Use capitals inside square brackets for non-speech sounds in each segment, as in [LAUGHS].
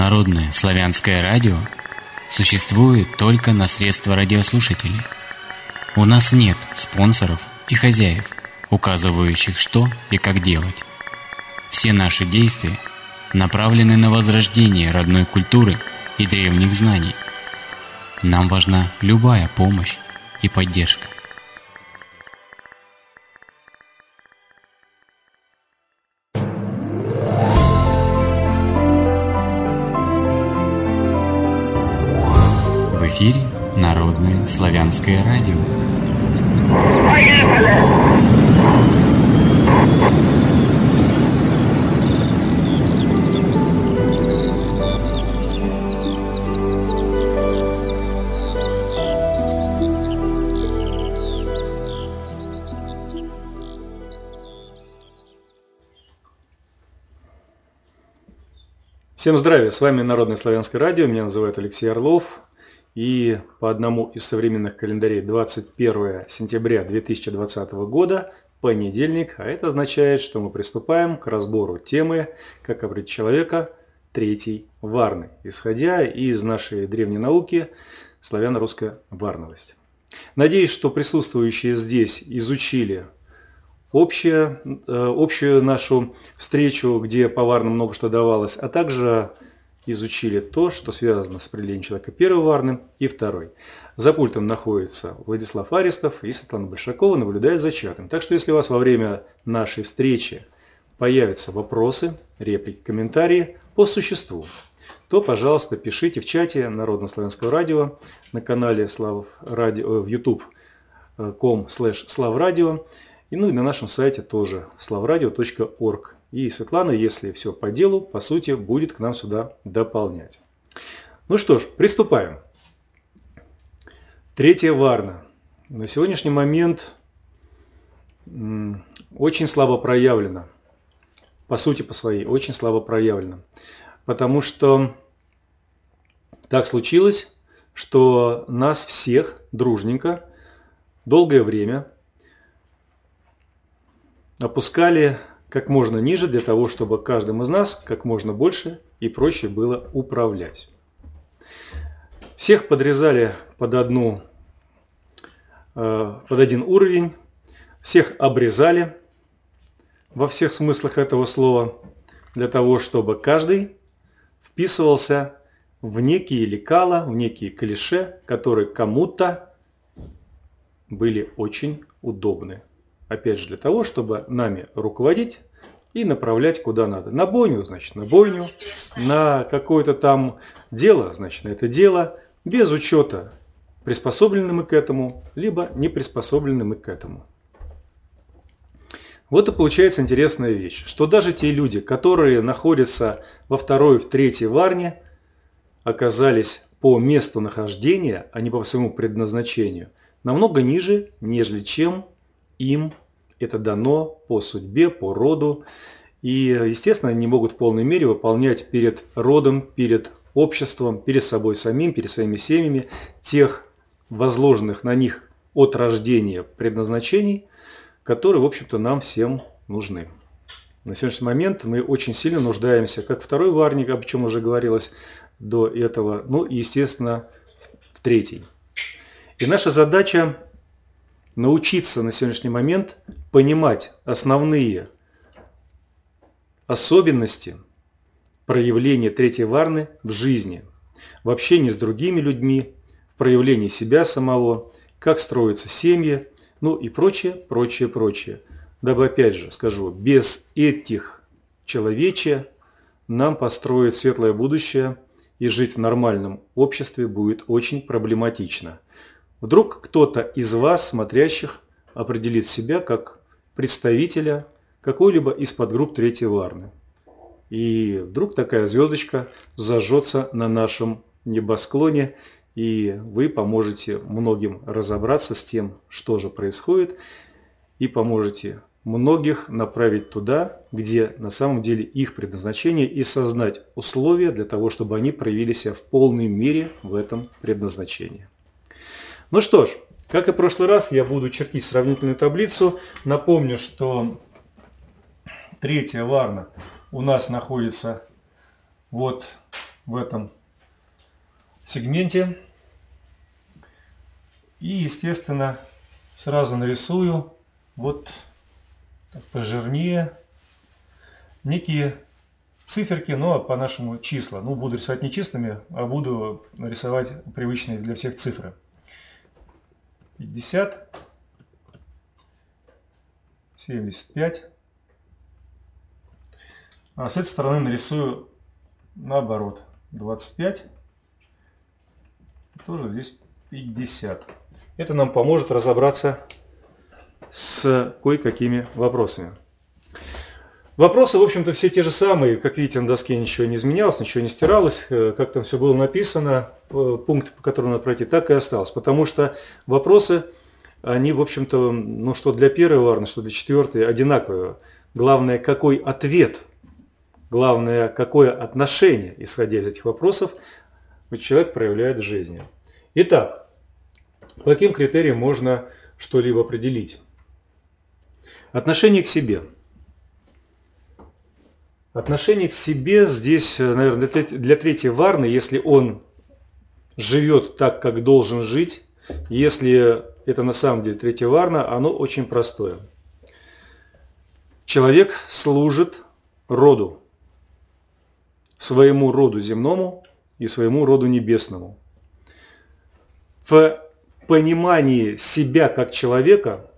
Народное славянское радио существует только на средства радиослушателей. У нас нет спонсоров и хозяев, указывающих, что и как делать. Все наши действия направлены на возрождение родной культуры и древних знаний. Нам важна любая помощь и поддержка. Эфире Народное славянское радио. Всем здравия, с вами Народное славянское радио, меня называют Алексей Орлов. И по одному из современных календарей 21 сентября 2020 года, понедельник, а это означает, что мы приступаем к разбору темы «Как обрить человека третий варны», исходя из нашей древней науки славяно-русская варновость. Надеюсь, что присутствующие здесь изучили общее, э, общую нашу встречу, где по варнам много что давалось, а также изучили то, что связано с определением человека первым варным и второй. За пультом находится Владислав Аристов и Светлана Большакова наблюдает за чатом. Так что если у вас во время нашей встречи появятся вопросы, реплики, комментарии по существу, то, пожалуйста, пишите в чате Народно-славянского радио на канале Слав радио, э, в youtube.com slash славрадио и ну и на нашем сайте тоже slavradio.org. И Светлана, если все по делу, по сути, будет к нам сюда дополнять. Ну что ж, приступаем. Третья Варна. На сегодняшний момент очень слабо проявлена. По сути, по своей, очень слабо проявлена. Потому что так случилось, что нас всех дружненько долгое время опускали как можно ниже для того, чтобы каждым из нас как можно больше и проще было управлять. Всех подрезали под, одну, э, под один уровень, всех обрезали во всех смыслах этого слова, для того, чтобы каждый вписывался в некие лекала, в некие клише, которые кому-то были очень удобны. Опять же, для того, чтобы нами руководить и направлять куда надо. На бойню, значит, на бойню. На какое-то там дело, значит, на это дело. Без учета, приспособлены мы к этому, либо не приспособлены мы к этому. Вот и получается интересная вещь, что даже те люди, которые находятся во второй, в третьей варне, оказались по месту нахождения, а не по своему предназначению, намного ниже, нежели чем им это дано по судьбе, по роду. И, естественно, они не могут в полной мере выполнять перед родом, перед обществом, перед собой самим, перед своими семьями тех возложенных на них от рождения предназначений, которые, в общем-то, нам всем нужны. На сегодняшний момент мы очень сильно нуждаемся, как второй варник, о чем уже говорилось до этого, ну и, естественно, в третий. И наша задача научиться на сегодняшний момент понимать основные особенности проявления третьей варны в жизни, в общении с другими людьми, в проявлении себя самого, как строятся семьи, ну и прочее, прочее, прочее. Дабы опять же скажу, без этих человече нам построить светлое будущее и жить в нормальном обществе будет очень проблематично – Вдруг кто-то из вас, смотрящих, определит себя как представителя какой-либо из подгрупп Третьей Варны. И вдруг такая звездочка зажжется на нашем небосклоне, и вы поможете многим разобраться с тем, что же происходит, и поможете многих направить туда, где на самом деле их предназначение, и создать условия для того, чтобы они проявили себя в полной мере в этом предназначении. Ну что ж, как и в прошлый раз, я буду чертить сравнительную таблицу. Напомню, что третья варна у нас находится вот в этом сегменте. И, естественно, сразу нарисую вот так пожирнее некие циферки, но по-нашему числа. Ну, буду рисовать не числами, а буду рисовать привычные для всех цифры. 50, 75. А с этой стороны нарисую наоборот. 25. Тоже здесь 50. Это нам поможет разобраться с кое-какими вопросами. Вопросы, в общем-то, все те же самые. Как видите, на доске ничего не изменялось, ничего не стиралось. Э, как там все было написано, э, пункты, по которым надо пройти, так и осталось. Потому что вопросы, они, в общем-то, ну что для первой варны, что для четвертой, одинаковые. Главное, какой ответ, главное, какое отношение, исходя из этих вопросов, человек проявляет в жизни. Итак, по каким критериям можно что-либо определить? Отношение к себе – Отношение к себе здесь, э, наверное, для третьей варны, если он живет так, как должен жить, если это на самом деле третья варна, оно очень простое. Человек служит роду, своему роду земному и своему роду небесному. В понимании себя как человека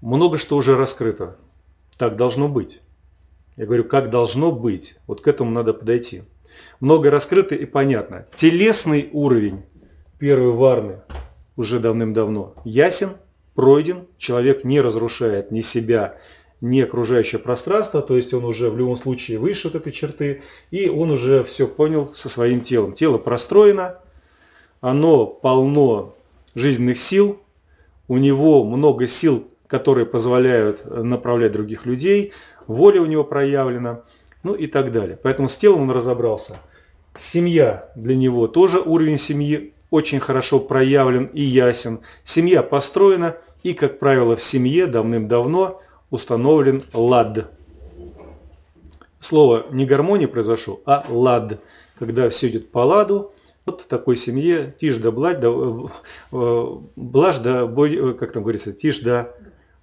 много что уже раскрыто. Так должно быть. Я говорю, как должно быть. Вот к этому надо подойти. Много раскрыто и понятно. Телесный уровень первой варны уже давным-давно ясен, пройден. Человек не разрушает ни себя, ни окружающее пространство. То есть он уже в любом случае выше вот этой черты. И он уже все понял со своим телом. Тело простроено, оно полно жизненных сил. У него много сил, которые позволяют направлять других людей воля у него проявлена, ну и так далее. Поэтому с телом он разобрался. Семья для него тоже уровень семьи очень хорошо проявлен и ясен. Семья построена, и, как правило, в семье давным-давно установлен лад. Слово не гармония произошло, а лад. Когда все идет по ладу, вот в такой семье тишь да бладь, да, э, блажь да, э, как там говорится, тишь да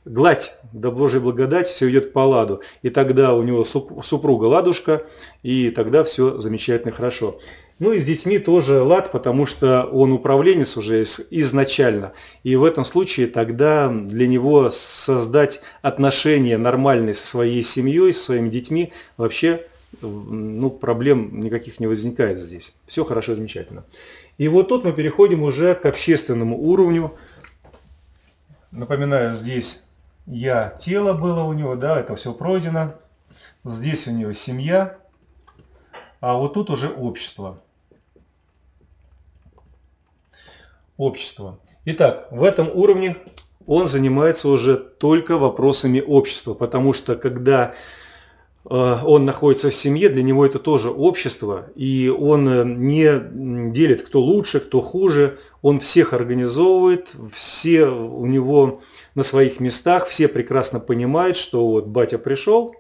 гладь, да Божья благодать, все идет по ладу. И тогда у него супруга ладушка, и тогда все замечательно хорошо. Ну и с детьми тоже лад, потому что он управленец уже изначально. И в этом случае тогда для него создать отношения нормальные со своей семьей, со своими детьми вообще ну, проблем никаких не возникает здесь. Все хорошо, замечательно. И вот тут мы переходим уже к общественному уровню. Напоминаю, здесь я, тело было у него, да, это все пройдено. Здесь у него семья, а вот тут уже общество. Общество. Итак, в этом уровне он занимается уже только вопросами общества, потому что когда Э, он находится в семье, для него это тоже общество, и он э, не делит, кто лучше, кто хуже, он всех организовывает, все у него на своих местах, все прекрасно понимают, что вот батя пришел,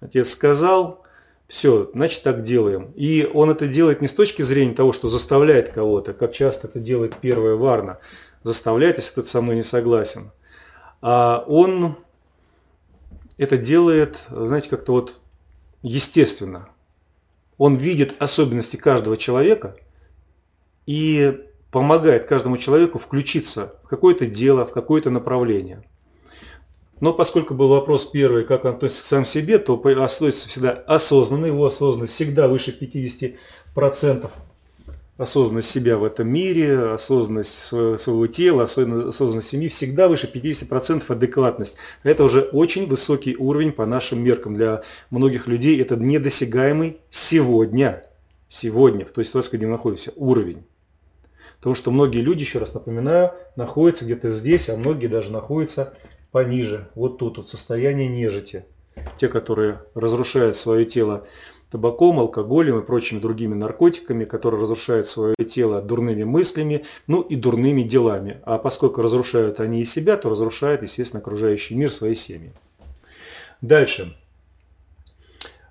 отец сказал, все, значит так делаем. И он это делает не с точки зрения того, что заставляет кого-то, как часто это делает первая Варна, заставляет, если кто-то со мной не согласен, а он это делает, знаете, как-то вот естественно. Он видит особенности каждого человека и помогает каждому человеку включиться в какое-то дело, в какое-то направление. Но поскольку был вопрос первый, как он относится к сам себе, то остается всегда осознанно, его осознанность всегда выше 50% осознанность себя в этом мире, осознанность своего, своего тела, осознанность семьи всегда выше 50% адекватность. Это уже очень высокий уровень по нашим меркам. Для многих людей это недосягаемый сегодня, сегодня, в той ситуации, где мы находимся, уровень. Потому что многие люди, еще раз напоминаю, находятся где-то здесь, а многие даже находятся пониже, вот тут, вот состояние нежити. Те, которые разрушают свое тело табаком, алкоголем и прочими другими наркотиками, которые разрушают свое тело дурными мыслями, ну и дурными делами. А поскольку разрушают они и себя, то разрушают, естественно, окружающий мир, свои семьи. Дальше.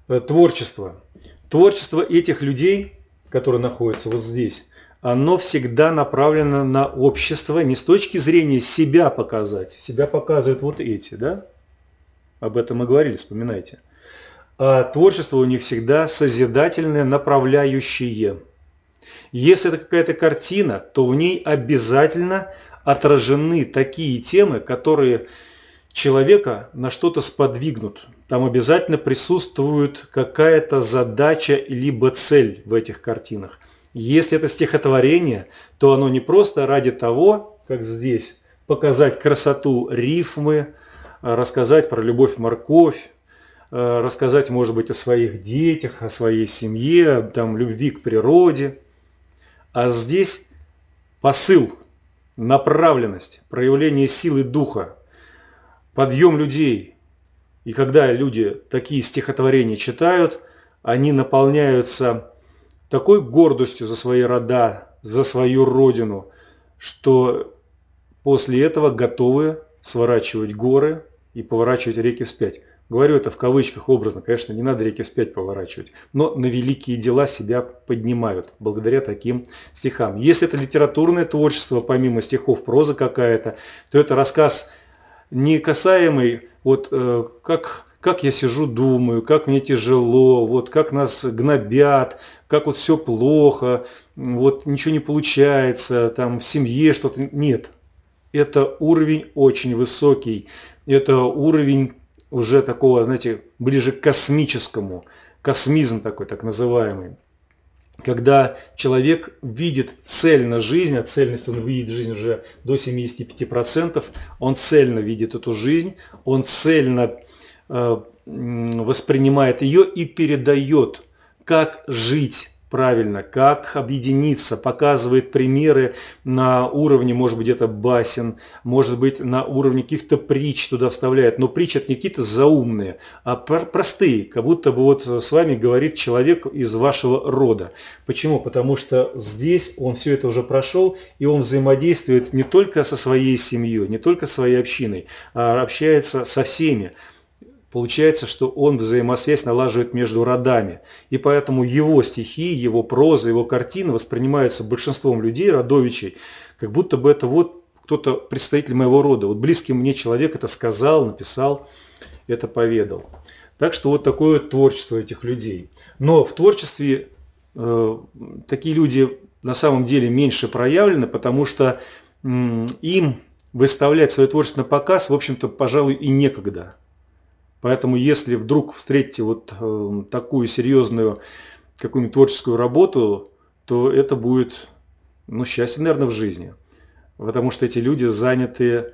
Э, творчество. Творчество этих людей, которые находятся вот здесь, оно всегда направлено на общество не с точки зрения себя показать. Себя показывают вот эти, да? Об этом мы говорили, вспоминайте. А творчество у них всегда созидательное, направляющее. Если это какая-то картина, то в ней обязательно отражены такие темы, которые человека на что-то сподвигнут. Там обязательно присутствует какая-то задача либо цель в этих картинах. Если это стихотворение, то оно не просто ради того, как здесь, показать красоту рифмы, рассказать про любовь-морковь, рассказать, может быть, о своих детях, о своей семье, там, любви к природе. А здесь посыл, направленность, проявление силы духа, подъем людей. И когда люди такие стихотворения читают, они наполняются такой гордостью за свои рода, за свою родину, что после этого готовы сворачивать горы и поворачивать реки вспять. Говорю это в кавычках образно, конечно, не надо реки вспять поворачивать, но на великие дела себя поднимают благодаря таким стихам. Если это литературное творчество, помимо стихов, проза какая-то, то это рассказ не касаемый, вот э, как как я сижу, думаю, как мне тяжело, вот как нас гнобят, как вот все плохо, вот ничего не получается, там в семье что-то. Нет, это уровень очень высокий, это уровень уже такого, знаете, ближе к космическому, космизм такой так называемый. Когда человек видит цель на жизнь, а цельность он видит жизнь уже до 75%, он цельно видит эту жизнь, он цельно воспринимает ее и передает, как жить правильно, как объединиться, показывает примеры на уровне, может быть, где-то басен, может быть, на уровне каких-то притч туда вставляет. Но притчи это не какие-то заумные, а простые, как будто бы вот с вами говорит человек из вашего рода. Почему? Потому что здесь он все это уже прошел, и он взаимодействует не только со своей семьей, не только своей общиной, а общается со всеми. Получается, что он взаимосвязь налаживает между родами. И поэтому его стихи, его проза, его картины воспринимаются большинством людей, родовичей, как будто бы это вот кто-то представитель моего рода. Вот близкий мне человек это сказал, написал, это поведал. Так что вот такое творчество этих людей. Но в творчестве э, такие люди на самом деле меньше проявлены, потому что э, им выставлять свое творчество на показ, в общем-то, пожалуй, и некогда. Поэтому если вдруг встретите вот э, такую серьезную какую-нибудь творческую работу, то это будет ну, счастье, наверное, в жизни. Потому что эти люди заняты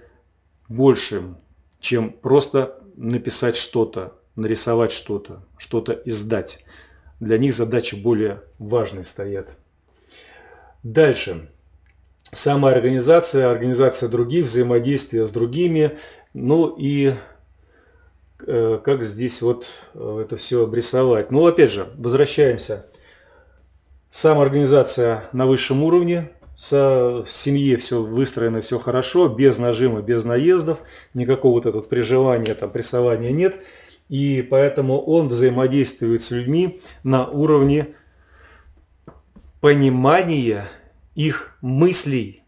большим, чем просто написать что-то, нарисовать что-то, что-то издать. Для них задачи более важные стоят. Дальше. Самоорганизация, организация других, взаимодействие с другими, ну и как здесь вот э, это все обрисовать. Ну, опять же, возвращаемся. Самоорганизация на высшем уровне, в семье все выстроено, все хорошо, без нажима, без наездов, никакого вот этого приживания, там, прессования нет. И поэтому он взаимодействует с людьми на уровне понимания их мыслей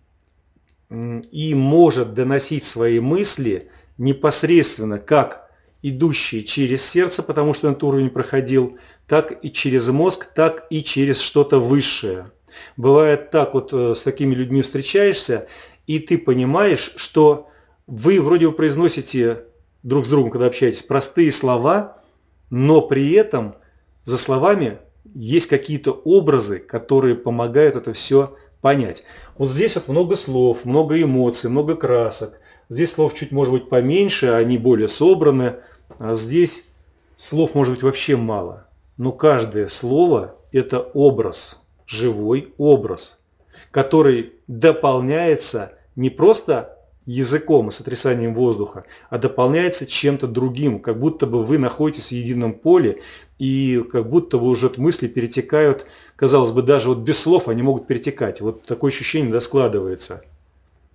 и может доносить свои мысли непосредственно как идущие через сердце, потому что этот уровень проходил, так и через мозг, так и через что-то высшее. Бывает так, вот э, с такими людьми встречаешься, и ты понимаешь, что вы вроде бы произносите друг с другом, когда общаетесь, простые слова, но при этом за словами есть какие-то образы, которые помогают это все понять. Вот здесь вот много слов, много эмоций, много красок. Здесь слов чуть может быть поменьше, они более собраны, а здесь слов может быть вообще мало. Но каждое слово – это образ, живой образ, который дополняется не просто языком и сотрясанием воздуха, а дополняется чем-то другим, как будто бы вы находитесь в едином поле, и как будто бы уже мысли перетекают, казалось бы, даже вот без слов они могут перетекать. Вот такое ощущение да, складывается.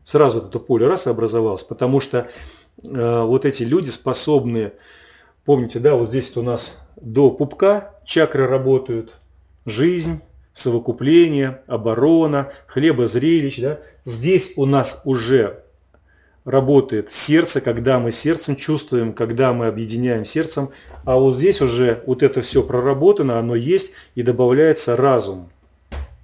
Сразу это поле раз образовалось, потому что вот эти люди способны Помните, да, вот здесь у нас до пупка чакры работают. Жизнь, совокупление, оборона, хлебозрелищ. Да? Здесь у нас уже работает сердце, когда мы сердцем чувствуем, когда мы объединяем сердцем. А вот здесь уже вот это все проработано, оно есть и добавляется разум.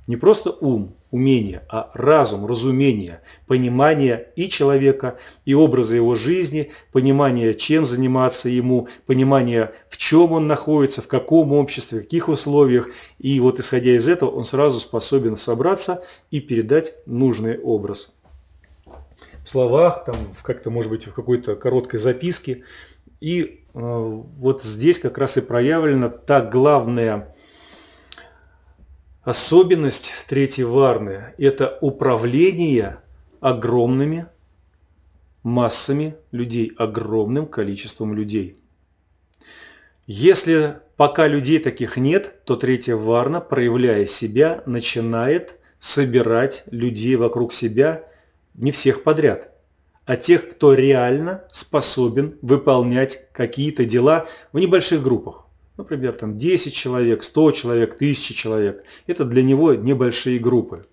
Не просто ум, умение, а разум, разумение, понимание и человека, и образа его жизни, понимание, чем заниматься ему, понимание, в чем он находится, в каком обществе, в каких условиях. И вот исходя из этого он сразу способен собраться и передать нужный образ. В словах, там, как-то, может быть, в какой-то короткой записке. И э, вот здесь как раз и проявлена та главная Особенность третьей варны – это управление огромными массами людей, огромным количеством людей. Если пока людей таких нет, то третья варна, проявляя себя, начинает собирать людей вокруг себя, не всех подряд, а тех, кто реально способен выполнять какие-то дела в небольших группах. Например, там 10 человек, 100 человек, 1000 человек. Это для него небольшие группы.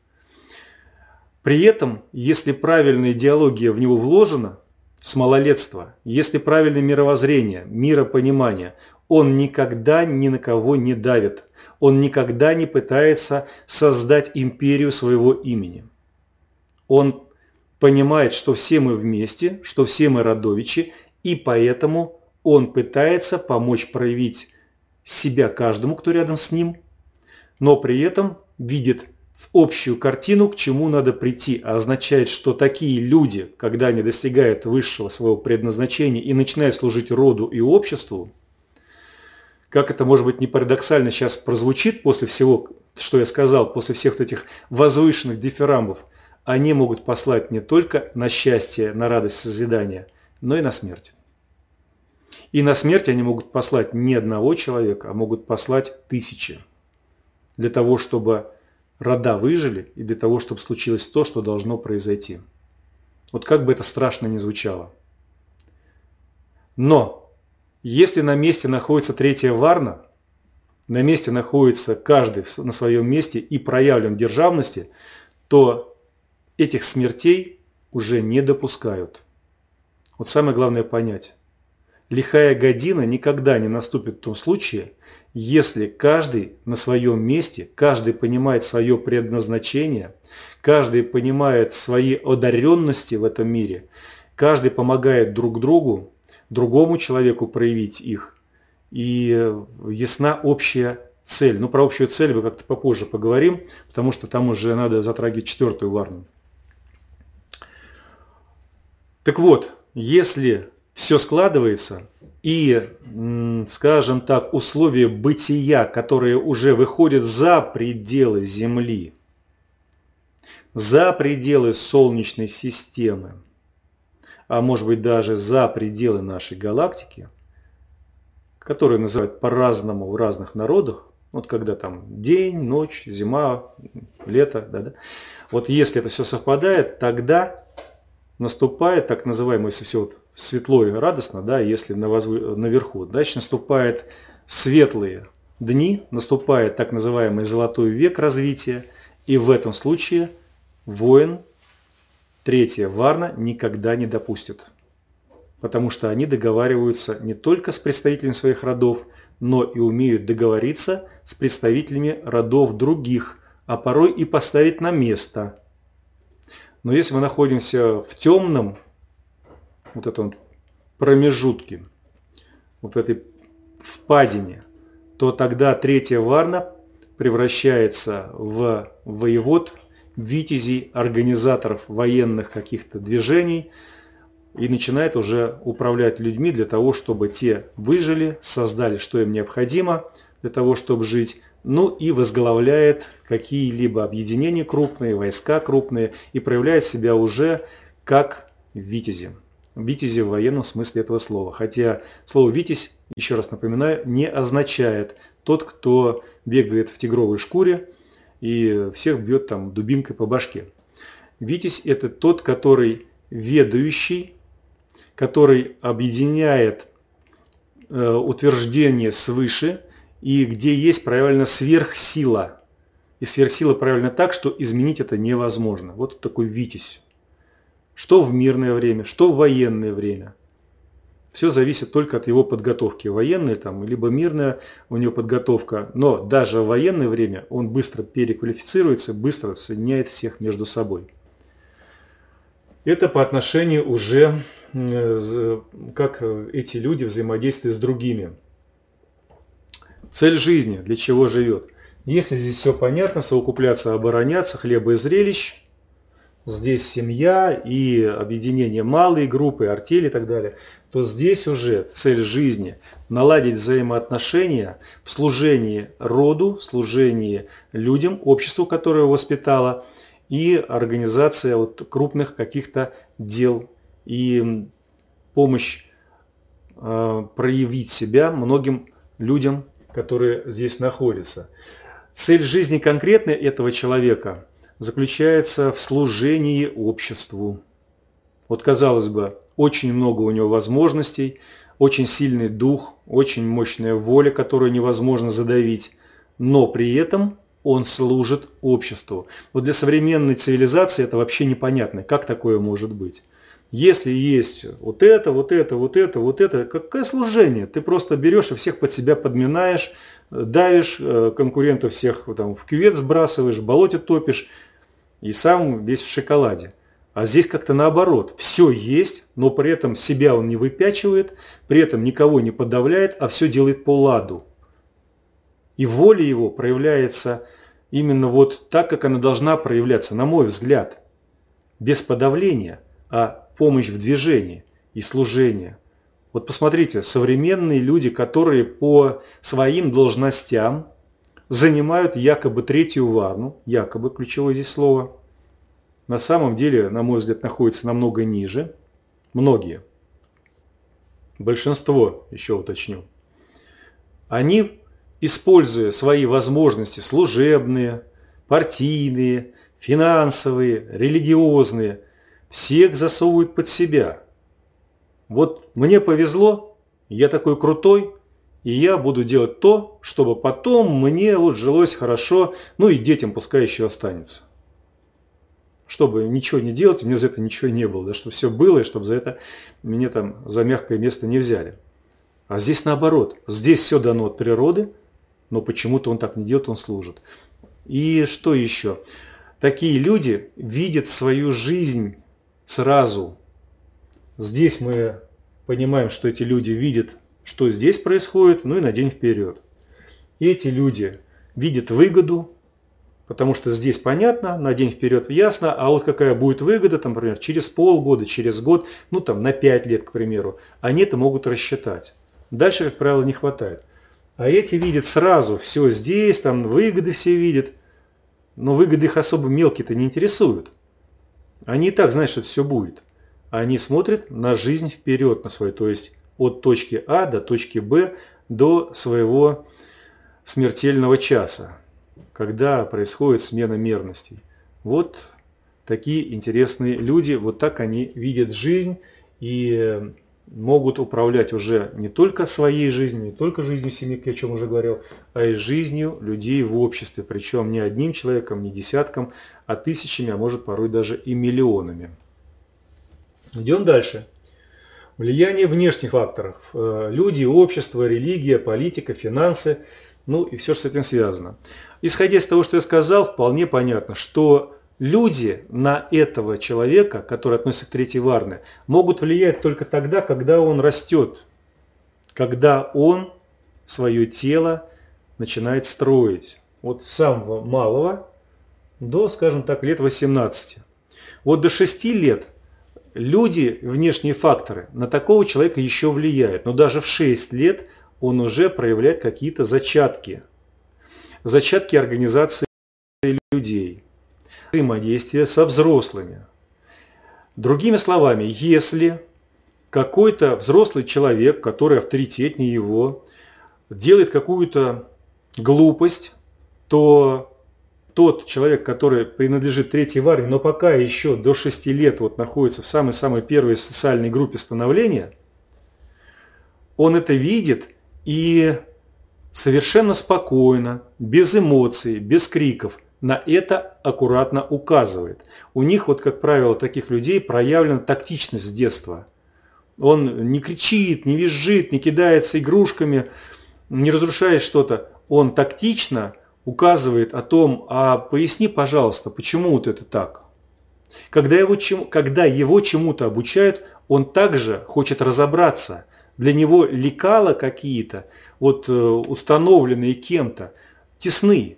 При этом, если правильная идеология в него вложена, с малолетства, если правильное мировоззрение, миропонимание, он никогда ни на кого не давит. Он никогда не пытается создать империю своего имени. Он понимает, что все мы вместе, что все мы родовичи, и поэтому он пытается помочь проявить себя каждому, кто рядом с ним, но при этом видит общую картину, к чему надо прийти, а означает, что такие люди, когда они достигают высшего своего предназначения и начинают служить роду и обществу, как это может быть не парадоксально сейчас прозвучит после всего, что я сказал, после всех вот этих возвышенных дифирамбов, они могут послать не только на счастье, на радость созидания, но и на смерть. И на смерть они могут послать не одного человека, а могут послать тысячи. Для того, чтобы рода выжили и для того, чтобы случилось то, что должно произойти. Вот как бы это страшно ни звучало. Но, если на месте находится третья варна, на месте находится каждый на своем месте и проявлен державности, то этих смертей уже не допускают. Вот самое главное понять. Лихая година никогда не наступит в том случае, если каждый на своем месте, каждый понимает свое предназначение, каждый понимает свои одаренности в этом мире, каждый помогает друг другу, другому человеку проявить их, и ясна общая цель. Ну, про общую цель мы как-то попозже поговорим, потому что там уже надо затрагивать четвертую варну. Так вот, если все складывается, и, скажем так, условия бытия, которые уже выходят за пределы Земли, за пределы Солнечной системы, а может быть даже за пределы нашей галактики, которые называют по-разному в разных народах, вот когда там день, ночь, зима, лето, да, да. Вот если это все совпадает, тогда наступает так называемый, если все вот светло и радостно, да, если на возвы... наверху, дальше наступает светлые дни, наступает так называемый золотой век развития, и в этом случае воин, третья варна, никогда не допустит. Потому что они договариваются не только с представителями своих родов, но и умеют договориться с представителями родов других, а порой и поставить на место – но если мы находимся в темном вот этом промежутке, вот в этой впадине, то тогда третья варна превращается в воевод, витязей, организаторов военных каких-то движений и начинает уже управлять людьми для того, чтобы те выжили, создали, что им необходимо для того, чтобы жить, ну и возглавляет какие-либо объединения крупные, войска крупные и проявляет себя уже как витязи. Витязи в военном смысле этого слова. Хотя слово «витязь», еще раз напоминаю, не означает тот, кто бегает в тигровой шкуре и всех бьет там дубинкой по башке. Витязь – это тот, который ведающий, который объединяет э, утверждение свыше и где есть правильно сверхсила. И сверхсила правильно так, что изменить это невозможно. Вот такой витязь. Что в мирное время, что в военное время. Все зависит только от его подготовки. Военная там, либо мирная у него подготовка. Но даже в военное время он быстро переквалифицируется, быстро соединяет всех между собой. Это по отношению уже, как эти люди взаимодействуют с другими. Цель жизни, для чего живет. Если здесь все понятно, совокупляться, обороняться, хлеба и зрелищ, здесь семья и объединение малые группы, артели и так далее, то здесь уже цель жизни – наладить взаимоотношения в служении роду, служении людям, обществу, которое воспитало, и организация вот крупных каких-то дел и помощь э, проявить себя многим людям, которые здесь находятся. Цель жизни конкретной этого человека заключается в служении обществу. Вот казалось бы, очень много у него возможностей, очень сильный дух, очень мощная воля, которую невозможно задавить, но при этом он служит обществу. Вот для современной цивилизации это вообще непонятно, как такое может быть. Если есть вот это, вот это, вот это, вот это, какое служение? Ты просто берешь и всех под себя подминаешь, давишь, э, конкурентов всех там, в кювет сбрасываешь, в болоте топишь и сам весь в шоколаде. А здесь как-то наоборот. Все есть, но при этом себя он не выпячивает, при этом никого не подавляет, а все делает по ладу. И воля его проявляется именно вот так, как она должна проявляться, на мой взгляд. Без подавления, а помощь в движении и служение. Вот посмотрите, современные люди, которые по своим должностям занимают якобы третью варну, якобы ключевое здесь слово, на самом деле, на мой взгляд, находятся намного ниже. Многие. Большинство, еще уточню. Они используя свои возможности служебные, партийные, финансовые, религиозные, всех засовывают под себя. Вот мне повезло, я такой крутой, и я буду делать то, чтобы потом мне вот жилось хорошо, ну и детям пускай еще останется. Чтобы ничего не делать, мне за это ничего не было, да, чтобы все было, и чтобы за это меня там за мягкое место не взяли. А здесь наоборот, здесь все дано от природы, но почему-то он так не делает, он служит. И что еще? Такие люди видят свою жизнь сразу. Здесь мы понимаем, что эти люди видят, что здесь происходит, ну и на день вперед. И эти люди видят выгоду, потому что здесь понятно, на день вперед ясно, а вот какая будет выгода, там, например, через полгода, через год, ну там на 5 лет, к примеру, они это могут рассчитать. Дальше, как правило, не хватает. А эти видят сразу, все здесь, там выгоды все видят. Но выгоды их особо мелкие-то не интересуют. Они и так знают, что все будет. Они смотрят на жизнь вперед, на свою, то есть от точки А до точки Б до своего смертельного часа, когда происходит смена мерностей. Вот такие интересные люди, вот так они видят жизнь и могут управлять уже не только своей жизнью, не только жизнью семьи, о чем уже говорил, а и жизнью людей в обществе. Причем не одним человеком, не десятком, а тысячами, а может порой даже и миллионами. Идем дальше. Влияние внешних факторов. Э, люди, общество, религия, политика, финансы, ну и все, что с этим связано. Исходя из того, что я сказал, вполне понятно, что люди на этого человека, который относится к третьей варне, могут влиять только тогда, когда он растет, когда он свое тело начинает строить. Вот с самого малого до, скажем так, лет 18. Вот до 6 лет люди, внешние факторы, на такого человека еще влияют. Но даже в 6 лет он уже проявляет какие-то зачатки. Зачатки организации людей взаимодействия со взрослыми. Другими словами, если какой-то взрослый человек, который авторитетнее его, делает какую-то глупость, то тот человек, который принадлежит третьей в армии, но пока еще до 6 лет вот находится в самой-самой первой социальной группе становления, он это видит и совершенно спокойно, без эмоций, без криков на это аккуратно указывает. У них, вот как правило, таких людей проявлена тактичность с детства. Он не кричит, не визжит, не кидается игрушками, не разрушает что-то. Он тактично указывает о том, а поясни, пожалуйста, почему вот это так. Когда его, чему, когда его чему-то обучают, он также хочет разобраться. Для него лекала какие-то, вот э, установленные кем-то, тесны.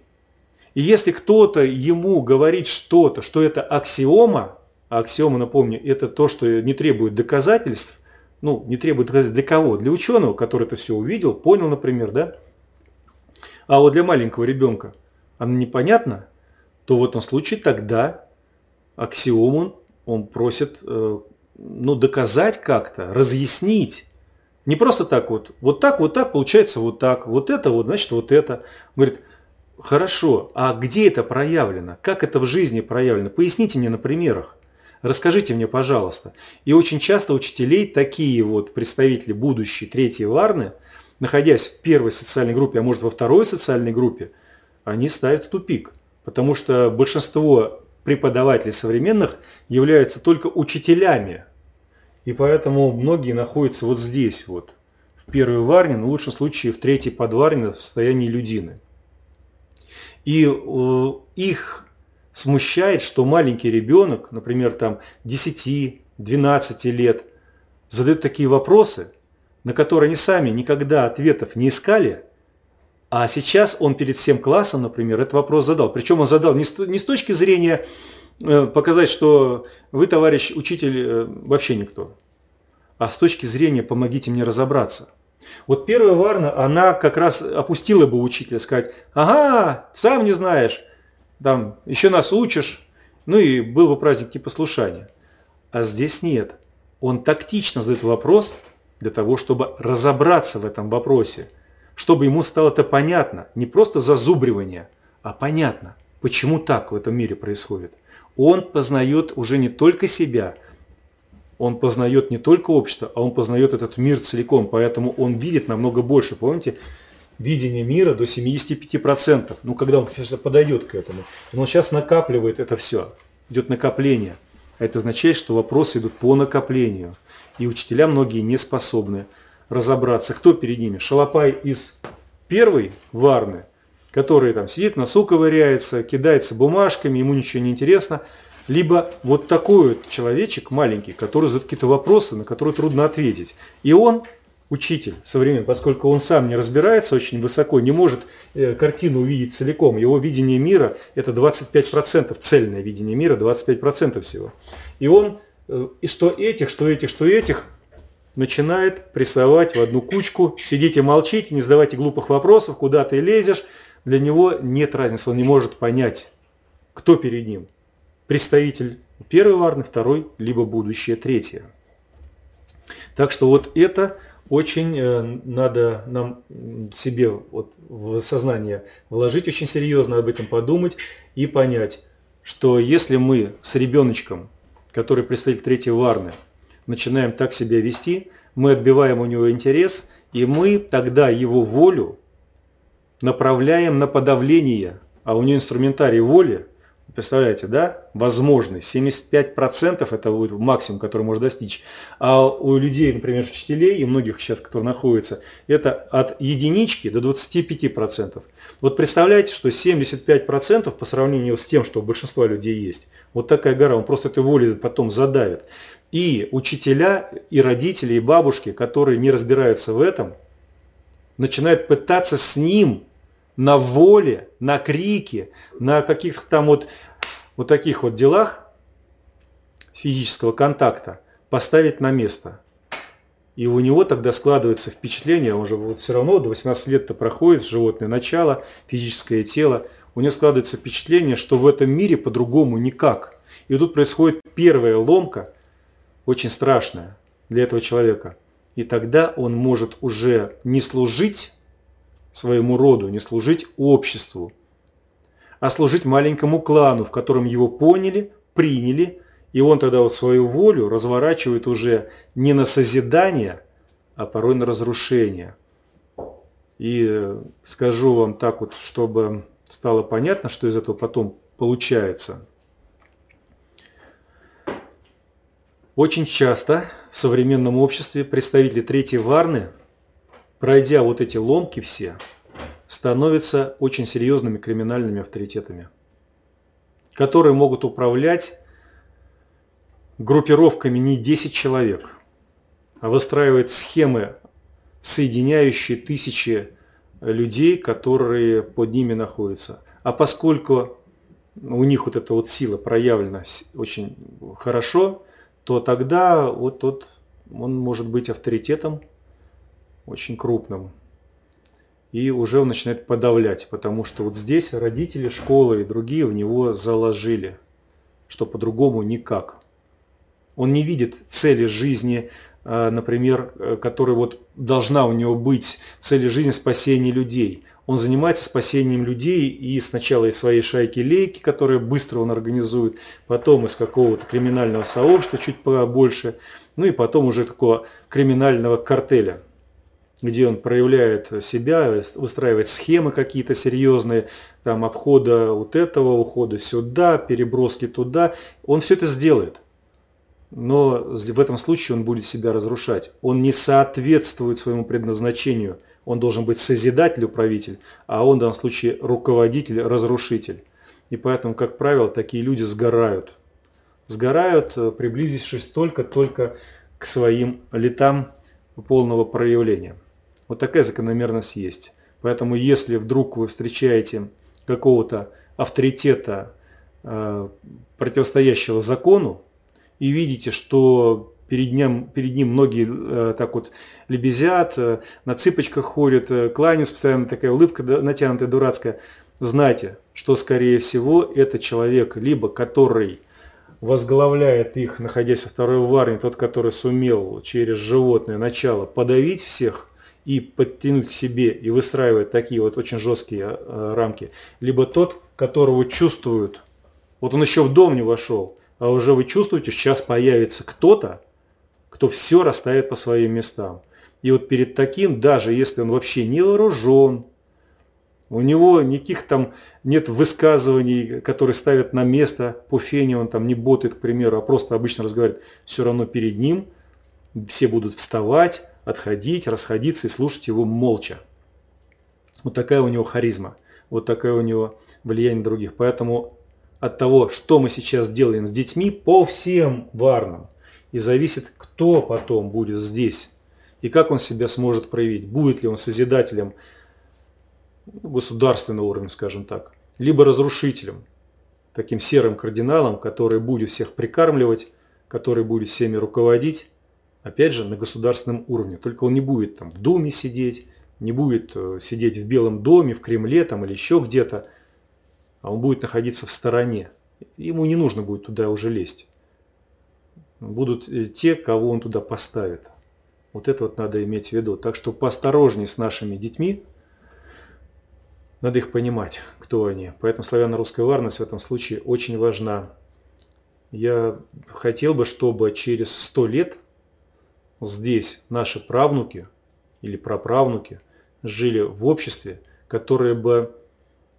И если кто-то ему говорит что-то, что это аксиома, а аксиома, напомню, это то, что не требует доказательств, ну, не требует доказательств для кого? Для ученого, который это все увидел, понял, например, да? А вот для маленького ребенка оно непонятно, то в этом случае тогда аксиому он просит э, ну, доказать как-то, разъяснить. Не просто так вот, вот так, вот так, получается вот так, вот это вот, значит вот это. Говорит, хорошо, а где это проявлено? Как это в жизни проявлено? Поясните мне на примерах. Расскажите мне, пожалуйста. И очень часто учителей такие вот представители будущей третьей Варны, находясь в первой социальной группе, а может во второй социальной группе, они ставят в тупик. Потому что большинство преподавателей современных являются только учителями. И поэтому многие находятся вот здесь вот, в первой варне, но в лучшем случае в третьей подварне в состоянии людины. И э, их смущает, что маленький ребенок, например, там 10-12 лет, задает такие вопросы, на которые они сами никогда ответов не искали, а сейчас он перед всем классом, например, этот вопрос задал. Причем он задал не с, не с точки зрения э, показать, что вы, товарищ учитель, э, вообще никто, а с точки зрения помогите мне разобраться. Вот первая Варна, она как раз опустила бы учителя, сказать, ага, сам не знаешь, там, еще нас учишь, ну и был бы праздник типа слушания. А здесь нет. Он тактично задает вопрос для того, чтобы разобраться в этом вопросе – чтобы ему стало это понятно, не просто зазубривание, а понятно, почему так в этом мире происходит. Он познает уже не только себя, он познает не только общество, а он познает этот мир целиком, поэтому он видит намного больше. Помните, видение мира до 75%. Ну, когда он сейчас подойдет к этому. Он сейчас накапливает это все. Идет накопление. А это означает, что вопросы идут по накоплению. И учителя многие не способны разобраться, кто перед ними. Шалопай из первой варны, который там сидит, носу ковыряется, кидается бумажками, ему ничего не интересно. Либо вот такой вот человечек маленький, который задает какие-то вопросы, на которые трудно ответить. И он, учитель современный, поскольку он сам не разбирается очень высоко, не может э, картину увидеть целиком. Его видение мира это 25%, цельное видение мира 25% всего. И он, и что этих, что этих, что этих, начинает прессовать в одну кучку. Сидите, молчите, не задавайте глупых вопросов, куда ты лезешь. Для него нет разницы, он не может понять, кто перед ним. Представитель первой варны, второй, либо будущее третье. Так что вот это очень э, надо нам себе вот в сознание вложить, очень серьезно об этом подумать и понять, что если мы с ребеночком, который представитель третьей варны, начинаем так себя вести, мы отбиваем у него интерес, и мы тогда его волю направляем на подавление, а у него инструментарий воли, представляете, да, возможный, 75% это будет максимум, который может достичь, а у людей, например, учителей и многих сейчас, которые находятся, это от единички до 25%. Вот представляете, что 75% по сравнению с тем, что у большинства людей есть, вот такая гора, он просто этой волей потом задавит. И учителя, и родители, и бабушки, которые не разбираются в этом, начинают пытаться с ним на воле, на крике, на каких-то там вот, вот таких вот делах физического контакта поставить на место. И у него тогда складывается впечатление, он же вот все равно до 18 лет-то проходит животное начало, физическое тело, у него складывается впечатление, что в этом мире по-другому никак. И тут происходит первая ломка – очень страшное для этого человека. И тогда он может уже не служить своему роду, не служить обществу, а служить маленькому клану, в котором его поняли, приняли, и он тогда вот свою волю разворачивает уже не на созидание, а порой на разрушение. И скажу вам так вот, чтобы стало понятно, что из этого потом получается. Очень часто в современном обществе представители третьей варны, пройдя вот эти ломки все, становятся очень серьезными криминальными авторитетами, которые могут управлять группировками не 10 человек, а выстраивать схемы, соединяющие тысячи людей, которые под ними находятся. А поскольку у них вот эта вот сила проявлена очень хорошо, то тогда вот тот, он может быть авторитетом очень крупным. И уже он начинает подавлять, потому что вот здесь родители, школа и другие в него заложили, что по-другому никак. Он не видит цели жизни, э, например, э, которая вот должна у него быть, цели жизни спасения людей. Он занимается спасением людей и сначала из своей шайки-лейки, которые быстро он организует, потом из какого-то криминального сообщества чуть побольше, ну и потом уже такого криминального картеля, где он проявляет себя, выстраивает схемы какие-то серьезные, там обхода вот этого, ухода сюда, переброски туда. Он все это сделает но в этом случае он будет себя разрушать. Он не соответствует своему предназначению. Он должен быть созидатель, управитель, а он в данном случае руководитель, разрушитель. И поэтому, как правило, такие люди сгорают. Сгорают, э, приблизившись только-только к своим летам полного проявления. Вот такая закономерность есть. Поэтому, если вдруг вы встречаете какого-то авторитета, э, противостоящего закону, и видите, что перед ним, перед ним многие э, так вот лебезят, э, на цыпочках ходят, кланяются, постоянно такая улыбка натянутая, дурацкая, знайте, что скорее всего это человек, либо который возглавляет их, находясь во второй варне, тот, который сумел через животное начало подавить всех и подтянуть к себе и выстраивать такие вот очень жесткие э, рамки, либо тот, которого чувствуют, вот он еще в дом не вошел, а уже вы чувствуете, сейчас появится кто-то, кто все расставит по своим местам. И вот перед таким, даже если он вообще не вооружен, у него никаких там нет высказываний, которые ставят на место по фене, он там не ботает, к примеру, а просто обычно разговаривает, все равно перед ним все будут вставать, отходить, расходиться и слушать его молча. Вот такая у него харизма, вот такая у него влияние других. Поэтому от того, что мы сейчас делаем с детьми по всем варнам. И зависит, кто потом будет здесь. И как он себя сможет проявить. Будет ли он созидателем государственного уровня, скажем так. Либо разрушителем. Таким серым кардиналом, который будет всех прикармливать, который будет всеми руководить. Опять же, на государственном уровне. Только он не будет там в Думе сидеть, не будет э, сидеть в Белом доме, в Кремле там, или еще где-то а он будет находиться в стороне. Ему не нужно будет туда уже лезть. Будут э, те, кого он туда поставит. Вот это вот надо иметь в виду. Так что поосторожней с нашими детьми. Надо их понимать, кто они. Поэтому славяно-русская варность в этом случае очень важна. Я хотел бы, чтобы через сто лет здесь наши правнуки или праправнуки жили в обществе, которое бы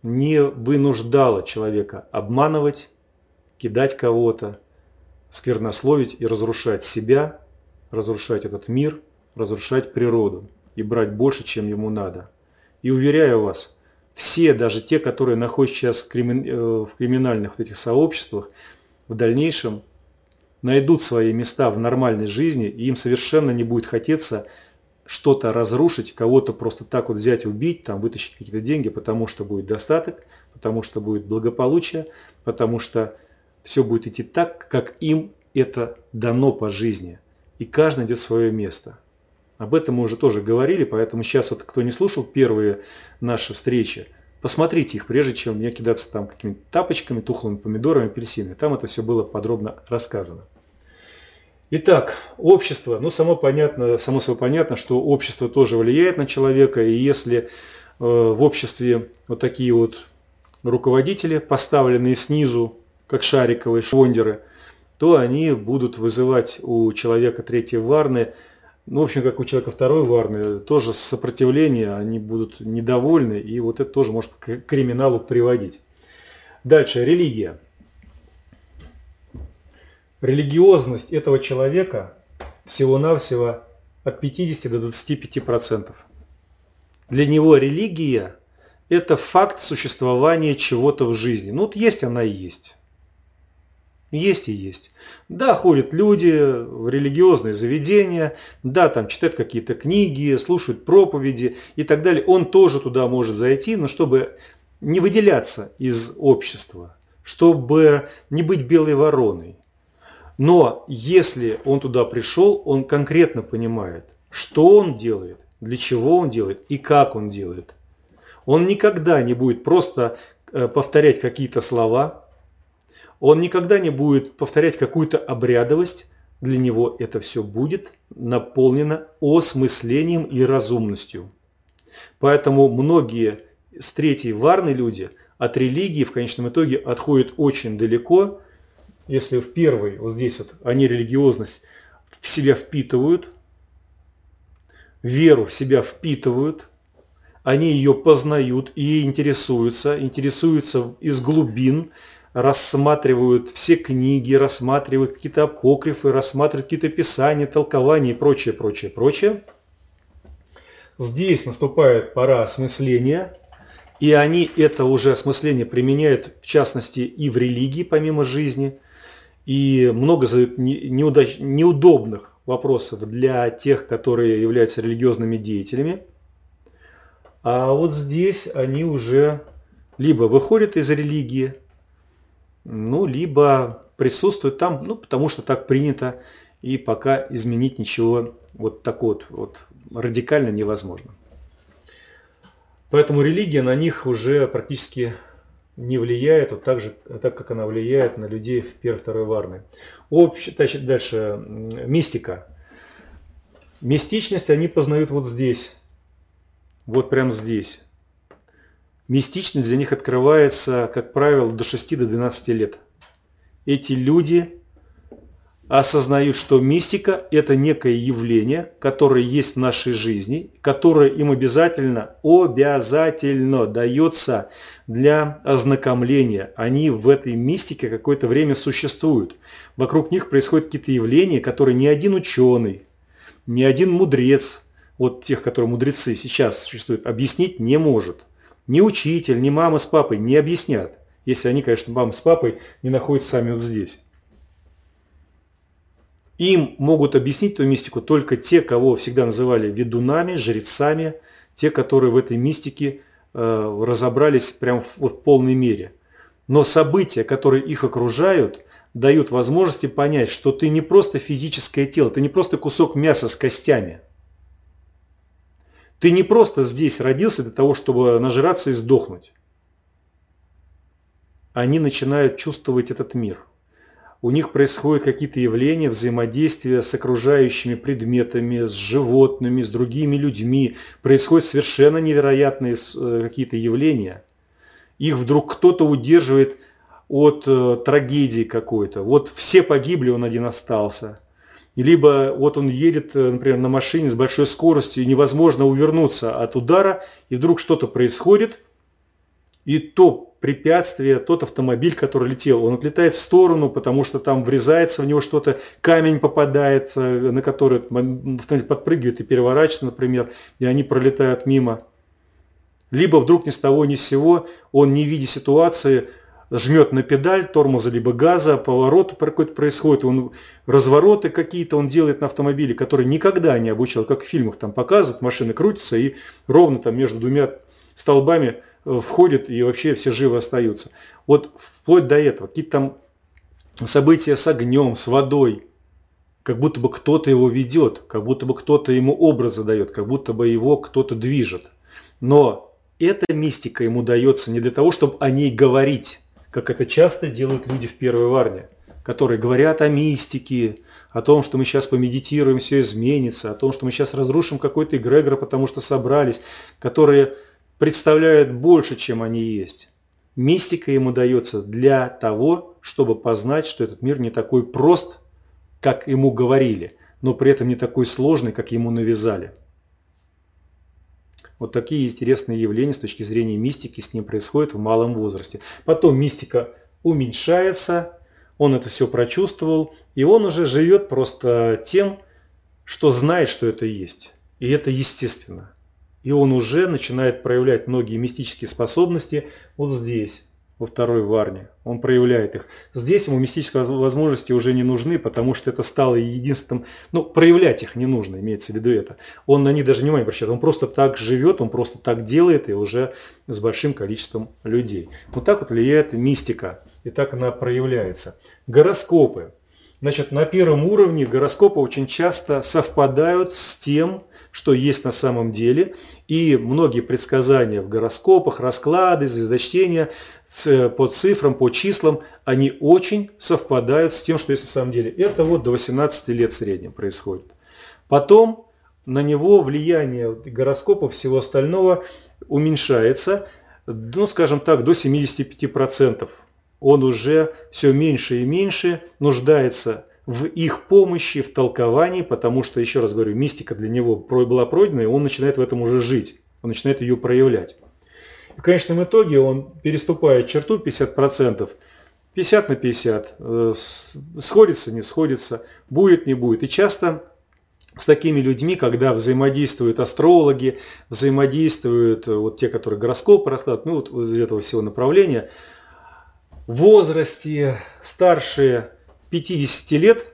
не вынуждало человека обманывать, кидать кого-то, сквернословить и разрушать себя, разрушать этот мир, разрушать природу и брать больше, чем ему надо. И уверяю вас, все, даже те, которые находятся сейчас в. Э, криминальных вот этих сообществах, в дальнейшем найдут свои места в нормальной жизни, и им совершенно не будет хотеться что-то разрушить, кого-то просто так вот взять, убить, там вытащить какие-то деньги, потому что будет достаток, потому что будет благополучие, потому что все будет идти так, как им это дано по жизни. И каждый найдет свое место. Об этом мы уже тоже говорили, поэтому сейчас вот кто не слушал первые наши встречи, посмотрите их, прежде чем мне кидаться там какими-то тапочками, тухлыми помидорами, апельсинами. Там это все было подробно рассказано. Итак, общество, ну само понятно, само собой понятно, что общество тоже влияет на человека, и если э, в обществе вот такие вот руководители, поставленные снизу, как шариковые швондеры, то они будут вызывать у человека третьей варны ну, в общем, как у человека второй варны, тоже сопротивление, они будут недовольны, и вот это тоже может к криминалу приводить. Дальше, религия. Религиозность этого человека всего-навсего от 50 до 25 процентов. Для него религия – это факт существования чего-то в жизни. Ну вот есть она и есть. Есть и есть. Да, ходят люди в религиозные заведения, да, там читают какие-то книги, слушают проповеди и так далее. Он тоже туда может зайти, но чтобы не выделяться из общества, чтобы не быть белой вороной. Но если он туда пришел, он конкретно понимает, что он делает, для чего он делает и как он делает. Он никогда не будет просто э, повторять какие-то слова, он никогда не будет повторять какую-то обрядовость, для него это все будет наполнено осмыслением и разумностью. Поэтому многие с третьей варны люди от религии в конечном итоге отходят очень далеко. Если в первой, вот здесь вот, они религиозность в себя впитывают, веру в себя впитывают, они ее познают и интересуются, интересуются из глубин, рассматривают все книги, рассматривают какие-то апокрифы, рассматривают какие-то писания, толкования и прочее, прочее, прочее. Здесь наступает пора осмысления, и они это уже осмысление применяют, в частности, и в религии, помимо жизни, и много задают неудач... неудобных вопросов для тех, которые являются религиозными деятелями. А вот здесь они уже либо выходят из религии, ну, либо присутствует там, ну, потому что так принято, и пока изменить ничего вот так вот, вот радикально невозможно. Поэтому религия на них уже практически не влияет, вот так же, так как она влияет на людей в первой второй варны. Общ, дальше, мистика. Мистичность они познают вот здесь, вот прямо здесь. Мистичность для них открывается, как правило, до 6-12 лет. Эти люди осознают, что мистика – это некое явление, которое есть в нашей жизни, которое им обязательно, обязательно дается для ознакомления. Они в этой мистике какое-то время существуют. Вокруг них происходят какие-то явления, которые ни один ученый, ни один мудрец, вот тех, которые мудрецы сейчас существуют, объяснить не может – ни учитель, ни мама с папой не объяснят, если они, конечно, мама с папой не находятся сами вот здесь. Им могут объяснить эту мистику только те, кого всегда называли ведунами, жрецами, те, которые в этой мистике э, разобрались прям в, в полной мере. Но события, которые их окружают, дают возможности понять, что ты не просто физическое тело, ты не просто кусок мяса с костями – ты не просто здесь родился для того, чтобы нажраться и сдохнуть. Они начинают чувствовать этот мир. У них происходят какие-то явления, взаимодействия с окружающими предметами, с животными, с другими людьми. Происходят совершенно невероятные э, какие-то явления. Их вдруг кто-то удерживает от э, трагедии какой-то. Вот все погибли, он один остался – либо вот он едет, э, например, на машине с большой скоростью, и невозможно увернуться от удара, и вдруг что-то происходит, и то препятствие, тот автомобиль, который летел, он отлетает в сторону, потому что там врезается в него что-то, камень попадает, на который автомобиль подпрыгивает и переворачивается, например, и они пролетают мимо. Либо вдруг ни с того ни с сего, он не видя ситуации, жмет на педаль тормоза либо газа, поворот какой-то происходит, он развороты какие-то он делает на автомобиле, которые никогда не обучал, как в фильмах там показывают, машины крутятся и ровно там между двумя столбами э, входит и вообще все живы остаются. Вот вплоть до этого, какие-то там события с огнем, с водой, как будто бы кто-то его ведет, как будто бы кто-то ему образ задает, как будто бы его кто-то движет. Но эта мистика ему дается не для того, чтобы о ней говорить, как это часто делают люди в первой варне, которые говорят о мистике, о том, что мы сейчас помедитируем, все изменится, о том, что мы сейчас разрушим какой-то эгрегор, потому что собрались, которые представляют больше, чем они есть. Мистика ему дается для того, чтобы познать, что этот мир не такой прост, как ему говорили. но при этом не такой сложный, как ему навязали. Вот такие интересные явления с точки зрения мистики с ним происходят в малом возрасте. Потом мистика уменьшается, он это все прочувствовал, и он уже живет просто тем, что знает, что это есть. И это естественно. И он уже начинает проявлять многие мистические способности вот здесь во второй варне. Он проявляет их. Здесь ему мистические возможности уже не нужны, потому что это стало единственным... Ну, проявлять их не нужно, имеется в виду это. Он на них даже внимание обращает. Он просто так живет, он просто так делает, и уже с большим количеством людей. Вот так вот влияет мистика. И так она проявляется. Гороскопы. Значит, на первом уровне гороскопы очень часто совпадают с тем, что есть на самом деле. И многие предсказания в гороскопах, расклады, звездочтения по цифрам, по числам, они очень совпадают с тем, что есть на самом деле. Это вот до 18 лет в среднем происходит. Потом на него влияние гороскопа всего остального уменьшается, ну, скажем так, до 75%. Он уже все меньше и меньше нуждается в их помощи, в толковании, потому что, еще раз говорю, мистика для него была пройдена, и он начинает в этом уже жить, он начинает ее проявлять. И в конечном итоге он переступает черту 50%, 50 на 50, э, сходится, не сходится, будет, не будет. И часто с такими людьми, когда взаимодействуют астрологи, взаимодействуют э, вот те, которые гороскопы раскладывают, ну вот из этого всего направления, в возрасте старшие 50 лет,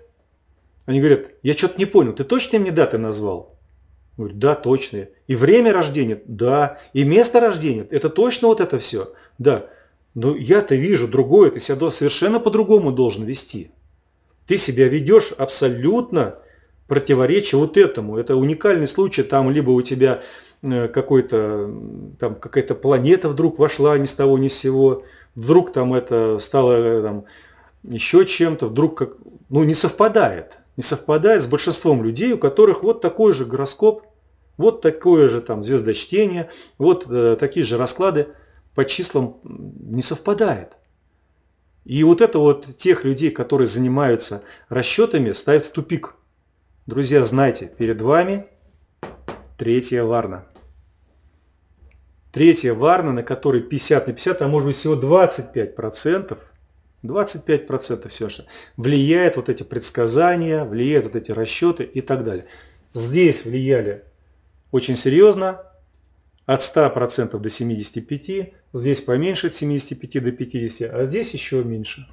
они говорят, я что-то не понял, ты точно мне даты назвал? Говорит, да, точные. И время рождения? Да. И место рождения? Это точно вот это все? Да. Но я-то вижу другое, ты себя совершенно по-другому должен вести. Ты себя ведешь абсолютно противоречие вот этому. Это уникальный случай, там либо у тебя э, какой-то, там какая-то планета вдруг вошла ни с того ни с сего, вдруг там это стало э, там, еще чем-то, вдруг как, ну не совпадает. Не совпадает с большинством людей, у которых вот такой же гороскоп, вот такое же там звездочтение, вот э, такие же расклады по числам не совпадает. И вот это вот тех людей, которые занимаются расчетами, ставит в тупик. Друзья, знайте, перед вами третья варна. Третья варна, на которой 50 на 50, а может быть всего 25 процентов, 25 процентов все же, влияет вот эти предсказания, влияет вот эти расчеты и так далее. Здесь влияли очень серьезно, от 100% до 75%, здесь поменьше от 75 до 50, а здесь еще меньше.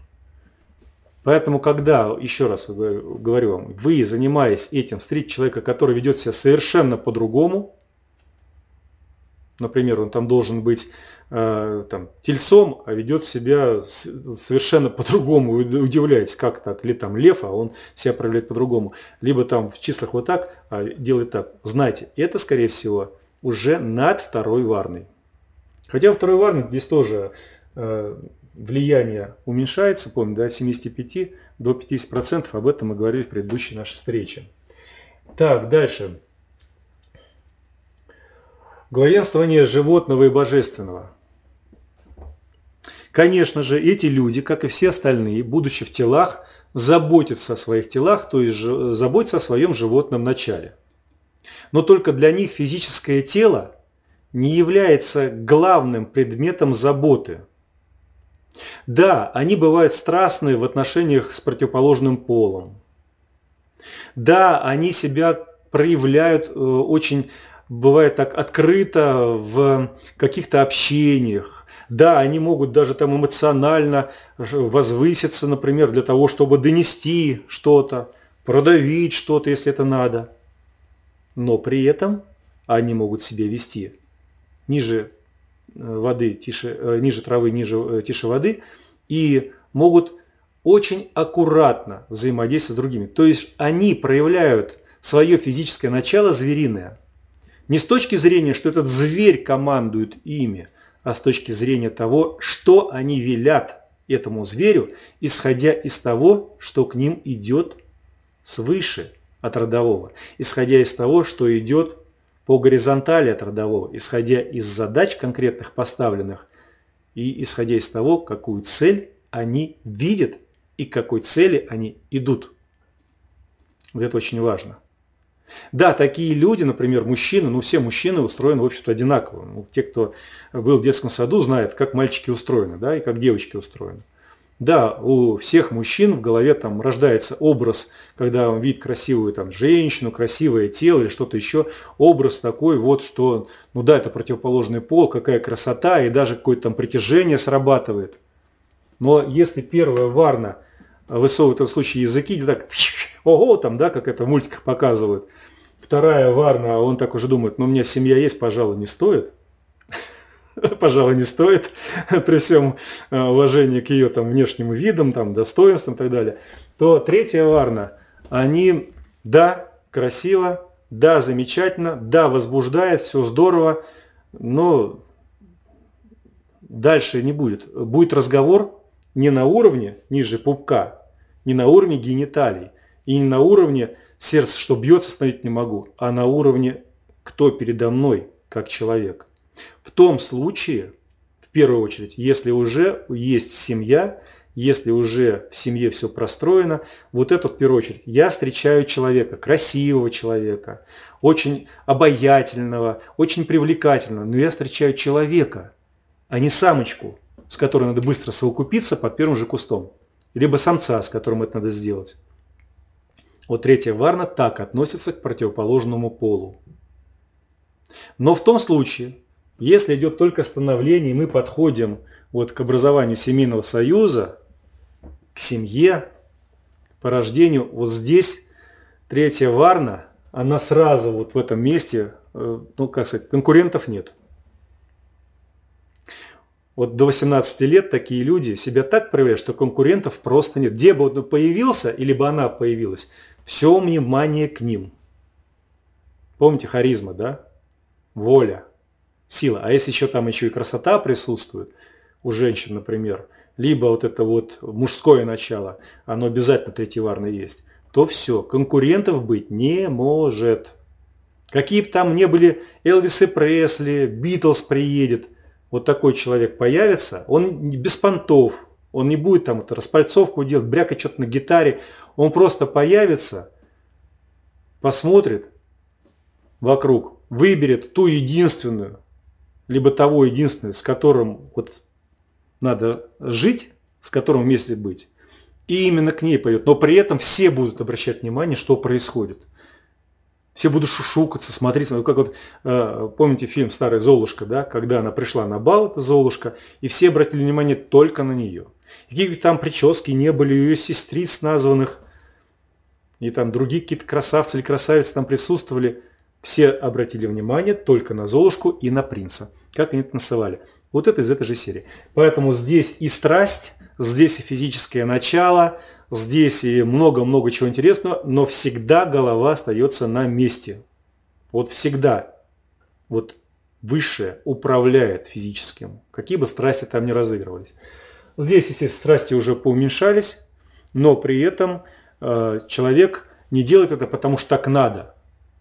Поэтому, когда, еще раз говорю вам, вы, занимаясь этим, встретите человека, который ведет себя совершенно по-другому, например, он там должен быть там, тельцом, а ведет себя совершенно по-другому, удивляетесь, как так, или там лев, а он себя проявляет по-другому, либо там в числах вот так, а делает так. Знайте, это, скорее всего, уже над второй варной. Хотя второй варной здесь тоже э, влияние уменьшается, помню, да, от 75 до 50%, об этом мы говорили в предыдущей нашей встрече. Так, дальше. Главенствование животного и божественного. Конечно же, эти люди, как и все остальные, будучи в телах, заботятся о своих телах, то есть заботятся о своем животном начале. Но только для них физическое тело не является главным предметом заботы. Да, они бывают страстны в отношениях с противоположным полом. Да, они себя проявляют э, очень бывает так открыто в каких-то общениях. Да, они могут даже там эмоционально возвыситься, например, для того, чтобы донести что-то, продавить что-то, если это надо. Но при этом они могут себя вести ниже э, воды, тише, э, ниже травы, ниже, э, тише воды и могут очень аккуратно взаимодействовать с другими. То есть они проявляют свое физическое начало звериное – не с точки зрения, что этот зверь командует ими, а с точки зрения того, что они велят этому зверю, исходя из того, что к ним идет свыше от родового, исходя из того, что идет по горизонтали от родового, исходя из задач конкретных поставленных и исходя из того, какую цель они видят и к какой цели они идут. Вот это очень важно. Да, такие люди, например, мужчины, ну все мужчины устроены, в общем-то, одинаково. Ну, те, кто был в детском саду, знают, как мальчики устроены, да, и как девочки устроены. Да, у всех мужчин в голове там рождается образ, когда он видит красивую там женщину, красивое тело или что-то еще, образ такой вот, что, ну да, это противоположный пол, какая красота, и даже какое-то там притяжение срабатывает. Но если первая варна высовывает в этом случае языки, так, ого, там, да, как это в мультиках показывают, вторая варна, он так уже думает, ну у меня семья есть, пожалуй, не стоит [LAUGHS] – пожалуй, не стоит, [LAUGHS] при всем э, уважении к ее там, внешним видам, там, достоинствам и так далее, то третья варна, они, да, красиво, да, замечательно, да, возбуждает, все здорово, но дальше не будет. Будет разговор не на уровне ниже пупка, не на уровне гениталий и не на уровне сердца, что бьется, остановить не могу, а на уровне кто передо мной, как человек. В том случае, в первую очередь, если уже есть семья, если уже в семье все простроено, вот это в первую очередь. Я встречаю человека, красивого человека, очень обаятельного, очень привлекательного, но я встречаю человека, а не самочку, с которой надо быстро совокупиться под первым же кустом, либо самца, с которым это надо сделать. Вот третья варна так относится к противоположному полу. Но в том случае, если идет только становление, и мы подходим вот к образованию семейного союза, к семье, по рождению, вот здесь третья варна, она сразу вот в этом месте, э, ну как сказать, конкурентов нет. Вот до 18 лет такие люди себя так проявляют, что конкурентов просто нет. Где бы он появился, или бы она появилась, все внимание к ним. Помните харизма, да? Воля сила. А если еще там еще и красота присутствует у женщин, например, либо вот это вот мужское начало, оно обязательно третьеварно есть, то все, конкурентов быть не может. Какие бы там ни были Элвис и Пресли, Битлз приедет, вот такой человек появится, он без понтов, он не будет там это распальцовку делать, брякать что-то на гитаре, он просто появится, посмотрит вокруг, выберет ту единственную, либо того единственного, с которым вот надо жить, с которым вместе быть, и именно к ней пойдет. Но при этом все будут обращать внимание, что происходит. Все будут шушукаться, смотреть. Как вот, э, помните фильм «Старая Золушка», да? когда она пришла на бал, эта Золушка, и все обратили внимание только на нее. Какие бы там прически не были ее сестриц названных, и там другие какие-то красавцы или красавицы там присутствовали – все обратили внимание только на Золушку и на принца. Как они танцевали. Вот это из этой же серии. Поэтому здесь и страсть, здесь и физическое начало, здесь и много-много чего интересного, но всегда голова остается на месте. Вот всегда. Вот высшее управляет физическим, какие бы страсти там ни разыгрывались. Здесь, естественно, страсти уже поуменьшались, но при этом э, человек не делает это потому, что так надо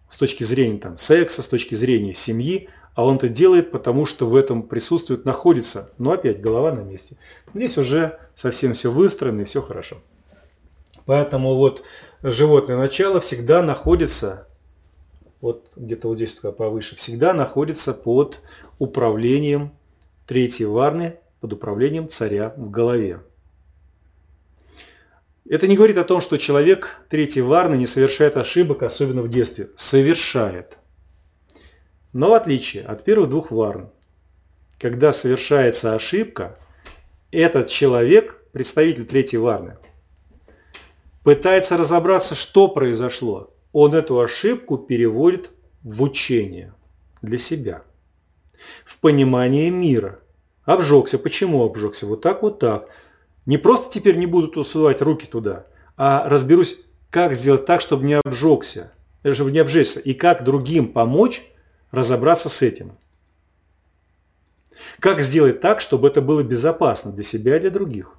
с точки зрения там, секса, с точки зрения семьи, а он это делает, потому что в этом присутствует, находится, но опять голова на месте. Здесь уже совсем все выстроено и все хорошо. Поэтому вот животное начало всегда находится, вот где-то вот здесь такая повыше, всегда находится под управлением третьей варны, под управлением царя в голове. Это не говорит о том, что человек третий варны не совершает ошибок, особенно в детстве. Совершает. Но в отличие от первых двух варн, когда совершается ошибка, этот человек, представитель третьей варны, пытается разобраться, что произошло. Он эту ошибку переводит в учение для себя, в понимание мира. Обжегся. Почему обжегся? Вот так, вот так. Не просто теперь не буду усылать руки туда, а разберусь, как сделать так, чтобы не обжегся, э, чтобы не обжечься, и как другим помочь разобраться с этим. Как сделать так, чтобы это было безопасно для себя и для других.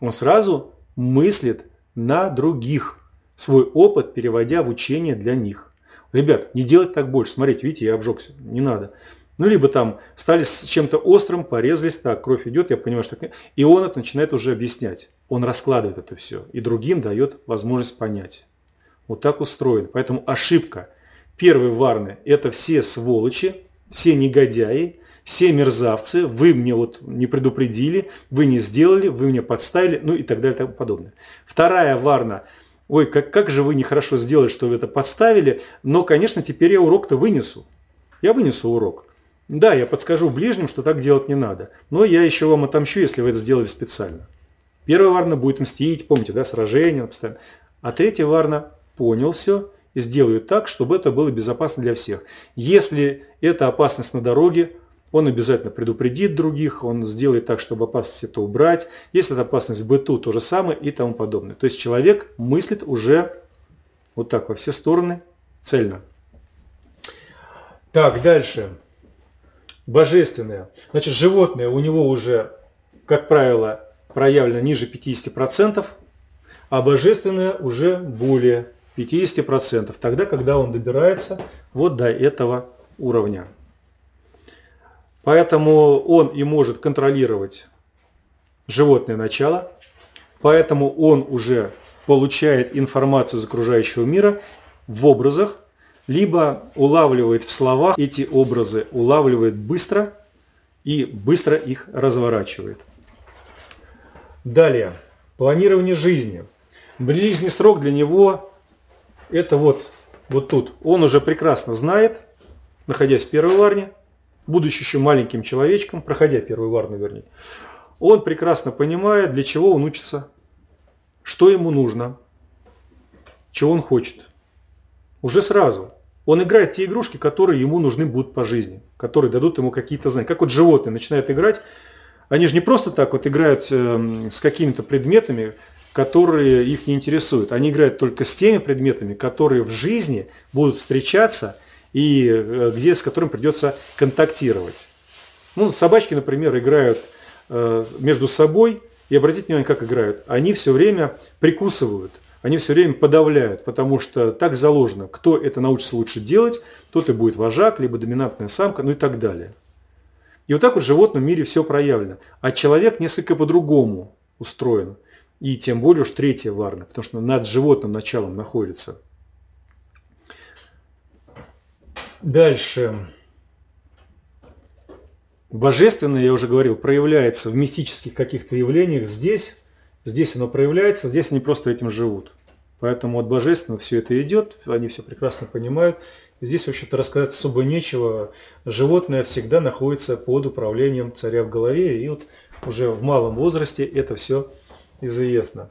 Он сразу мыслит на других, свой опыт переводя в учение для них. Ребят, не делать так больше. Смотрите, видите, я обжегся. Не надо. Ну, либо там стали с чем-то острым, порезались, так, кровь идет, я понимаю, что... И он это начинает уже объяснять. Он раскладывает это все. И другим дает возможность понять. вот так устроен. Поэтому ошибка. Первые варны – это все сволочи, все негодяи, все мерзавцы, вы мне вот не предупредили, вы не сделали, вы мне подставили, ну и так далее и тому подобное. Вторая варна – ой, как, как же вы нехорошо сделали, что вы это подставили, но, конечно, теперь я урок-то вынесу. Я вынесу урок. Да, я подскажу ближним, что так делать не надо, но я еще вам отомщу, если вы это сделали специально. Первая варна будет мстить, помните, да, сражение постоянно. А третья варна понял все сделаю так, чтобы это было безопасно для всех. Если это опасность на дороге, он обязательно предупредит других, он сделает так, чтобы опасность это убрать. Если это опасность в быту, то же самое и тому подобное. То есть человек мыслит уже вот так во все стороны цельно. Так, дальше. Божественное. Значит, животное у него уже, как правило, проявлено ниже 50%, а божественное уже более 50%, тогда, когда он добирается вот до этого уровня. Поэтому он и может контролировать животное начало, поэтому он уже получает информацию из окружающего мира в образах, либо улавливает в словах эти образы, улавливает быстро и быстро их разворачивает. Далее, планирование жизни. Ближний срок для него это вот, вот тут. Он уже прекрасно знает, находясь в первой варне, будучи еще маленьким человечком, проходя первую варну, вернее, он прекрасно понимает, для чего он учится, что ему нужно, чего он хочет. Уже сразу. Он играет те игрушки, которые ему нужны будут по жизни, которые дадут ему какие-то знания. Как вот животные начинают играть, они же не просто так вот играют э, с какими-то предметами, которые их не интересуют. Они играют только с теми предметами, которые в жизни будут встречаться и э, где, с которым придется контактировать. Ну, собачки, например, играют э, между собой, и обратите внимание, как играют. Они все время прикусывают, они все время подавляют, потому что так заложено, кто это научится лучше делать, тот и будет вожак, либо доминантная самка, ну и так далее. И вот так вот в животном мире все проявлено. А человек несколько по-другому устроен. И тем более уж третья варна, потому что над животным началом находится. Дальше. Божественное, я уже говорил, проявляется в мистических каких-то явлениях здесь. Здесь оно проявляется, здесь они просто этим живут. Поэтому от божественного все это идет, они все прекрасно понимают. Здесь вообще-то рассказать особо нечего. Животное всегда находится под управлением царя в голове, и вот уже в малом возрасте это все известно.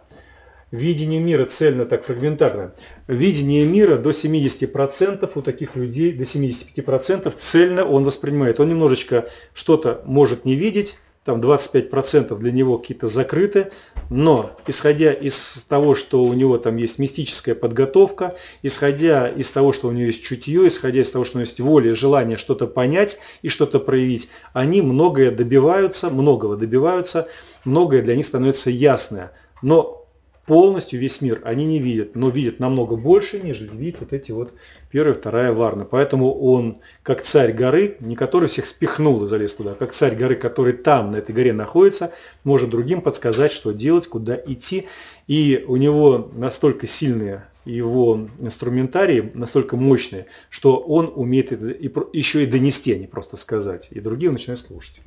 Видение мира цельно, так фрагментарно. Видение мира до 70% у таких людей, до 75% цельно он воспринимает. Он немножечко что-то может не видеть, там 25% для него какие-то закрыты, но исходя из того, что у него там есть мистическая подготовка, исходя из того, что у него есть чутье, исходя из того, что у него есть воля, желание что-то понять и что-то проявить, они многое добиваются, многого добиваются, многое для них становится ясное. Но полностью весь мир они не видят, но видят намного больше, нежели видят вот эти вот первая, вторая варна. Поэтому он, как царь горы, не который всех спихнул и залез туда, а как царь горы, который там, на этой горе находится, может другим подсказать, что делать, куда идти. И у него настолько сильные его инструментарии, настолько мощные, что он умеет это и, еще и донести, а не просто сказать. И другие начинают слушать.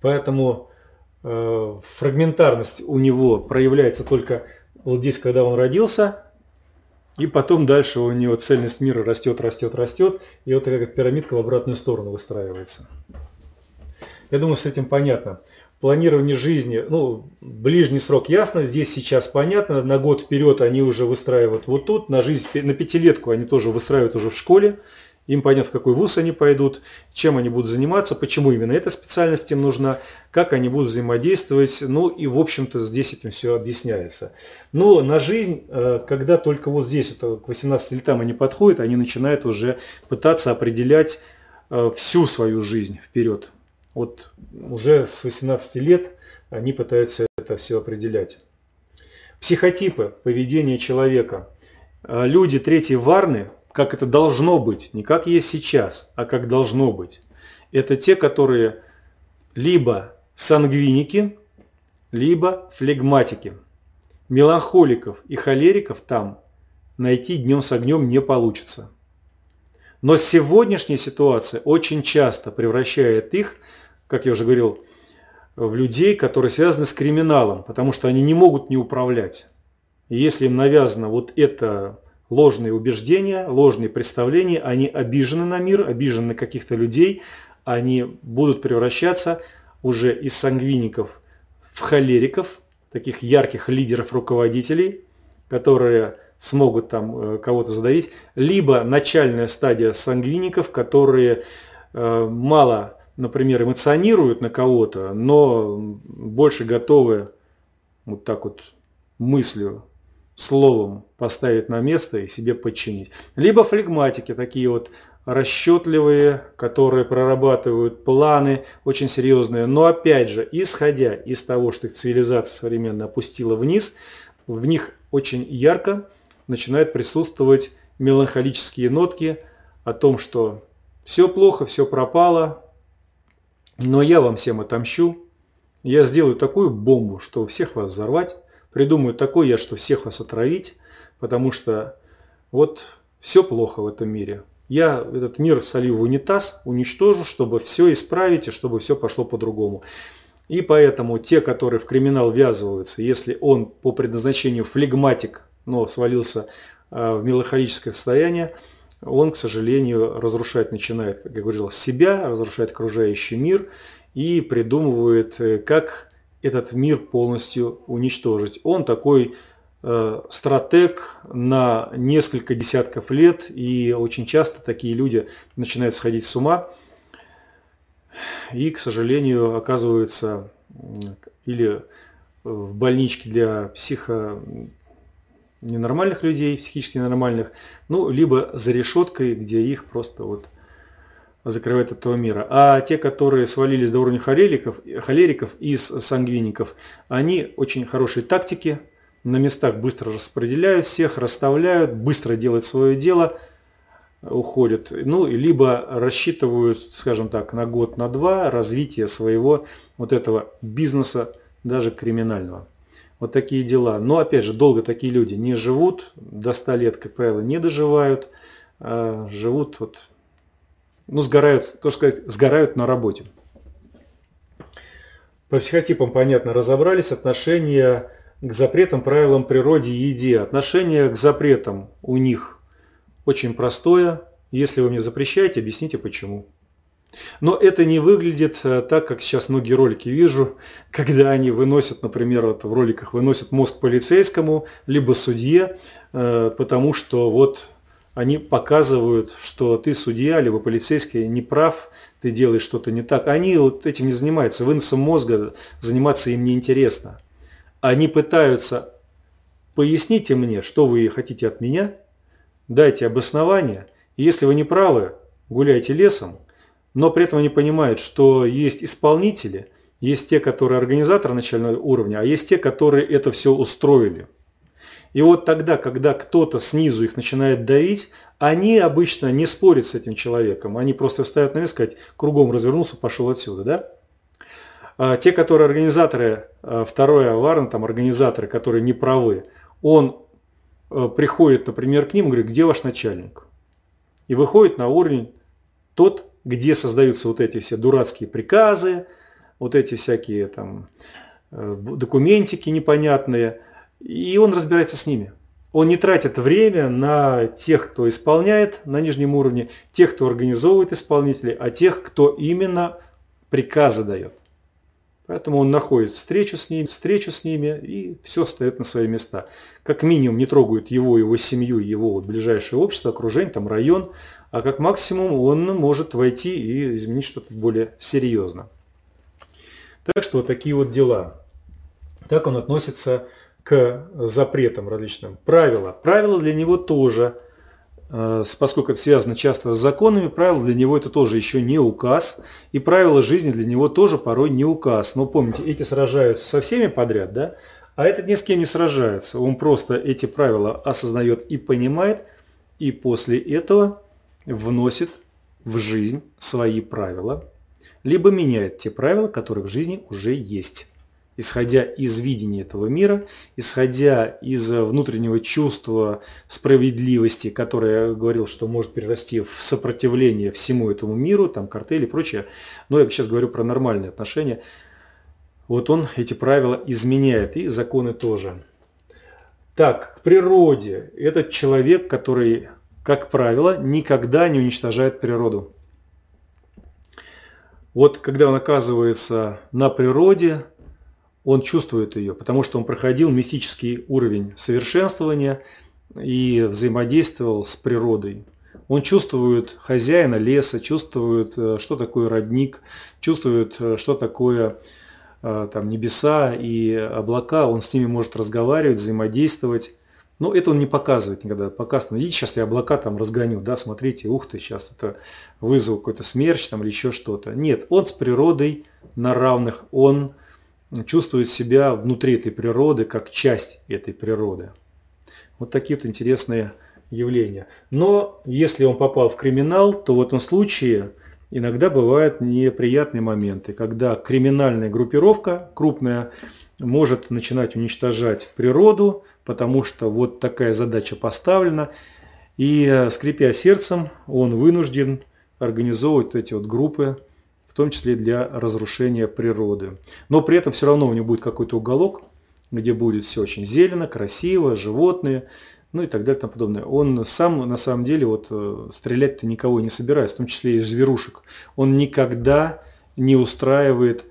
Поэтому фрагментарность у него проявляется только вот здесь, когда он родился, и потом дальше у него цельность мира растет, растет, растет, и вот такая пирамидка в обратную сторону выстраивается. Я думаю, с этим понятно. Планирование жизни, ну, ближний срок ясно, здесь сейчас понятно, на год вперед они уже выстраивают вот тут, на жизнь, на пятилетку они тоже выстраивают уже в школе, им понятно, в какой вуз они пойдут, чем они будут заниматься, почему именно эта специальность им нужна, как они будут взаимодействовать. Ну и, в общем-то, здесь этим все объясняется. Но на жизнь, э, когда только вот здесь, это к 18 летам они подходят, они начинают уже пытаться определять э, всю свою жизнь вперед. Вот уже с 18 лет они пытаются это все определять. Психотипы поведения человека. Э, люди третьей варны – как это должно быть, не как есть сейчас, а как должно быть. Это те, которые либо сангвиники, либо флегматики. Меланхоликов и холериков там найти днем с огнем не получится. Но сегодняшняя ситуация очень часто превращает их, как я уже говорил, в людей, которые связаны с криминалом, потому что они не могут не управлять. И если им навязано вот это ложные убеждения, ложные представления, они обижены на мир, обижены на каких-то людей, они будут превращаться уже из сангвиников в холериков, таких ярких лидеров-руководителей, которые смогут там э, кого-то задавить, либо начальная стадия сангвиников, которые э, мало, например, эмоционируют на кого-то, но больше готовы вот так вот мыслью, словом поставить на место и себе подчинить. Либо флегматики, такие вот расчетливые, которые прорабатывают планы очень серьезные. Но опять же, исходя из того, что их цивилизация современная опустила вниз, в них очень ярко начинают присутствовать меланхолические нотки о том, что все плохо, все пропало, но я вам всем отомщу. Я сделаю такую бомбу, что всех вас взорвать. Придумаю такой я, что всех вас отравить, потому что вот все плохо в этом мире. Я этот мир солью в унитаз, уничтожу, чтобы все исправить и чтобы все пошло по-другому. И поэтому те, которые в криминал ввязываются, если он по предназначению флегматик, но свалился э, в меланхолическое состояние, он, к сожалению, разрушать начинает, как я говорил, себя, разрушает окружающий мир и придумывает, э, как этот мир полностью уничтожить. Он такой э, стратег на несколько десятков лет, и очень часто такие люди начинают сходить с ума и, к сожалению, оказываются или в больничке для психо ненормальных людей, психически ненормальных, ну, либо за решеткой, где их просто вот закрывает этого мира. А те, которые свалились до уровня холериков, холериков из сангвиников, они очень хорошие тактики, на местах быстро распределяют всех, расставляют, быстро делают свое дело, уходят. Ну, либо рассчитывают, скажем так, на год, на два развитие своего вот этого бизнеса, даже криминального. Вот такие дела. Но, опять же, долго такие люди не живут, до 100 лет, как правило, не доживают, а живут вот ну, сгорают, то сказать, сгорают на работе. По психотипам, понятно, разобрались. Отношения к запретам, правилам природе и еде. Отношение к запретам у них очень простое. Если вы мне запрещаете, объясните почему. Но это не выглядит э, так, как сейчас многие ролики вижу, [LAUGHS] когда они выносят, например, вот в роликах выносят мозг полицейскому, либо судье, э, потому что вот они показывают, что ты судья, либо полицейский не прав, ты делаешь что-то не так. Они вот этим не занимаются. Выносом мозга заниматься им неинтересно. Они пытаются поясните мне, что вы хотите от меня, дайте обоснование. И если вы не правы, гуляйте лесом, но при этом они понимают, что есть исполнители, есть те, которые организаторы начального уровня, а есть те, которые это все устроили. И вот тогда, когда кто-то снизу их начинает давить, они обычно не спорят с этим человеком. Они просто ставят на место, сказать, кругом развернулся, пошел отсюда. Да? А те, которые организаторы, а, второй Аварн, там организаторы, которые не правы, он а, приходит, например, к ним и говорит, где ваш начальник? И выходит на уровень тот, где создаются вот эти все дурацкие приказы, вот эти всякие там э, документики непонятные – и он разбирается с ними. Он не тратит время на тех, кто исполняет на нижнем уровне, тех, кто организовывает исполнителей, а тех, кто именно приказы дает. Поэтому он находит встречу с ними, встречу с ними, и все стоит на свои места. Как минимум не трогают его, его семью, его вот ближайшее общество, окружение, там район, а как максимум он может войти и изменить что-то более серьезно. Так что вот такие вот дела. Так он относится к запретам различным. Правила. Правила для него тоже, э, поскольку это связано часто с законами, правила для него это тоже еще не указ. И правила жизни для него тоже порой не указ. Но помните, эти сражаются со всеми подряд, да? А этот ни с кем не сражается. Он просто эти правила осознает и понимает, и после этого вносит в жизнь свои правила, либо меняет те правила, которые в жизни уже есть. Исходя из видения этого мира, исходя из внутреннего чувства справедливости, которое я говорил, что может перерасти в сопротивление всему этому миру, там картели и прочее. Но я сейчас говорю про нормальные отношения. Вот он эти правила изменяет, и законы тоже. Так, к природе. Этот человек, который, как правило, никогда не уничтожает природу. Вот когда он оказывается на природе, он чувствует ее, потому что он проходил мистический уровень совершенствования и взаимодействовал с природой. Он чувствует хозяина леса, чувствует, э, что такое родник, чувствует, э, что такое э, там, небеса и облака. Он с ними может разговаривать, взаимодействовать. Но это он не показывает никогда. Показывает, идите, сейчас я облака там разгоню, да, смотрите, ух ты, сейчас это вызову какой-то смерч там или еще что-то. Нет, он с природой на равных, он чувствует себя внутри этой природы, как часть этой природы. Вот такие вот интересные явления. Но если он попал в криминал, то в этом случае иногда бывают неприятные моменты, когда криминальная группировка крупная может начинать уничтожать природу, потому что вот такая задача поставлена. И скрипя сердцем, он вынужден организовывать эти вот группы в том числе для разрушения природы. Но при этом все равно у него будет какой-то уголок, где будет все очень зелено, красиво, животные, ну и так далее и тому подобное. Он сам на самом деле вот э, стрелять-то никого не собирается, в том числе и зверушек. Он никогда не устраивает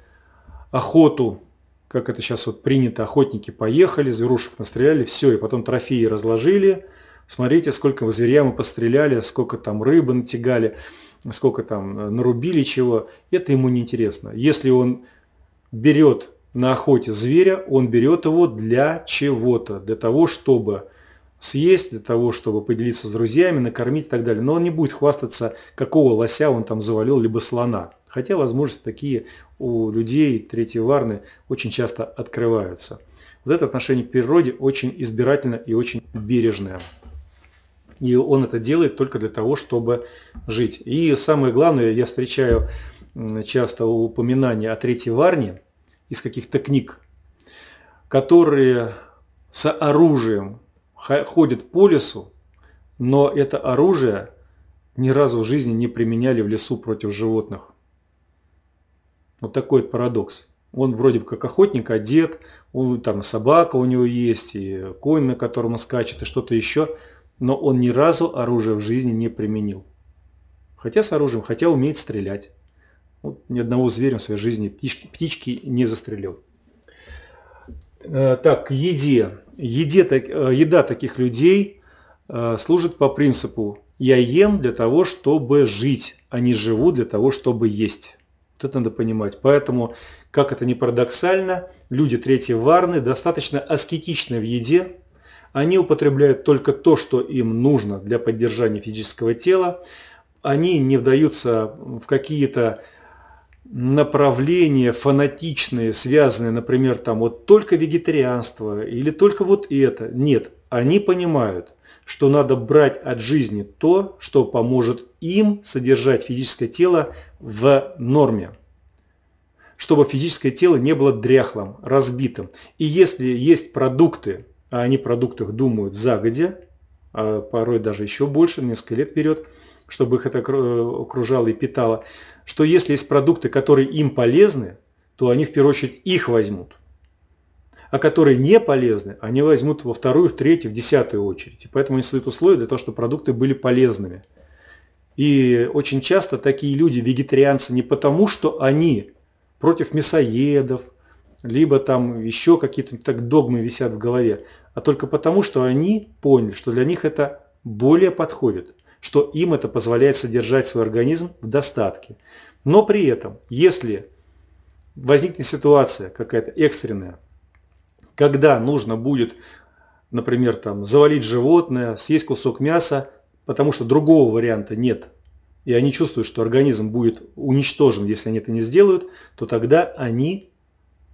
охоту, как это сейчас вот принято, охотники поехали, зверушек настреляли, все, и потом трофеи разложили. Смотрите, сколько зверя мы постреляли, сколько там рыбы натягали сколько там э, нарубили чего, это ему не интересно. Если он берет на охоте зверя, он берет его для чего-то, для того, чтобы съесть, для того, чтобы поделиться с друзьями, накормить и так далее. Но он не будет хвастаться, какого лося он там завалил, либо слона. Хотя возможности такие у людей третьей варны очень часто открываются. Вот это отношение к природе очень избирательно и очень бережное. И он это делает только для того, чтобы жить. И самое главное, я встречаю часто упоминания о третьей варне из каких-то книг, которые с оружием ходят по лесу, но это оружие ни разу в жизни не применяли в лесу против животных. Вот такой вот парадокс. Он вроде бы как охотник, одет, он, там собака у него есть, и конь, на котором он скачет, и что-то еще – но он ни разу оружие в жизни не применил. Хотя с оружием, хотя умеет стрелять. Вот ни одного зверя в своей жизни птички, птички не застрелил. Э, так, еде. еде так, э, еда таких людей э, служит по принципу «я ем для того, чтобы жить, а не живу для того, чтобы есть». Вот это надо понимать. Поэтому, как это ни парадоксально, люди третьей варны достаточно аскетичны в еде, они употребляют только то, что им нужно для поддержания физического тела. Они не вдаются в какие-то направления фанатичные, связанные, например, там вот только вегетарианство или только вот это. Нет, они понимают, что надо брать от жизни то, что поможет им содержать физическое тело в норме чтобы физическое тело не было дряхлым, разбитым. И если есть продукты, а они продуктах думают загодя, а порой даже еще больше, несколько лет вперед, чтобы их это окружало и питало, что если есть продукты, которые им полезны, то они в первую очередь их возьмут. А которые не полезны, они возьмут во вторую, в третью, в десятую очередь. И поэтому они создают условия для того, чтобы продукты были полезными. И очень часто такие люди вегетарианцы не потому, что они против мясоедов, либо там еще какие-то так догмы висят в голове, а только потому, что они поняли, что для них это более подходит, что им это позволяет содержать свой организм в достатке. Но при этом, если возникнет ситуация какая-то экстренная, когда нужно будет, например, там, завалить животное, съесть кусок мяса, потому что другого варианта нет, и они чувствуют, что организм будет уничтожен, если они это не сделают, то тогда они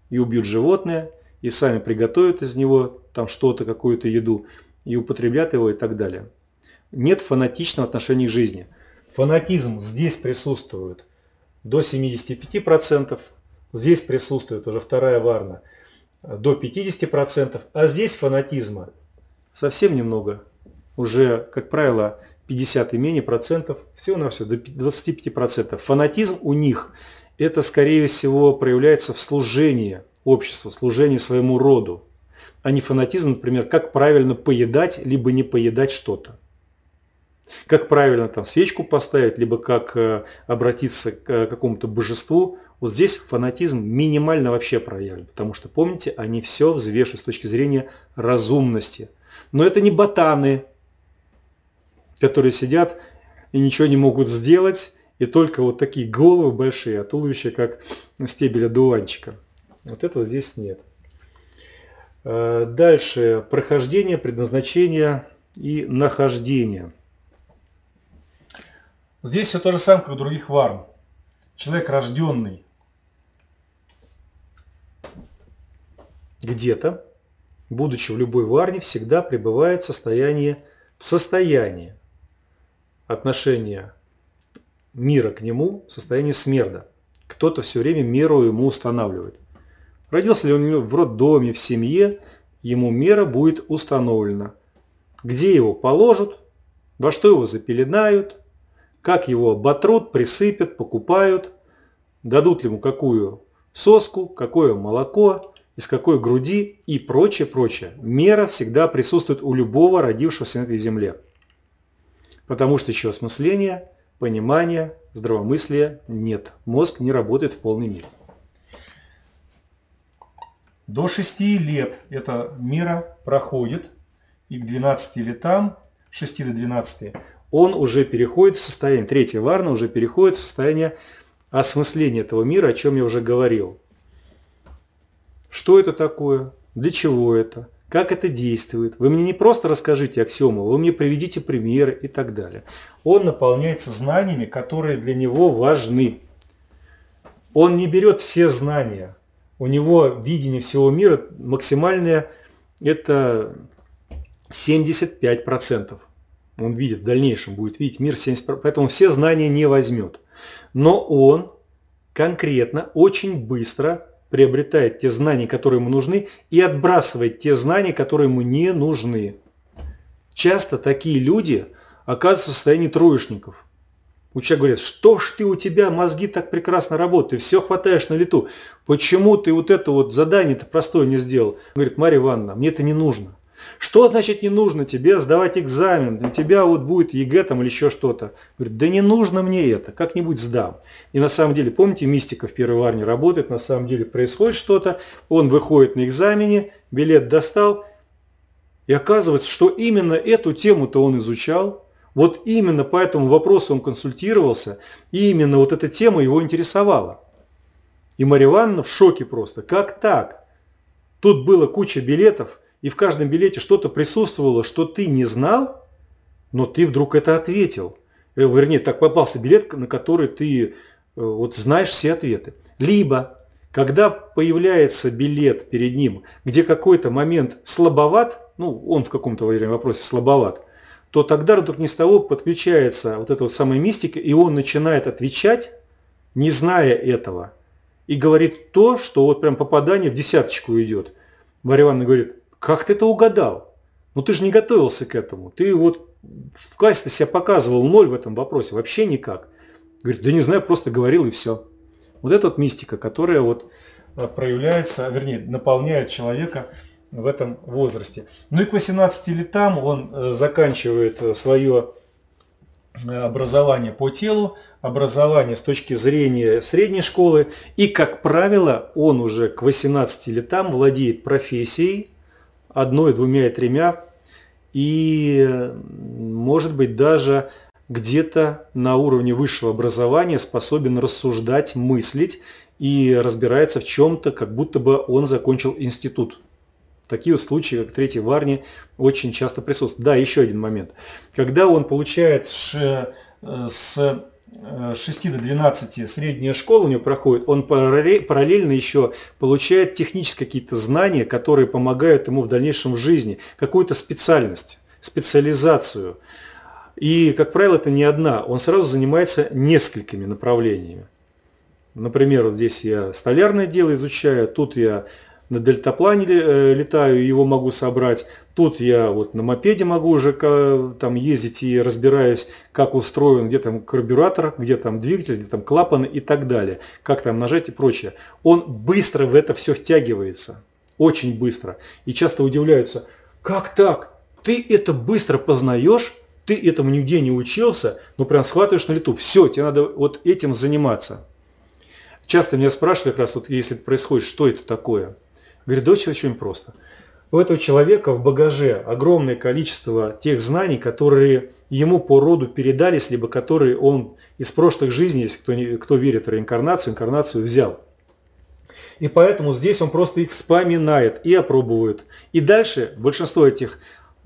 и убьют животное, и сами приготовят из него там что-то, какую-то еду, и употребят его и так далее. Нет фанатичного отношения к жизни. Фанатизм здесь присутствует до 75%, Здесь присутствует уже вторая варна до 50%, а здесь фанатизма совсем немного. Уже, как правило, 50 и менее процентов, всего на все до 25 процентов. Фанатизм у них это, скорее всего, проявляется в служении обществу, служении своему роду, а не фанатизм, например, как правильно поедать, либо не поедать что-то. Как правильно там свечку поставить, либо как э, обратиться к э, какому-то божеству. Вот здесь фанатизм минимально вообще проявлен, потому что, помните, они все взвешивают с точки зрения разумности. Но это не ботаны, которые сидят и ничего не могут сделать, и только вот такие головы большие, а туловище как стебель одуванчика. Вот этого здесь нет. Э, дальше. Прохождение, предназначение и нахождение. Здесь все то же самое, как у других варн. Человек рожденный где-то, будучи в любой варне, всегда пребывает в состоянии, в состоянии отношения мира к нему, в состоянии смерда. Кто-то все время меру ему устанавливает. Родился ли он в роддоме, в семье, ему мера будет установлена. Где его положат, во что его запеленают, как его оботрут, присыпят, покупают, дадут ли ему какую соску, какое молоко, из какой груди и прочее, прочее. Мера всегда присутствует у любого родившегося на этой земле. Потому что еще осмысления, понимания, здравомыслия нет. Мозг не работает в полной мере. До 6 лет эта мера проходит, и к 12 летам, 6 до 12, он уже переходит в состояние, третья варна уже переходит в состояние осмысления этого мира, о чем я уже говорил. Что это такое? Для чего это? Как это действует? Вы мне не просто расскажите аксиому, вы мне приведите примеры и так далее. Он наполняется знаниями, которые для него важны. Он не берет все знания. У него видение всего мира максимальное это 75%. Он видит в дальнейшем, будет видеть мир 70%, поэтому все знания не возьмет. Но он конкретно, очень быстро приобретает те знания, которые ему нужны, и отбрасывает те знания, которые ему не нужны. Часто такие люди оказываются в состоянии троечников. У человека говорят, что ж ты у тебя мозги так прекрасно работают, все хватаешь на лету. Почему ты вот это вот задание-то простое не сделал? Говорит, Марья Ивановна, мне это не нужно. Что значит не нужно тебе сдавать экзамен? У тебя вот будет ЕГЭ там или еще что-то. Говорит, да не нужно мне это, как-нибудь сдам. И на самом деле, помните, мистика в первой варне работает, на самом деле происходит что-то, он выходит на экзамене, билет достал, и оказывается, что именно эту тему-то он изучал, вот именно по этому вопросу он консультировался, и именно вот эта тема его интересовала. И Марья Ивановна в шоке просто. Как так? Тут было куча билетов, и в каждом билете что-то присутствовало, что ты не знал, но ты вдруг это ответил. Э, вернее, так попался билет, на который ты э, вот знаешь все ответы. Либо, когда появляется билет перед ним, где какой-то момент слабоват, ну, он в каком-то вопросе слабоват, то тогда вдруг ни с того подключается вот эта вот самая мистика, и он начинает отвечать, не зная этого, и говорит то, что вот прям попадание в десяточку идет. Марья Ивановна говорит, как ты это угадал? Ну ты же не готовился к этому. Ты вот в классе-то себя показывал ноль в этом вопросе. Вообще никак. Говорит, да не знаю, просто говорил и все. Вот это вот мистика, которая вот э, проявляется, вернее, наполняет человека в этом возрасте. Ну и к 18 летам он э, заканчивает э, свое образование по телу, образование с точки зрения средней школы. И, как правило, он уже к 18 летам владеет профессией, одной, двумя и тремя, и, может быть, даже где-то на уровне высшего образования способен рассуждать, мыслить и разбирается в чем-то, как будто бы он закончил институт. Такие случаи, как третий Варни, очень часто присутствуют. Да, еще один момент. Когда он получает э, с 6 до 12 средняя школа у него проходит, он параллельно еще получает технические какие-то знания, которые помогают ему в дальнейшем в жизни, какую-то специальность, специализацию. И, как правило, это не одна, он сразу занимается несколькими направлениями. например, вот здесь я столярное дело изучаю, тут я на дельтаплане э, летаю, его могу собрать. Тут я вот на мопеде могу уже там ездить и разбираюсь, как устроен, где там карбюратор, где там двигатель, где там клапаны и так далее. Как там нажать и прочее. Он быстро в это все втягивается. Очень быстро. И часто удивляются, как так? Ты это быстро познаешь? Ты этому нигде не учился, но прям схватываешь на лету. Все, тебе надо вот этим заниматься. Часто меня спрашивают как раз, вот если это происходит, что это такое? Говорит, да очень, просто. У этого человека в багаже огромное количество тех знаний, которые ему по роду передались, либо которые он из прошлых жизней, если кто, не, кто верит в реинкарнацию, инкарнацию взял. И поэтому здесь он просто их вспоминает и опробует. И дальше большинство этих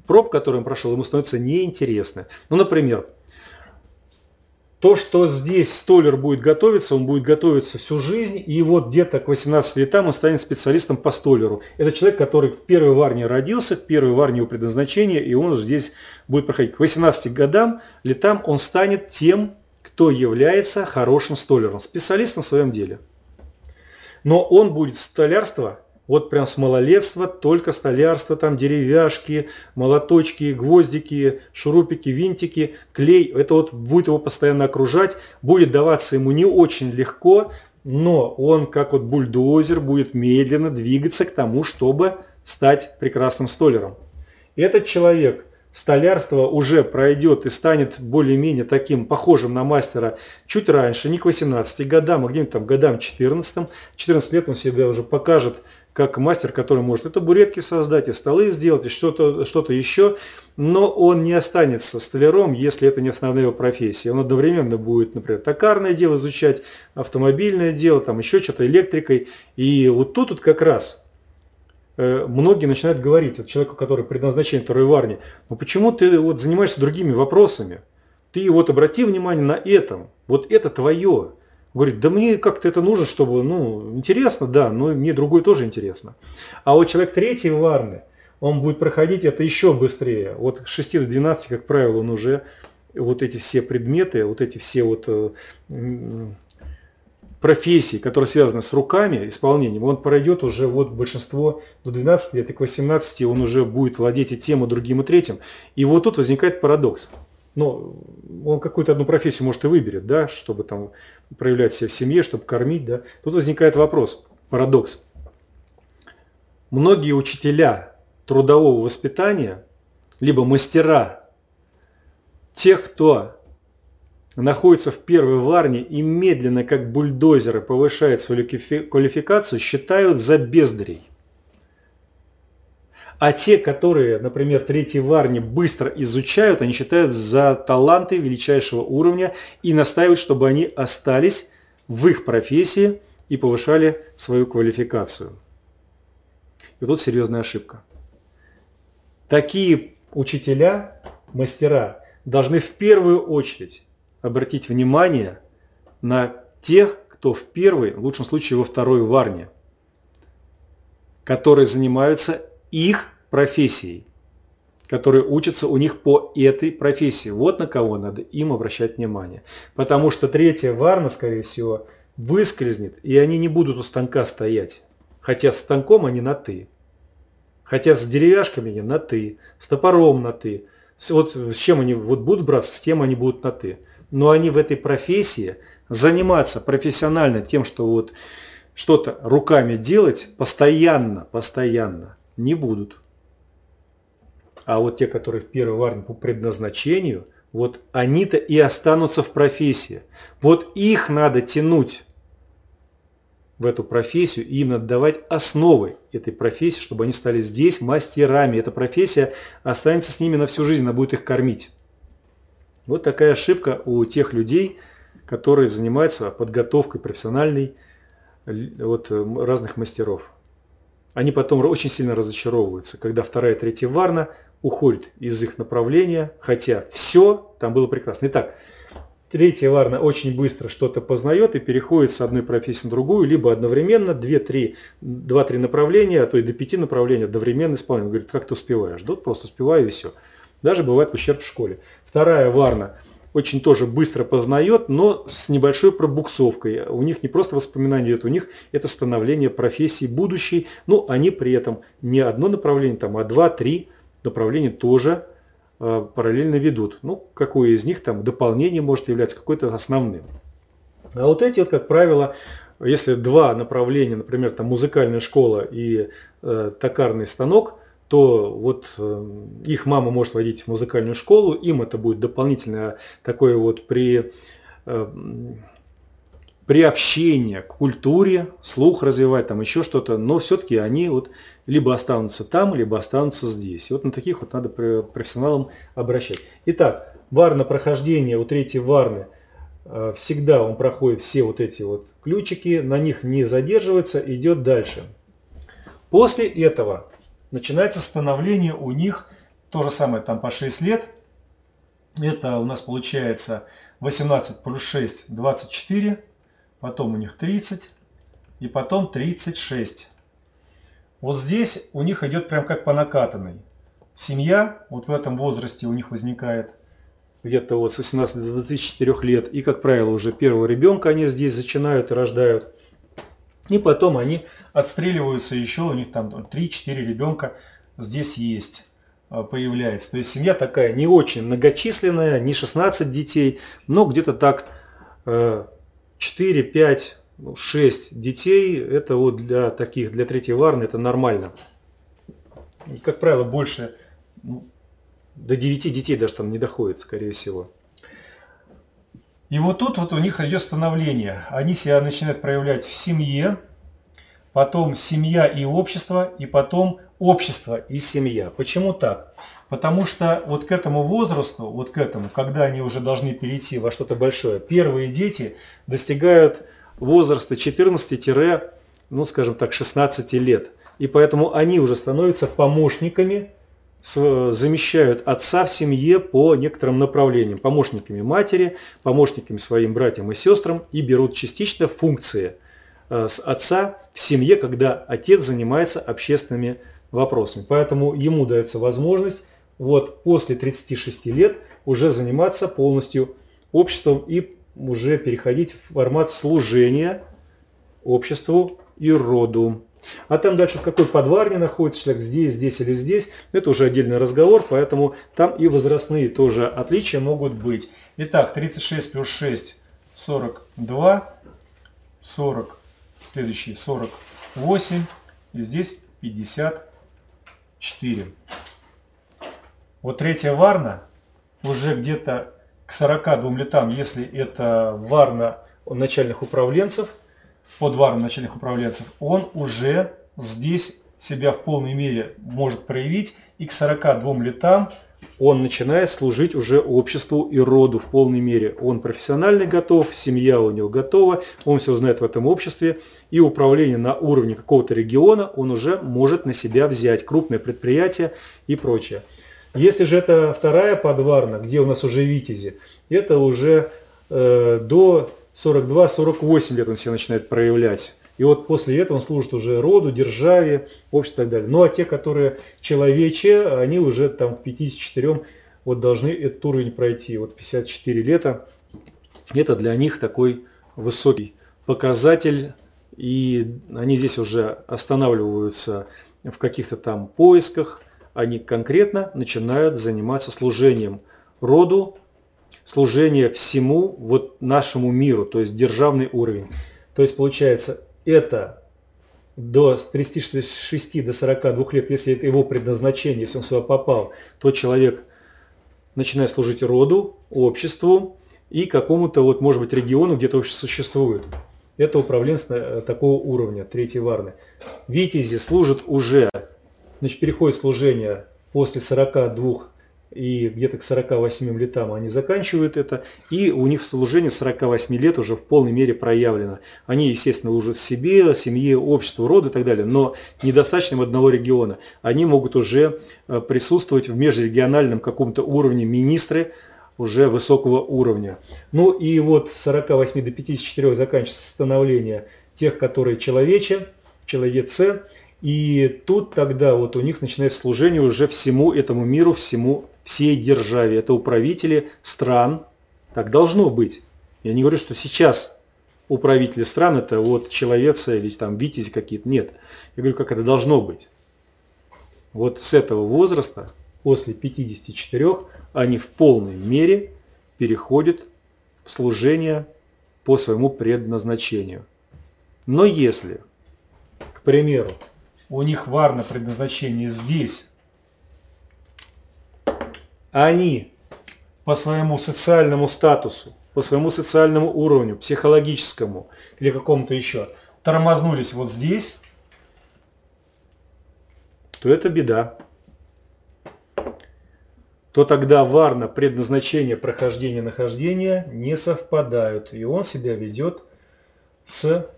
проб, которые он прошел, ему становится неинтересно. Ну, например, то, что здесь столер будет готовиться, он будет готовиться всю жизнь, и вот где-то к 18 летам он станет специалистом по столеру. Это человек, который в первой варне родился, в первой варне его предназначения, и он здесь будет проходить. К 18 годам, летам он станет тем, кто является хорошим столером, специалистом в своем деле. Но он будет столярство вот прям с малолетства, только столярство, там деревяшки, молоточки, гвоздики, шурупики, винтики, клей. Это вот будет его постоянно окружать, будет даваться ему не очень легко, но он как вот бульдозер будет медленно двигаться к тому, чтобы стать прекрасным столером. Этот человек столярство уже пройдет и станет более-менее таким похожим на мастера чуть раньше, не к 18 годам, а где-нибудь там годам 14. 14 лет он себя уже покажет как мастер, который может и табуретки создать, и столы сделать, и что-то что еще, но он не останется столяром, если это не основная его профессия. Он одновременно будет, например, токарное дело изучать, автомобильное дело, там еще что-то электрикой. И вот тут вот как раз э, многие начинают говорить, вот человеку, который предназначен второй варни, ну почему ты вот занимаешься другими вопросами? Ты вот обрати внимание на этом, вот это твое, Говорит, да мне как-то это нужно, чтобы, ну, интересно, да, но мне другой тоже интересно. А вот человек третий варны, он будет проходить это еще быстрее. Вот с 6 до 12, как правило, он уже вот эти все предметы, вот эти все вот э, профессии, которые связаны с руками, исполнением, он пройдет уже вот большинство до 12 лет, и к 18 он уже будет владеть и тем, и другим, и третьим. И вот тут возникает парадокс. Но он какую-то одну профессию, может, и выберет, да, чтобы там проявлять себя в семье, чтобы кормить, да. Тут возникает вопрос, парадокс. Многие учителя трудового воспитания, либо мастера, тех, кто находится в первой варне и медленно, как бульдозеры, повышает свою квалификацию, считают за бездарей. А те, которые, например, в третьей варне быстро изучают, они считают за таланты величайшего уровня и настаивают, чтобы они остались в их профессии и повышали свою квалификацию. И тут серьезная ошибка. Такие учителя, мастера, должны в первую очередь обратить внимание на тех, кто в первой, в лучшем случае во второй варне, которые занимаются их профессией, которые учатся у них по этой профессии. Вот на кого надо им обращать внимание. Потому что третья варна, скорее всего, выскользнет, и они не будут у станка стоять. Хотя с станком они на «ты». Хотя с деревяшками они на «ты», с топором на «ты». Вот с чем они вот будут браться, с тем они будут на «ты». Но они в этой профессии заниматься профессионально тем, что вот что-то руками делать постоянно, постоянно не будут. А вот те, которые в первой армии по предназначению, вот они-то и останутся в профессии. Вот их надо тянуть в эту профессию и им надо давать основы этой профессии, чтобы они стали здесь мастерами. Эта профессия останется с ними на всю жизнь, она будет их кормить. Вот такая ошибка у тех людей, которые занимаются подготовкой профессиональной вот, разных мастеров они потом очень сильно разочаровываются, когда вторая и третья варна уходят из их направления, хотя все там было прекрасно. Итак, третья варна очень быстро что-то познает и переходит с одной профессии на другую, либо одновременно 2-3 направления, а то и до 5 направлений одновременно исполняет. Говорит, как ты успеваешь? Да просто успеваю и все. Даже бывает в ущерб в школе. Вторая варна очень тоже быстро познает, но с небольшой пробуксовкой. У них не просто воспоминания идет, у них это становление профессии будущей. Но они при этом не одно направление, там, а два-три направления тоже э, параллельно ведут. Ну, какое из них там дополнение может являться какой-то основным. А вот эти, вот, как правило, если два направления, например, там музыкальная школа и э, токарный станок – то вот э, их мама может водить в музыкальную школу, им это будет дополнительное такое вот при, э, приобщение к культуре, слух развивать, там еще что-то, но все-таки они вот либо останутся там, либо останутся здесь. И вот на таких вот надо профессионалам обращать. Итак, варна прохождение у третьей варны э, всегда он проходит все вот эти вот ключики, на них не задерживается, идет дальше. После этого начинается становление у них то же самое там по 6 лет. Это у нас получается 18 плюс 6 24, потом у них 30 и потом 36. Вот здесь у них идет прям как по накатанной. Семья вот в этом возрасте у них возникает где-то вот с 18 до 24 лет. И, как правило, уже первого ребенка они здесь зачинают и рождают. И потом они отстреливаются еще, у них там 3-4 ребенка здесь есть, а, появляется. То есть семья такая не очень многочисленная, не 16 детей, но где-то так 4, 5, 6 детей, это вот для таких, для третьей варны это нормально. И, как правило, больше, ну, до 9 детей даже там не доходит, скорее всего. И вот тут вот у них идет становление. Они себя начинают проявлять в семье, потом семья и общество, и потом общество и семья. Почему так? Потому что вот к этому возрасту, вот к этому, когда они уже должны перейти во что-то большое, первые дети достигают возраста 14 ну скажем так, 16 лет. И поэтому они уже становятся помощниками замещают отца в семье по некоторым направлениям, помощниками матери, помощниками своим братьям и сестрам и берут частично функции э, с отца в семье, когда отец занимается общественными вопросами. Поэтому ему дается возможность вот после 36 лет уже заниматься полностью обществом и уже переходить в формат служения обществу и роду. А там дальше в какой подварне находится человек, здесь, здесь или здесь, это уже отдельный разговор, поэтому там и возрастные тоже отличия могут быть. Итак, 36 плюс 6, 42, 40, следующий 48, и здесь 54. Вот третья варна уже где-то к 42 летам, если это варна начальных управленцев – под варом начальных управленцев, он уже здесь себя в полной мере может проявить, и к 42 летам он начинает служить уже обществу и роду в полной мере. Он профессионально готов, семья у него готова, он все знает в этом обществе, и управление на уровне какого-то региона он уже может на себя взять, крупное предприятие и прочее. Если же это вторая подварна, где у нас уже витязи, это уже э, до 42-48 лет он себя начинает проявлять. И вот после этого он служит уже роду, державе, обществу и так далее. Ну а те, которые человече, они уже там в 54 вот должны этот уровень пройти. Вот 54 лета, это для них такой высокий показатель. И они здесь уже останавливаются в каких-то там поисках. Они конкретно начинают заниматься служением роду, служение всему вот нашему миру, то есть державный уровень. То есть получается это до 36 до 42 лет, если это его предназначение, если он сюда попал, то человек начинает служить роду, обществу и какому-то вот, может быть, региону, где-то вообще существует. Это управленец э, такого уровня, третьей варны. Витязи служат уже, значит, переходит служение после 42 и где-то к 48 летам они заканчивают это, и у них служение 48 лет уже в полной мере проявлено. Они, естественно, служат себе, семье, обществу, роду и так далее, но недостаточно им одного региона. Они могут уже э, присутствовать в межрегиональном каком-то уровне министры, уже высокого уровня. Ну и вот с 48 до 54 заканчивается становление тех, которые человече, человеце, и тут тогда вот у них начинается служение уже всему этому миру, всему всей державе. Это управители стран, Так должно быть. Я не говорю, что сейчас у правителей стран это вот человеца или там витязи какие-то. Нет. Я говорю, как это должно быть. Вот с этого возраста, после 54, они в полной мере переходят в служение по своему предназначению. Но если, к примеру, у них варно предназначение здесь, они по своему социальному статусу, по своему социальному уровню, психологическому или какому-то еще, тормознулись вот здесь, то это беда. То тогда варно предназначение прохождения нахождения не совпадают, и он себя ведет с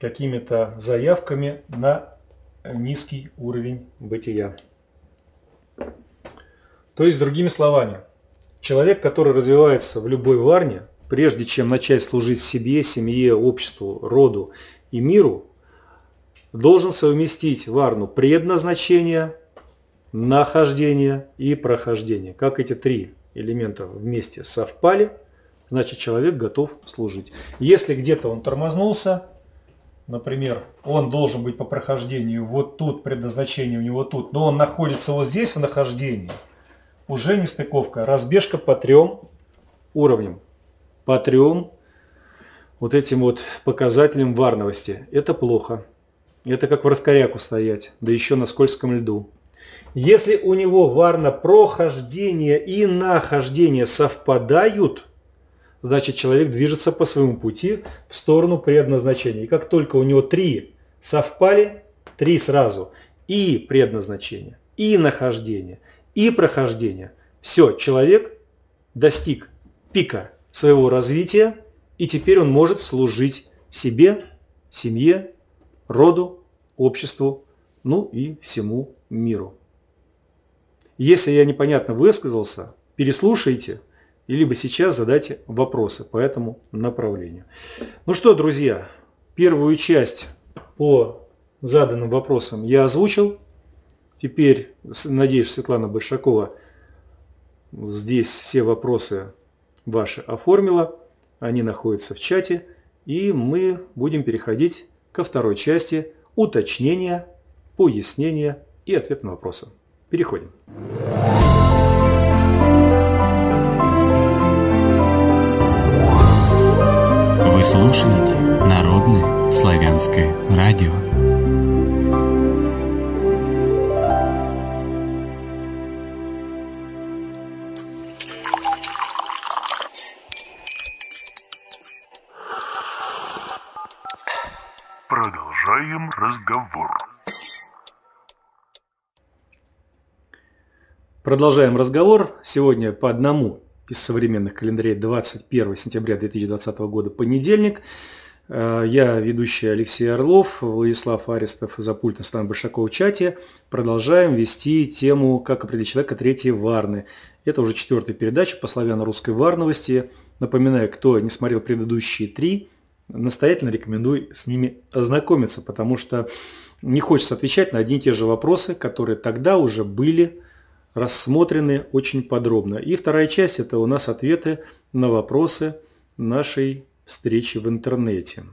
какими-то заявками на низкий уровень бытия. То есть, другими словами, человек, который развивается в любой варне, прежде чем начать служить себе, семье, обществу, роду и миру, должен совместить варну предназначения, нахождения и прохождения. Как эти три элемента вместе совпали, значит человек готов служить. Если где-то он тормознулся, например, он должен быть по прохождению вот тут, предназначение у него тут, но он находится вот здесь в нахождении – уже не стыковка, разбежка по трем уровням, по трем вот этим вот показателям варновости. Это плохо. Это как в раскоряку стоять, да еще на скользком льду. Если у него варно прохождение и нахождение совпадают, значит человек движется по своему пути в сторону предназначения. И как только у него три совпали, три сразу, и предназначение, и нахождение, и прохождения. Все, человек достиг пика своего развития, и теперь он может служить себе, семье, роду, обществу, ну и всему миру. Если я непонятно высказался, переслушайте и либо сейчас задайте вопросы по этому направлению. Ну что, друзья, первую часть по заданным вопросам я озвучил. Теперь, надеюсь, Светлана Большакова здесь все вопросы ваши оформила. Они находятся в чате. И мы будем переходить ко второй части уточнения, пояснения и ответ на вопросы. Переходим. Вы слушаете Народное славянское радио. Продолжаем разговор. Сегодня по одному из современных календарей 21 сентября 2020 года понедельник. Э, я ведущий Алексей Орлов, Владислав Арестов за пультом Стан Большаков в чате. Продолжаем вести тему «Как определить человека третьей варны». Это уже четвертая передача по славяно-русской варновости. Напоминаю, кто не смотрел предыдущие три – настоятельно рекомендую с ними ознакомиться, потому что не хочется отвечать на одни и те же вопросы, которые тогда уже были рассмотрены очень подробно. И вторая часть – это у нас ответы на вопросы нашей встречи в интернете.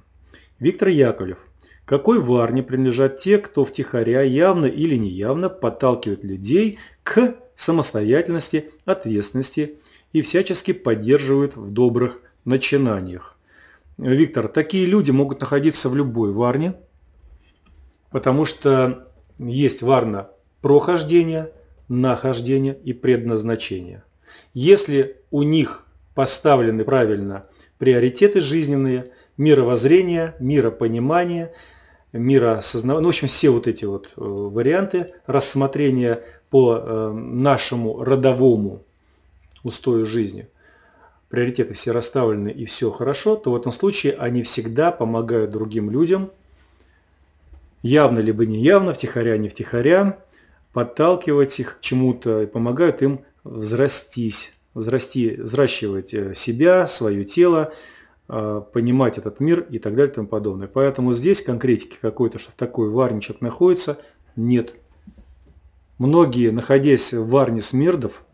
Виктор Яковлев. Какой варне принадлежат те, кто втихаря явно или неявно подталкивает людей к самостоятельности, ответственности и всячески поддерживают в добрых начинаниях? Виктор, такие люди могут находиться в любой варне, потому что есть варна прохождения, нахождения и предназначения. Если у них поставлены правильно приоритеты жизненные, мировоззрение, миропонимание, мироосознавание, ну, в общем, все вот эти вот э, варианты рассмотрения по э, нашему родовому устою жизни, приоритеты все расставлены и все хорошо, то в этом случае они всегда помогают другим людям, явно либо неявно, втихаря, не втихаря, подталкивать их к чему-то и помогают им взрастись, взрасти, взращивать э, себя, свое тело, э, понимать этот мир и так далее и тому подобное. Поэтому здесь конкретики какой-то, что в такой варничек находится, нет. Многие, находясь в варне смердов,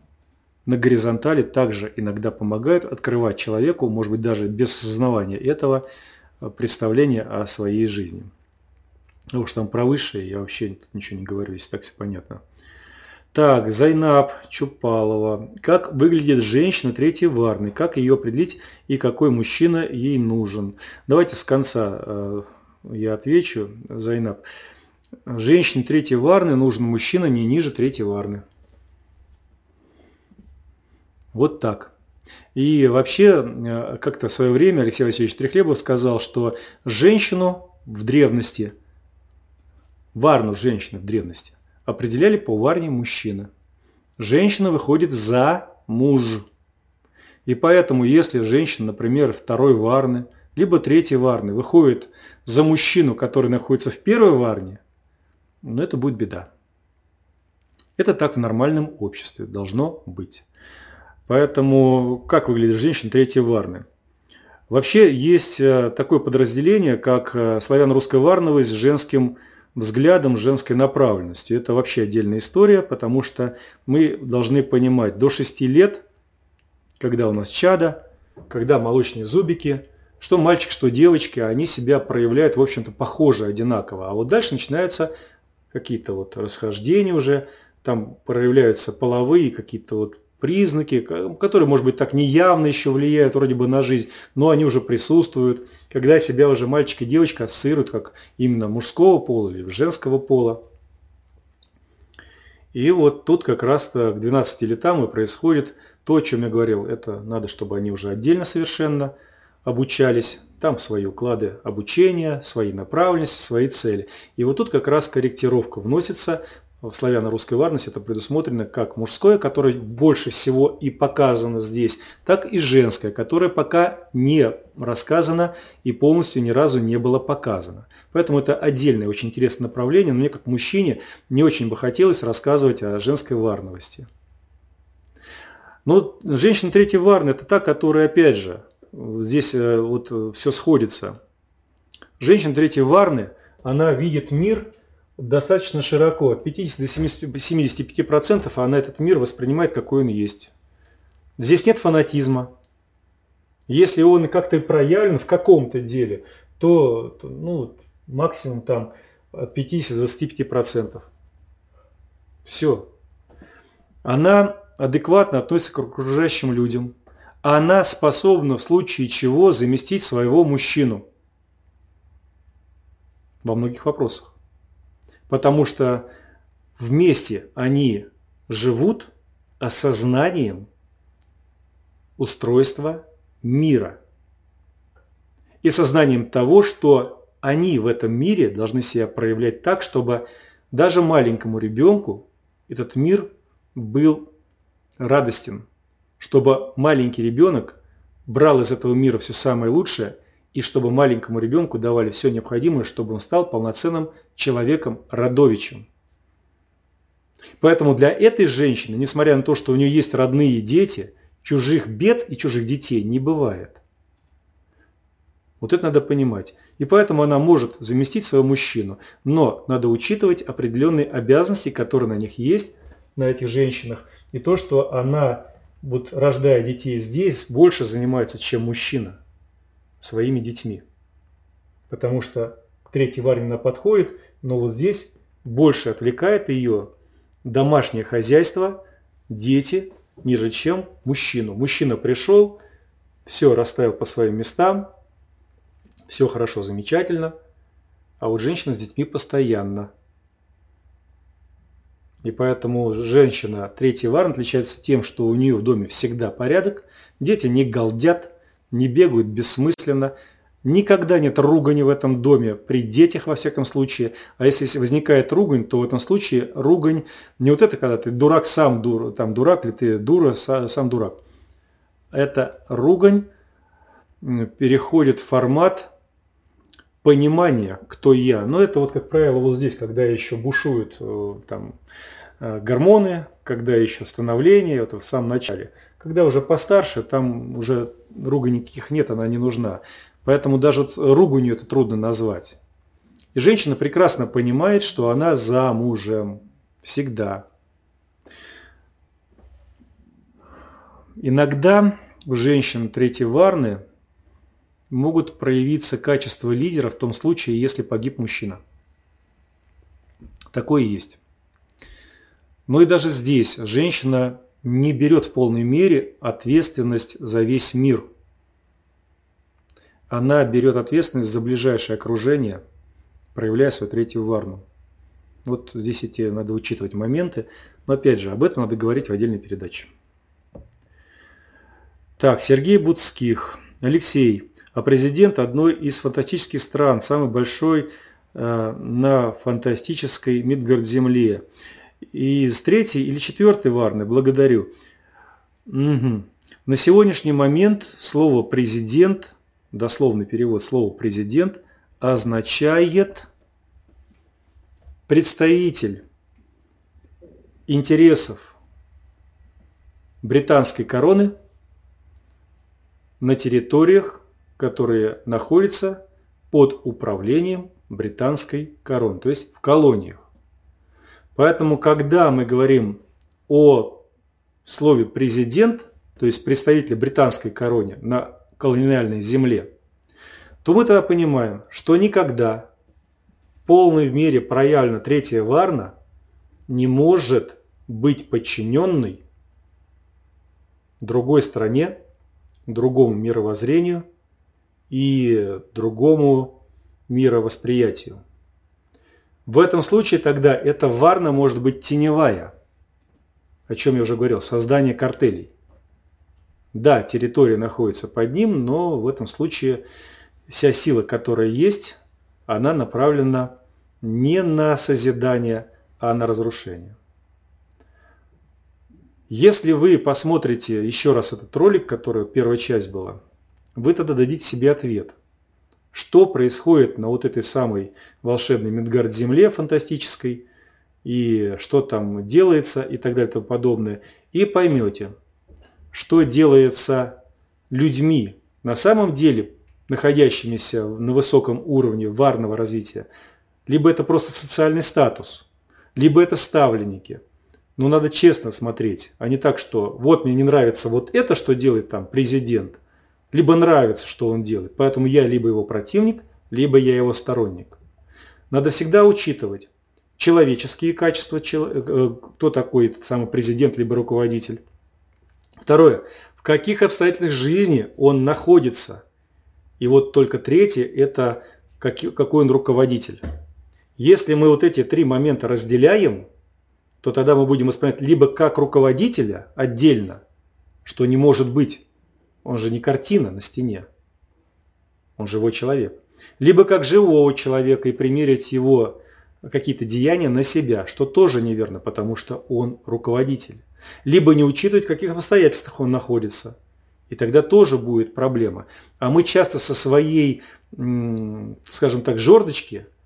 на горизонтали также иногда помогают открывать человеку, может быть, даже без осознавания этого, э, представление о своей жизни. Ну уж там про высшее я вообще ничего не говорю, если так все понятно. Так, Зайнаб Чупалова. Как выглядит женщина третьей варны? Как ее определить и какой мужчина ей нужен? Давайте с конца э, я отвечу, Зайнаб. Женщине третьей варны нужен мужчина не ниже третьей варны. Вот так. И вообще, э, как-то в свое время Алексей Васильевич Трехлебов сказал, что женщину в древности, варну женщины в древности, определяли по варне мужчины. Женщина выходит за муж. И поэтому, если женщина, например, второй варны, либо третьей варны, выходит за мужчину, который находится в первой варне, ну это будет беда. Это так в нормальном обществе должно быть. Поэтому как выглядит женщина третьей варны? Вообще есть э, такое подразделение, как э, славяно-русская варновость с женским взглядом, женской направленностью. Это вообще отдельная история, потому что мы должны понимать, до 6 лет, когда у нас чада, когда молочные зубики, что мальчик, что девочки, они себя проявляют, в общем-то, похоже, одинаково. А вот дальше начинаются какие-то вот расхождения уже, там проявляются половые какие-то вот признаки, которые, может быть, так неявно еще влияют вроде бы на жизнь, но они уже присутствуют, когда себя уже мальчик и девочка ассоциируют как именно мужского пола или женского пола. И вот тут как раз-то к 12 летам и происходит то, о чем я говорил. Это надо, чтобы они уже отдельно совершенно обучались, там свои уклады обучения, свои направленности, свои цели. И вот тут как раз корректировка вносится в славяно-русской варности это предусмотрено как мужское, которое больше всего и показано здесь, так и женское, которое пока не рассказано и полностью ни разу не было показано. Поэтому это отдельное очень интересное направление, но мне как мужчине не очень бы хотелось рассказывать о женской варновости. Но женщина третьей варны – это та, которая, опять же, здесь э, вот все сходится. Женщина третьей варны, она видит мир – достаточно широко, от 50 до 75%, она этот мир воспринимает, какой он есть. Здесь нет фанатизма. Если он как-то проявлен в каком-то деле, то, ну, максимум там от 50 до 25%. Все. Она адекватно относится к окружающим людям. Она способна в случае чего заместить своего мужчину. Во многих вопросах потому что вместе они живут осознанием устройства мира. И сознанием того, что они в этом мире должны себя проявлять так, чтобы даже маленькому ребенку этот мир был радостен, чтобы маленький ребенок брал из этого мира все самое лучшее – и чтобы маленькому ребенку давали все необходимое, чтобы он стал полноценным человеком родовичем. Поэтому для этой женщины, несмотря на то, что у нее есть родные дети, чужих бед и чужих детей не бывает. Вот это надо понимать. И поэтому она может заместить своего мужчину. Но надо учитывать определенные обязанности, которые на них есть, на этих женщинах. И то, что она, вот рождая детей здесь, больше занимается, чем мужчина своими детьми. Потому что варне она подходит, но вот здесь больше отвлекает ее домашнее хозяйство, дети, ниже чем мужчину. Мужчина пришел, все расставил по своим местам, все хорошо, замечательно, а вот женщина с детьми постоянно. И поэтому женщина третьей варны отличается тем, что у нее в доме всегда порядок, дети не галдят, не бегают бессмысленно, никогда нет ругани в этом доме, при детях во всяком случае. А если возникает ругань, то в этом случае ругань не вот это, когда ты дурак сам дур, там дурак или ты дура сам дурак. Это ругань переходит в формат понимания, кто я. Но это вот, как правило, вот здесь, когда еще бушуют э, там, э, гормоны, когда еще становление, вот в самом начале. Когда уже постарше, там уже ругани никаких нет, она не нужна. Поэтому даже руганью это трудно назвать. И женщина прекрасно понимает, что она замужем. Всегда. иногда у женщин третьей варны могут проявиться качества лидера в том случае, если погиб мужчина. Такое есть. Но и даже здесь женщина не берет в полной мере ответственность за весь мир. Она берет ответственность за ближайшее окружение, проявляя свою третью варну. Вот здесь эти надо учитывать моменты. Но опять же, об этом надо говорить в отдельной передаче. Так, Сергей Будских. Алексей, а президент одной из фантастических стран, самый большой э, на фантастической Мидгард-земле. И с третьей или четвертой Варны благодарю. Угу. На сегодняшний момент слово «президент», дословный перевод слова «президент» означает представитель интересов британской короны на территориях, которые находятся под управлением британской короны, то есть в колониях. Поэтому, когда мы говорим о слове президент, то есть представитель британской короны на колониальной земле, то мы тогда понимаем, что никогда полной мере проявлена третья варна, не может быть подчиненной другой стране, другому мировоззрению и другому мировосприятию. В этом случае тогда эта варна может быть теневая, о чем я уже говорил, создание картелей. Да, территория находится под ним, но в этом случае вся сила, которая есть, она направлена не на созидание, а на разрушение. Если вы посмотрите еще раз этот ролик, который первая часть была, вы тогда дадите себе ответ, что происходит на вот этой самой волшебной Мидгард-земле фантастической, и что там делается и так далее и тому подобное, и поймете, что делается людьми, на самом деле находящимися на высоком уровне варного развития, либо это просто социальный статус, либо это ставленники. Но надо честно смотреть, а не так, что вот мне не нравится вот это, что делает там президент, либо нравится, что он делает. Поэтому я либо его противник, либо я его сторонник. Надо всегда учитывать человеческие качества, э, кто такой этот самый президент, либо руководитель. Второе, в каких обстоятельствах жизни он находится. И вот только третье, это какой он руководитель. Если мы вот эти три момента разделяем, то тогда мы будем воспринимать либо как руководителя отдельно, что не может быть, он же не картина на стене, он живой человек, либо как живого человека и примерить его какие-то деяния на себя, что тоже неверно, потому что он руководитель. Либо не учитывать, в каких обстоятельствах он находится. И тогда тоже будет проблема. А мы часто со своей, скажем так, жердочки –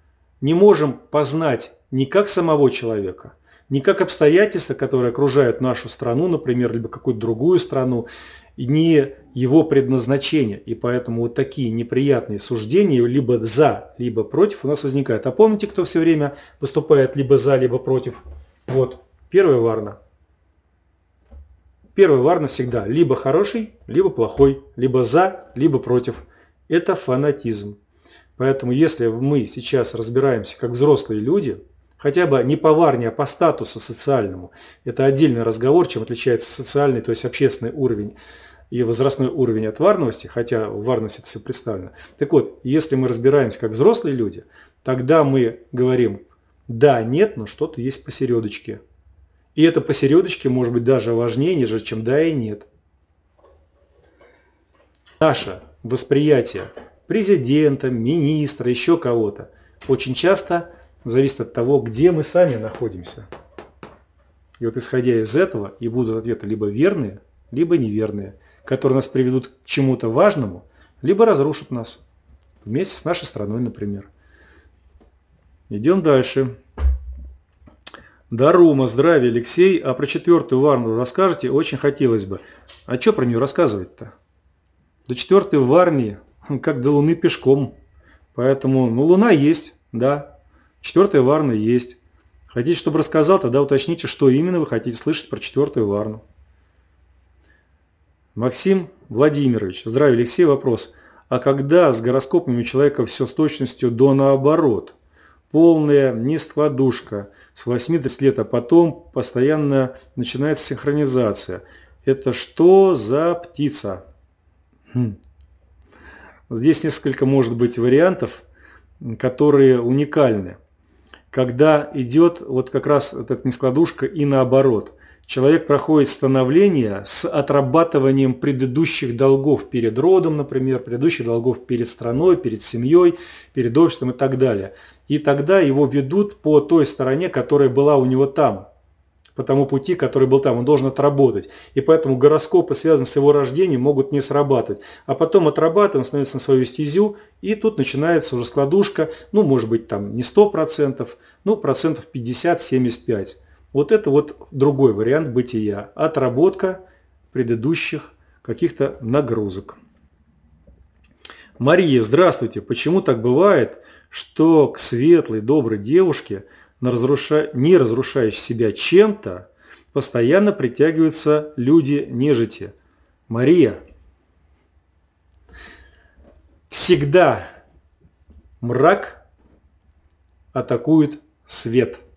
не можем познать ни как самого человека, ни как обстоятельства, которые окружают нашу страну, например, либо какую-то другую страну, ни его предназначение. И поэтому вот такие неприятные суждения либо за, либо против у нас возникают. А помните, кто все время выступает либо за, либо против? Вот, первая варна. Первая варна всегда либо хороший, либо плохой, либо за, либо против. Это фанатизм. Поэтому если мы сейчас разбираемся как взрослые люди, хотя бы не по варне, а по статусу социальному, это отдельный разговор, чем отличается социальный, то есть общественный уровень и возрастной уровень от варности, хотя в варности это все представлено. Так вот, если мы разбираемся как взрослые люди, тогда мы говорим «да», «нет», но что-то есть посередочке. И это посередочке может быть даже важнее, нежели чем «да» и «нет». Наше восприятие президента, министра, еще кого-то. Очень часто зависит от того, где мы сами находимся. И вот исходя из этого и будут ответы либо верные, либо неверные, которые нас приведут к чему-то важному, либо разрушат нас. Вместе с нашей страной, например. Идем дальше. Дарума, здравия, Алексей. А про четвертую варну расскажете? Очень хотелось бы. А что про нее рассказывать-то? До четвертой варни как до Луны пешком. Поэтому, ну, Луна есть, да. Четвертая Варна есть. Хотите, чтобы рассказал, тогда уточните, что именно вы хотите слышать про четвертую Варну. Максим Владимирович. Здравия, Алексей. Вопрос. А когда с гороскопами у человека все с точностью до наоборот? Полная нескладушка с 80 лет, а потом постоянно начинается синхронизация. Это что за птица? Хм. Здесь несколько может быть вариантов, которые уникальны. Когда идет вот как раз эта нескладушка и наоборот – Человек проходит становление с отрабатыванием предыдущих долгов перед родом, например, предыдущих долгов перед страной, перед семьей, перед обществом и так далее. И тогда его ведут по той стороне, которая была у него там, по тому пути, который был там, он должен отработать. И поэтому гороскопы, связанные с его рождением, могут не срабатывать. А потом отрабатываем, становится на свою стезю, и тут начинается уже складушка, ну, может быть, там не 100%, ну, процентов 50-75%. Вот это вот другой вариант бытия. Отработка предыдущих каких-то нагрузок. Мария, здравствуйте. Почему так бывает, что к светлой, доброй девушке, не разрушающей себя чем-то, постоянно притягиваются люди нежити? Мария, всегда мрак атакует свет –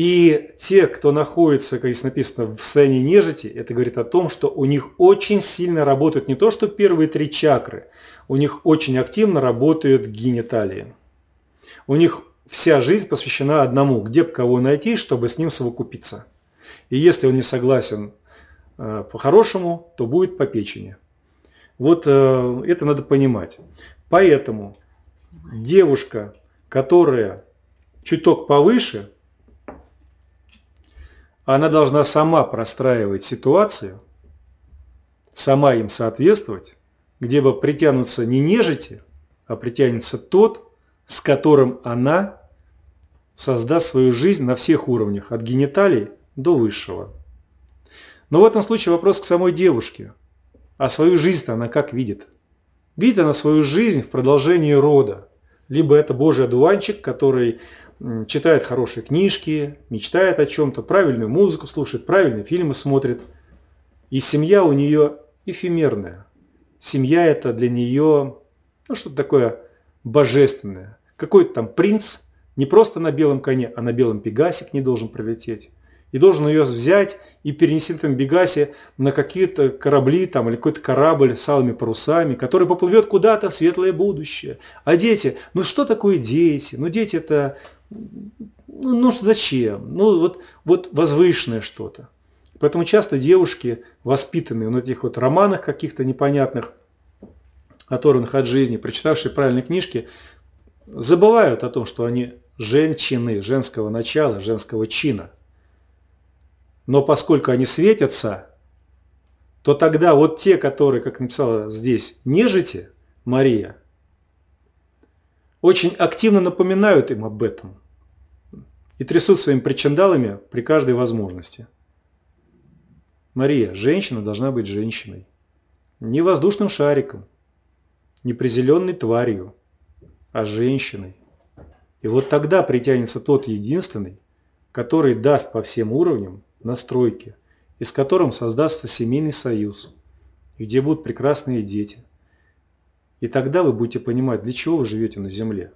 и те, кто находится, как здесь написано, в состоянии нежити, это говорит о том, что у них очень сильно работают не то, что первые три чакры, у них очень активно работают гениталии. У них вся жизнь посвящена одному, где бы кого найти, чтобы с ним совокупиться. И если он не согласен э, по-хорошему, то будет по печени. Вот э, это надо понимать. Поэтому девушка, которая чуток повыше – она должна сама простраивать ситуацию, сама им соответствовать, где бы притянутся не нежити, а притянется тот, с которым она создаст свою жизнь на всех уровнях, от гениталий до высшего. Но в этом случае вопрос к самой девушке. А свою жизнь-то она как видит? Видит она свою жизнь в продолжении рода. Либо это Божий одуванчик, который читает хорошие книжки, мечтает о чем-то, правильную музыку слушает, правильные фильмы смотрит. И семья у нее эфемерная. Семья это для нее ну, что-то такое божественное. Какой-то там принц, не просто на белом коне, а на белом пегасик не должен пролететь. И должен ее взять и перенести на этом Бегасе на какие-то корабли там, или какой-то корабль с алыми парусами, который поплывет куда-то в светлое будущее. А дети, ну что такое дети? Ну дети это ну, ну зачем? Ну вот, вот возвышенное что-то. Поэтому часто девушки, воспитанные на этих вот романах каких-то непонятных, оторванных от жизни, прочитавшие правильные книжки, забывают о том, что они женщины, женского начала, женского чина. Но поскольку они светятся, то тогда вот те, которые, как написала здесь, нежити, Мария, очень активно напоминают им об этом и трясут своими причиндалами при каждой возможности. Мария, женщина должна быть женщиной. Не воздушным шариком, не призеленной тварью, а женщиной. И вот тогда притянется тот единственный, который даст по всем уровням настройки, и с которым создастся семейный союз, где будут прекрасные дети – и тогда вы будете понимать, для чего вы живете на земле,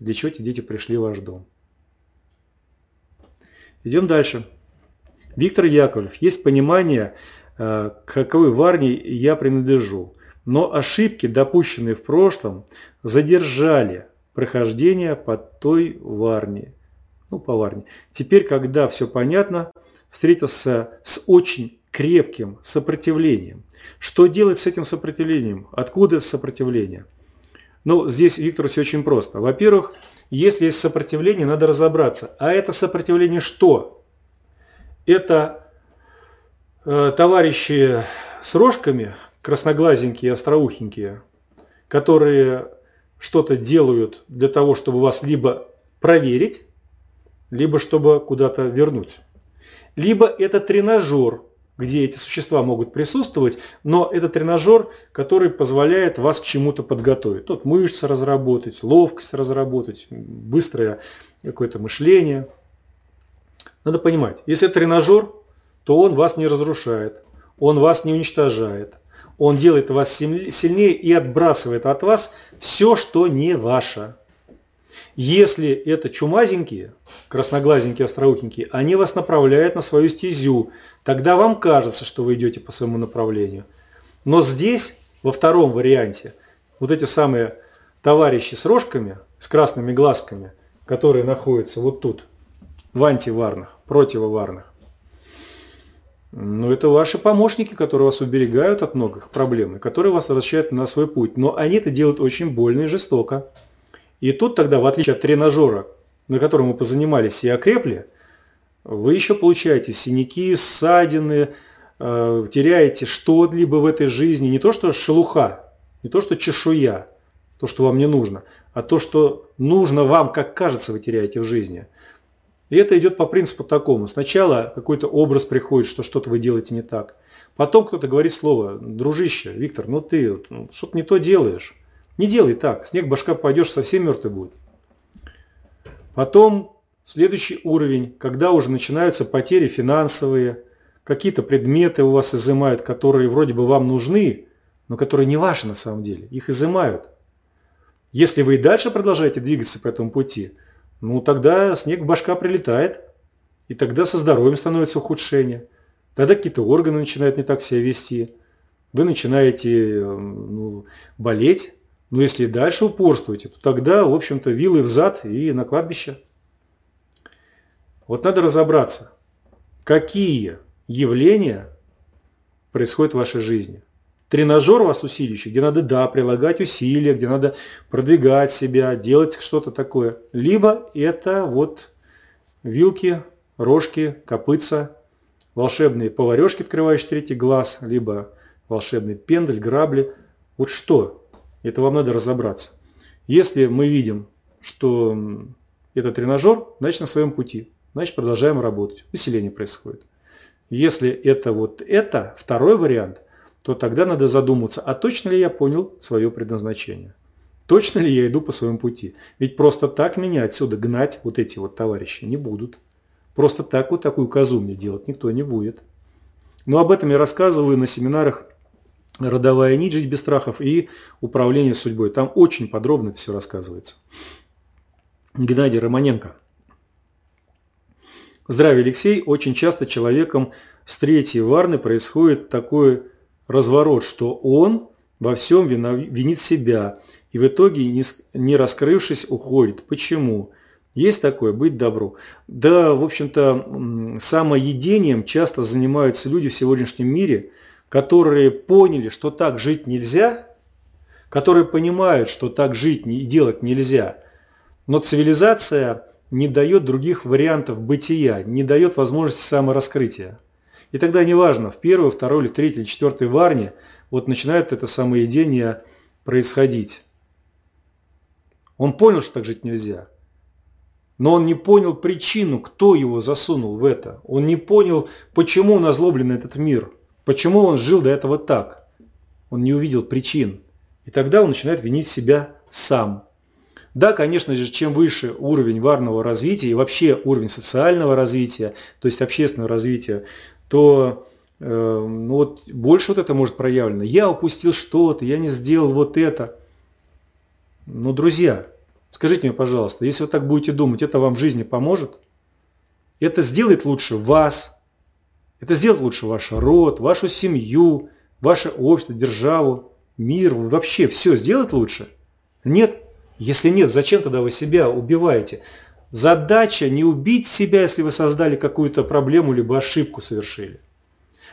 для чего эти дети пришли в ваш дом. Идем дальше. Виктор Яковлев. Есть понимание, э, к какой варне я принадлежу. Но ошибки, допущенные в прошлом, задержали прохождение по той варне. Ну, по варне. Теперь, когда все понятно, встретился с очень крепким сопротивлением. Что делать с этим сопротивлением? Откуда сопротивление? Ну, здесь, Виктор, все очень просто. Во-первых, если есть сопротивление, надо разобраться. А это сопротивление что? Это э, товарищи с рожками, красноглазенькие, остроухенькие, которые что-то делают для того, чтобы вас либо проверить, либо чтобы куда-то вернуть. Либо это тренажер, где эти существа могут присутствовать, но это тренажер, который позволяет вас к чему-то подготовить. Тут мышцы разработать, ловкость разработать, быстрое какое-то мышление. Надо понимать, если это тренажер, то он вас не разрушает. Он вас не уничтожает. Он делает вас сильнее и отбрасывает от вас все, что не ваше. Если это чумазенькие, красноглазенькие, остроухенькие, они вас направляют на свою стезю. Тогда вам кажется, что вы идете по своему направлению. Но здесь, во втором варианте, вот эти самые товарищи с рожками, с красными глазками, которые находятся вот тут, в антиварных, противоварных, ну, это ваши помощники, которые вас уберегают от многих проблем, и которые вас возвращают на свой путь. Но они это делают очень больно и жестоко. И тут тогда, в отличие от тренажера, на котором мы позанимались и окрепли, вы еще получаете синяки, ссадины, э, теряете что-либо в этой жизни. Не то, что шелуха, не то, что чешуя, то, что вам не нужно, а то, что нужно вам, как кажется, вы теряете в жизни. И это идет по принципу такому. Сначала какой-то образ приходит, что что-то вы делаете не так. Потом кто-то говорит слово, дружище, Виктор, ну ты ну, что-то не то делаешь. Не делай так, снег башка пойдешь, совсем мертвый будет. Потом следующий уровень, когда уже начинаются потери финансовые, какие-то предметы у вас изымают, которые вроде бы вам нужны, но которые не ваши на самом деле, их изымают. Если вы и дальше продолжаете двигаться по этому пути – ну тогда снег в башка прилетает, и тогда со здоровьем становится ухудшение. Тогда какие-то органы начинают не так себя вести. Вы начинаете ну, болеть. Но если дальше упорствуете, то тогда, в общем-то, вилы в зад и на кладбище. Вот надо разобраться, какие явления происходят в вашей жизни – тренажер вас усиливающий, где надо, да, прилагать усилия, где надо продвигать себя, делать что-то такое. Либо это вот вилки, рожки, копытца, волшебные поварешки, открывающие третий глаз, либо волшебный пендель, грабли. Вот что? Это вам надо разобраться. Если мы видим, что это тренажер, значит на своем пути. Значит продолжаем работать. Усиление происходит. Если это вот это, второй вариант, то тогда надо задуматься, а точно ли я понял свое предназначение? Точно ли я иду по своему пути? Ведь просто так меня отсюда гнать вот эти вот товарищи не будут. Просто так вот такую козу мне делать никто не будет. Но об этом я рассказываю на семинарах «Родовая нить. Жить без страхов» и «Управление судьбой». Там очень подробно это все рассказывается. Геннадий Романенко. Здравия, Алексей. Очень часто человеком с третьей варны происходит такое разворот, что он во всем винит себя и в итоге, не раскрывшись, уходит. Почему? Есть такое, быть добру. Да, в общем-то, самоедением часто занимаются люди в сегодняшнем мире, которые поняли, что так жить нельзя, которые понимают, что так жить и делать нельзя, но цивилизация не дает других вариантов бытия, не дает возможности самораскрытия. И тогда неважно, в первой, второй или третьей или четвертой варне вот начинает это самоедение происходить. Он понял, что так жить нельзя. Но он не понял причину, кто его засунул в это. Он не понял, почему он озлоблен этот мир. Почему он жил до этого так. Он не увидел причин. И тогда он начинает винить себя сам. Да, конечно же, чем выше уровень варного развития и вообще уровень социального развития, то есть общественного развития, то э, ну вот больше вот это может проявлено. Я упустил что-то, я не сделал вот это. Но, друзья, скажите мне, пожалуйста, если вы так будете думать, это вам в жизни поможет? Это сделает лучше вас, это сделает лучше ваш род, вашу семью, ваше общество, державу, мир, вообще все сделает лучше? Нет? Если нет, зачем тогда вы себя убиваете? Задача не убить себя, если вы создали какую-то проблему либо ошибку совершили.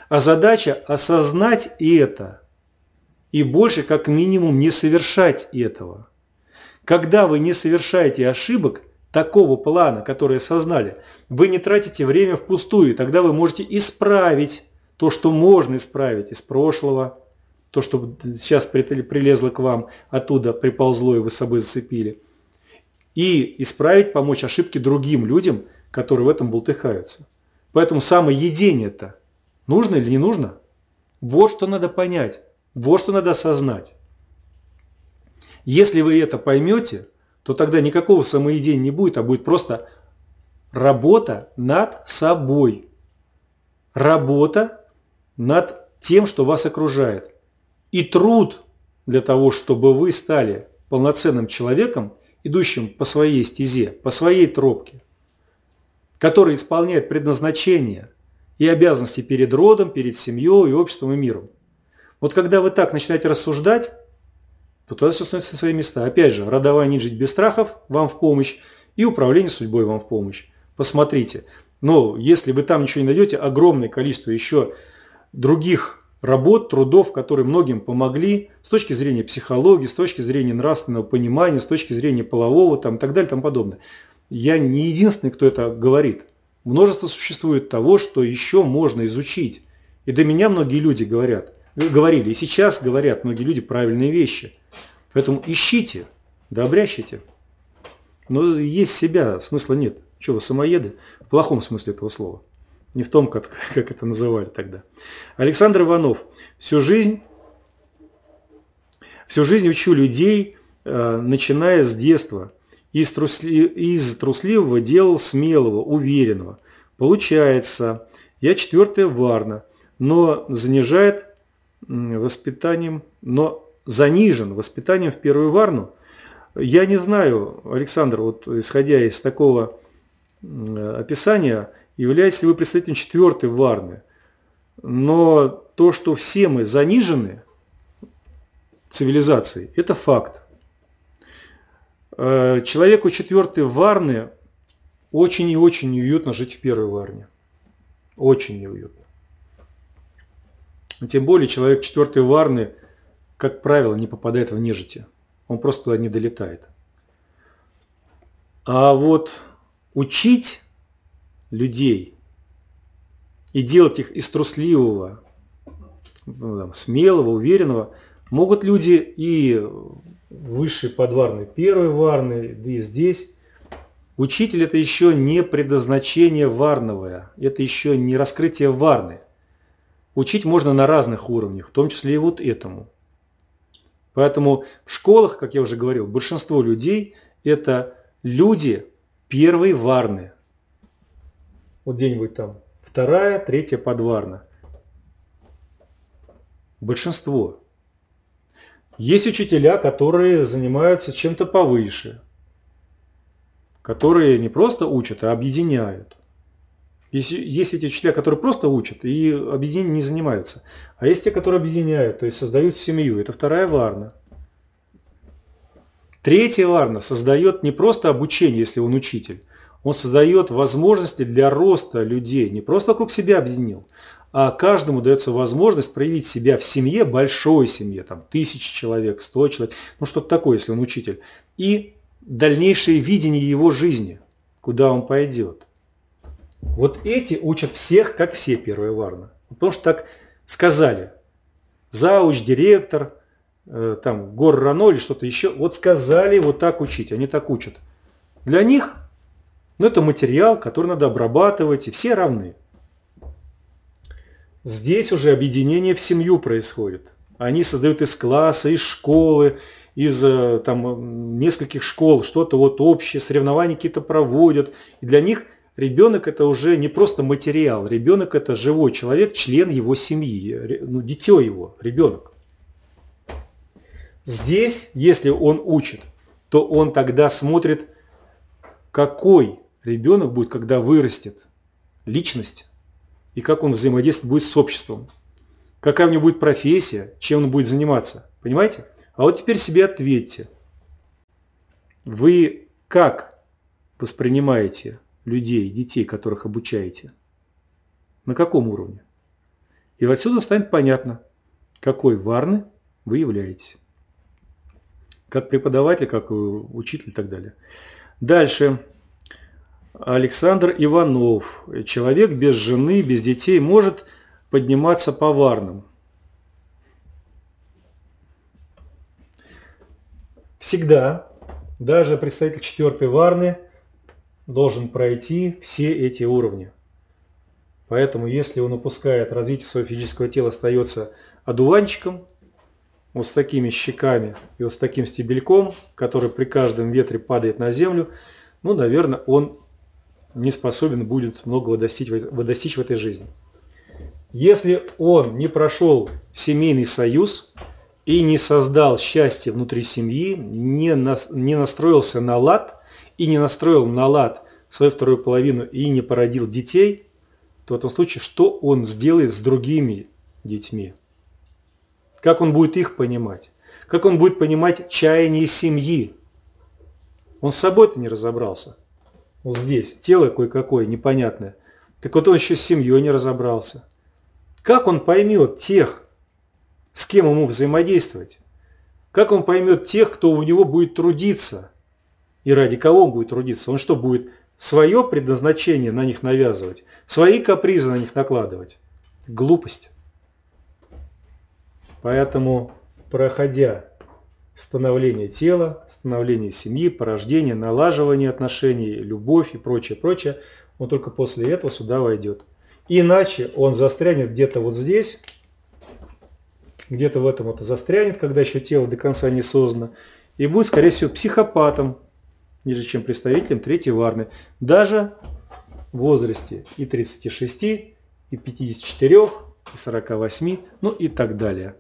А задача осознать это и больше как минимум не совершать этого. Когда вы не совершаете ошибок такого плана, который осознали, вы не тратите время впустую, тогда вы можете исправить то, что можно исправить из прошлого, то, что сейчас прилезло к вам, оттуда приползло и вы с собой зацепили – и исправить, помочь ошибки другим людям, которые в этом бултыхаются. Поэтому самоедение-то нужно или не нужно? Вот что надо понять, вот что надо осознать. Если вы это поймете, то тогда никакого самоедения не будет, а будет просто работа над собой. Работа над тем, что вас окружает. И труд для того, чтобы вы стали полноценным человеком, идущим по своей стезе, по своей тропке, который исполняет предназначение и обязанности перед родом, перед семьей и обществом и миром. Вот когда вы так начинаете рассуждать, то тогда все становится на свои места. Опять же, родовая нить жить без страхов вам в помощь и управление судьбой вам в помощь. Посмотрите. Но если вы там ничего не найдете, огромное количество еще других работ, трудов, которые многим помогли с точки зрения психологии, с точки зрения нравственного понимания, с точки зрения полового там, и так далее и тому подобное. Я не единственный, кто это говорит. Множество существует того, что еще можно изучить. И до меня многие люди говорят – говорили, и сейчас говорят многие люди правильные вещи. Поэтому ищите, да обрящите. Но есть себя, смысла нет. Что вы самоеды? В плохом смысле этого слова. Не в том, как, как это называли тогда. Александр Иванов. Всю жизнь, всю жизнь учу людей, э, начиная с детства. Из, трусли, из трусливого делал смелого, уверенного. Получается, я четвертая варна, но занижает воспитанием, но занижен воспитанием в первую варну. Я не знаю, Александр, вот исходя из такого описания, являетесь ли вы представителем четвертой варны. Но то, что все мы занижены цивилизацией, это факт. Э, человеку четвертой варны очень и очень неуютно жить в первой варне. Очень неуютно. Но тем более человек четвертой варны, как правило, не попадает в нежити. Он просто туда не долетает. А вот учить людей и делать их из трусливого, ну, смелого, уверенного, могут люди и высшей подварной первой варны, да и здесь. Учитель это еще не предназначение варновое, это еще не раскрытие варны – Учить можно на разных уровнях, в том числе и вот этому. Поэтому в школах, как я уже говорил, большинство людей – это люди первой варны. Вот где-нибудь там вторая, третья подварна. Большинство. Есть учителя, которые занимаются чем-то повыше, которые не просто учат, а объединяют. Есть, есть эти учителя, которые просто учат и объединением не занимаются. А есть те, которые объединяют, то есть создают семью. Это вторая варна. Третья варна создает не просто обучение, если он учитель. Он создает возможности для роста людей. Не просто вокруг себя объединил, а каждому дается возможность проявить себя в семье, большой семье, там тысячи человек, сто человек, ну что-то такое, если он учитель. И дальнейшее видение его жизни, куда он пойдет. Вот эти учат всех, как все первые варна. Потому что так сказали. Зауч, директор, э, там, гор Рано или что-то еще. Вот сказали вот так учить, они так учат. Для них ну, это материал, который надо обрабатывать, и все равны. Здесь уже объединение в семью происходит. Они создают из класса, из школы, из э, там, нескольких школ что-то вот общее, соревнования какие-то проводят. И для них – Ребенок это уже не просто материал, ребенок это живой человек, член его семьи, ну, дитё его, ребенок. Здесь, если он учит, то он тогда смотрит, какой ребенок будет, когда вырастет личность, и как он взаимодействует будет с обществом. Какая у него будет профессия, чем он будет заниматься. Понимаете? А вот теперь себе ответьте. Вы как воспринимаете людей, детей, которых обучаете? На каком уровне? И отсюда станет понятно, какой варны вы являетесь. Как преподаватель, как учитель и так далее. Дальше. Александр Иванов. Человек без жены, без детей может подниматься по варнам. Всегда, даже представитель четвертой варны – должен пройти все эти уровни. Поэтому, если он упускает развитие своего физического тела, остается одуванчиком, вот с такими щеками и вот с таким стебельком, который при каждом ветре падает на землю, ну, наверное, он не способен будет многого достичь, достичь в этой жизни. Если он не прошел семейный союз и не создал счастье внутри семьи, не, нас, не настроился на лад и не настроил на лад свою вторую половину и не породил детей, то в этом случае что он сделает с другими детьми? Как он будет их понимать? Как он будет понимать чаяние семьи? Он с собой-то не разобрался. Вот здесь. Тело кое-какое непонятное. Так вот он еще с семьей не разобрался. Как он поймет тех, с кем ему взаимодействовать? Как он поймет тех, кто у него будет трудиться? И ради кого он будет трудиться? Он что, будет свое предназначение на них навязывать? Свои капризы на них накладывать? Глупость. Поэтому, проходя становление тела, становление семьи, порождение, налаживание отношений, любовь и прочее, прочее, он только после этого сюда войдет. Иначе он застрянет где-то вот здесь, где-то в этом вот застрянет, когда еще тело до конца не создано, и будет, скорее всего, психопатом, ниже чем представителем третьей варны. Даже в возрасте и 36, и 54, и 48, ну и так далее.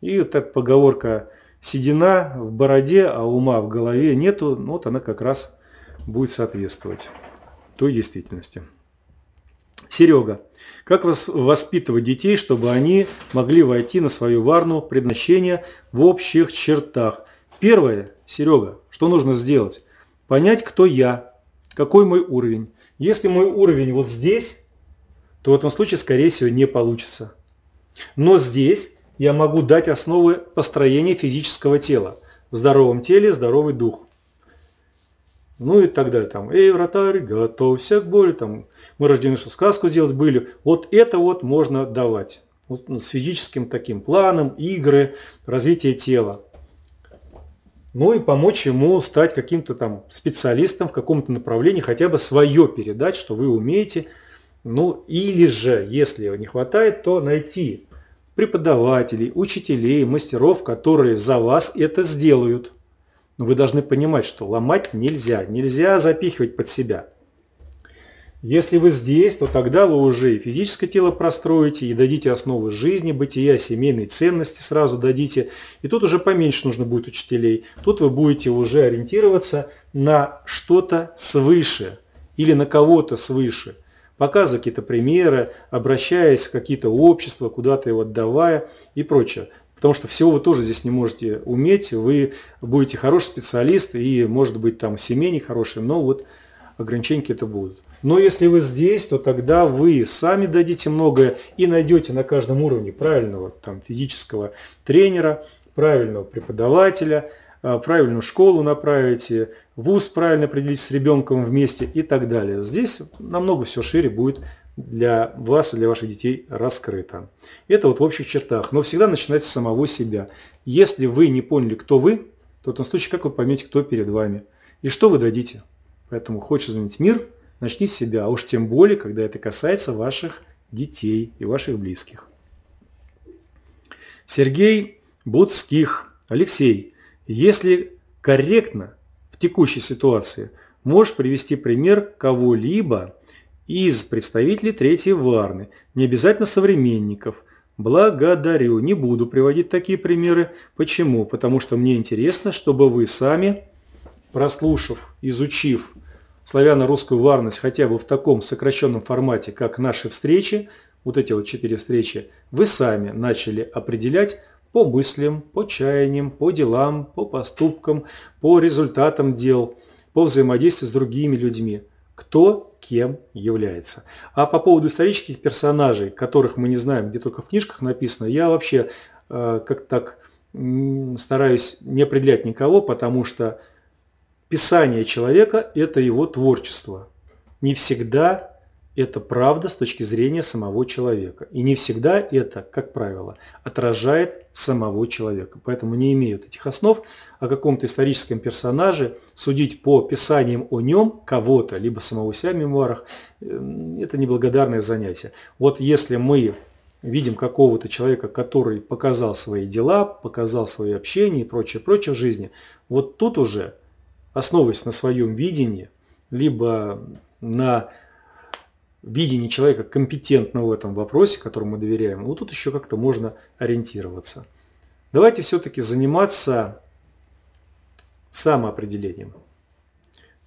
И вот так поговорка седина в бороде, а ума в голове нету, вот она как раз будет соответствовать той действительности. Серега. Как воспитывать детей, чтобы они могли войти на свою варну предназначение в общих чертах? Первое, Серега, что нужно сделать? Понять, кто я, какой мой уровень. Если мой уровень вот здесь, то в этом случае, скорее всего, не получится. Но здесь я могу дать основы построения физического тела. В здоровом теле здоровый дух. Ну и так далее. Там, эй, вратарь, готовься к боли. Там, мы рождены, что сказку сделать были. Вот это вот можно давать. Вот, ну, с физическим таким планом, игры, развитие тела. Ну и помочь ему стать каким-то там специалистом в каком-то направлении, хотя бы свое передать, что вы умеете. Ну или же, если не хватает, то найти преподавателей, учителей, мастеров, которые за вас это сделают. Но вы должны понимать, что ломать нельзя, нельзя запихивать под себя. Если вы здесь, то тогда вы уже и физическое тело простроите, и дадите основы жизни, бытия, семейной ценности сразу дадите. И тут уже поменьше нужно будет учителей. Тут вы будете уже ориентироваться на что-то свыше или на кого-то свыше. Показывая какие-то примеры, обращаясь в какие-то общества, куда-то его отдавая и прочее. Потому что всего вы тоже здесь не можете уметь, вы будете хороший специалист и, может быть, там семейный хороший, но вот ограничения какие-то будут. Но если вы здесь, то тогда вы сами дадите многое и найдете на каждом уровне правильного там, физического тренера, правильного преподавателя, а, правильную школу направите, вуз правильно определить с ребенком вместе и так далее. Здесь намного все шире будет для вас и для ваших детей раскрыто. Это вот в общих чертах. Но всегда начинать с самого себя. Если вы не поняли, кто вы, то в том случае, как вы поймете, кто перед вами и что вы дадите. Поэтому хочешь изменить мир, начни с себя, а уж тем более, когда это касается ваших детей и ваших близких. Сергей Будских. Алексей, если корректно текущей ситуации, можешь привести пример кого-либо, из представителей Третьей Варны, не обязательно современников. Благодарю, не буду приводить такие примеры. Почему? Потому что мне интересно, чтобы вы сами, прослушав, изучив славяно-русскую варность хотя бы в таком сокращенном формате, как наши встречи, вот эти вот четыре встречи, вы сами начали определять по мыслям, по чаяниям, по делам, по поступкам, по результатам дел, по взаимодействию с другими людьми. Кто кем является. А по поводу исторических персонажей, которых мы не знаем, где только в книжках написано, я вообще э, как так стараюсь не определять никого, потому что писание человека – это его творчество. Не всегда это правда с точки зрения самого человека. И не всегда это, как правило, отражает самого человека. Поэтому не имеют этих основ о каком-то историческом персонаже судить по писаниям о нем кого-то, либо самого себя в мемуарах, э, это неблагодарное занятие. Вот если мы видим какого-то человека, который показал свои дела, показал свои общения и прочее, прочее в жизни, вот тут уже, основываясь на своем видении, либо на видение человека компетентного в этом вопросе, которому мы доверяем, вот тут еще как-то можно ориентироваться. Давайте все-таки заниматься самоопределением,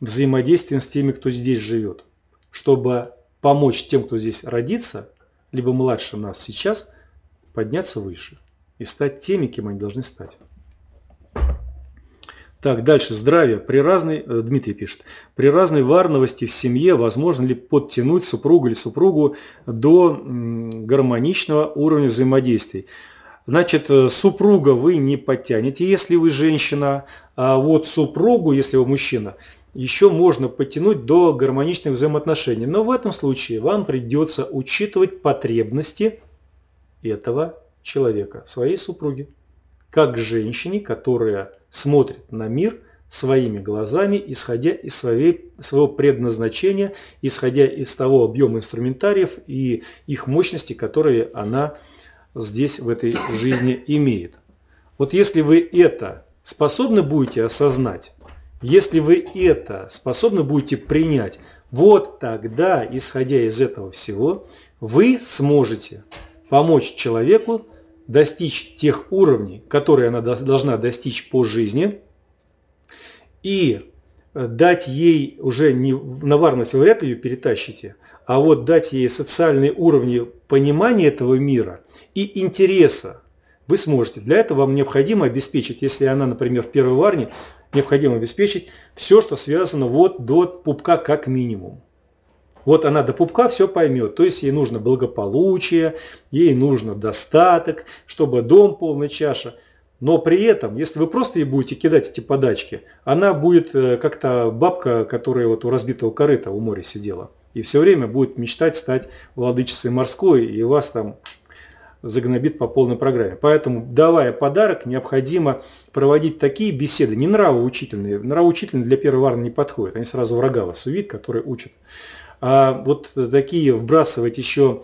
взаимодействием с теми, кто здесь живет, чтобы помочь тем, кто здесь родится, либо младше нас сейчас, подняться выше и стать теми, кем они должны стать. Так, дальше. Здравие. При разной, э, Дмитрий пишет, при разной варновости в семье возможно ли подтянуть супругу или супругу до гармоничного уровня взаимодействий? Значит, э, супруга вы не подтянете, если вы женщина, а вот супругу, если вы мужчина, еще можно подтянуть до гармоничных взаимоотношений. Но в этом случае вам придется учитывать потребности этого человека, своей супруги, как женщине, которая смотрит на мир своими глазами, исходя из своей, своего предназначения, исходя из того объема инструментариев и их мощности, которые она здесь в этой жизни имеет. Вот если вы это способны будете осознать, если вы это способны будете принять, вот тогда, исходя из этого всего, вы сможете помочь человеку достичь тех уровней, которые она должна достичь по жизни, и э, дать ей уже не на варность вряд ли ее перетащите, а вот дать ей социальные уровни понимания этого мира и интереса вы сможете. Для этого вам необходимо обеспечить, если она, например, в первой варне, необходимо обеспечить все, что связано вот до пупка как минимум. Вот она до пупка все поймет. То есть ей нужно благополучие, ей нужно достаток, чтобы дом полная чаша. Но при этом, если вы просто ей будете кидать эти подачки, она будет э, как-то бабка, которая вот у разбитого корыта у моря сидела. И все время будет мечтать стать владычицей морской, и вас там загнобит по полной программе. Поэтому, давая подарок, необходимо проводить такие беседы, не нравоучительные. Нравоучительные для первой варны не подходят. Они сразу врага вас увидят, которые учат а вот такие вбрасывать еще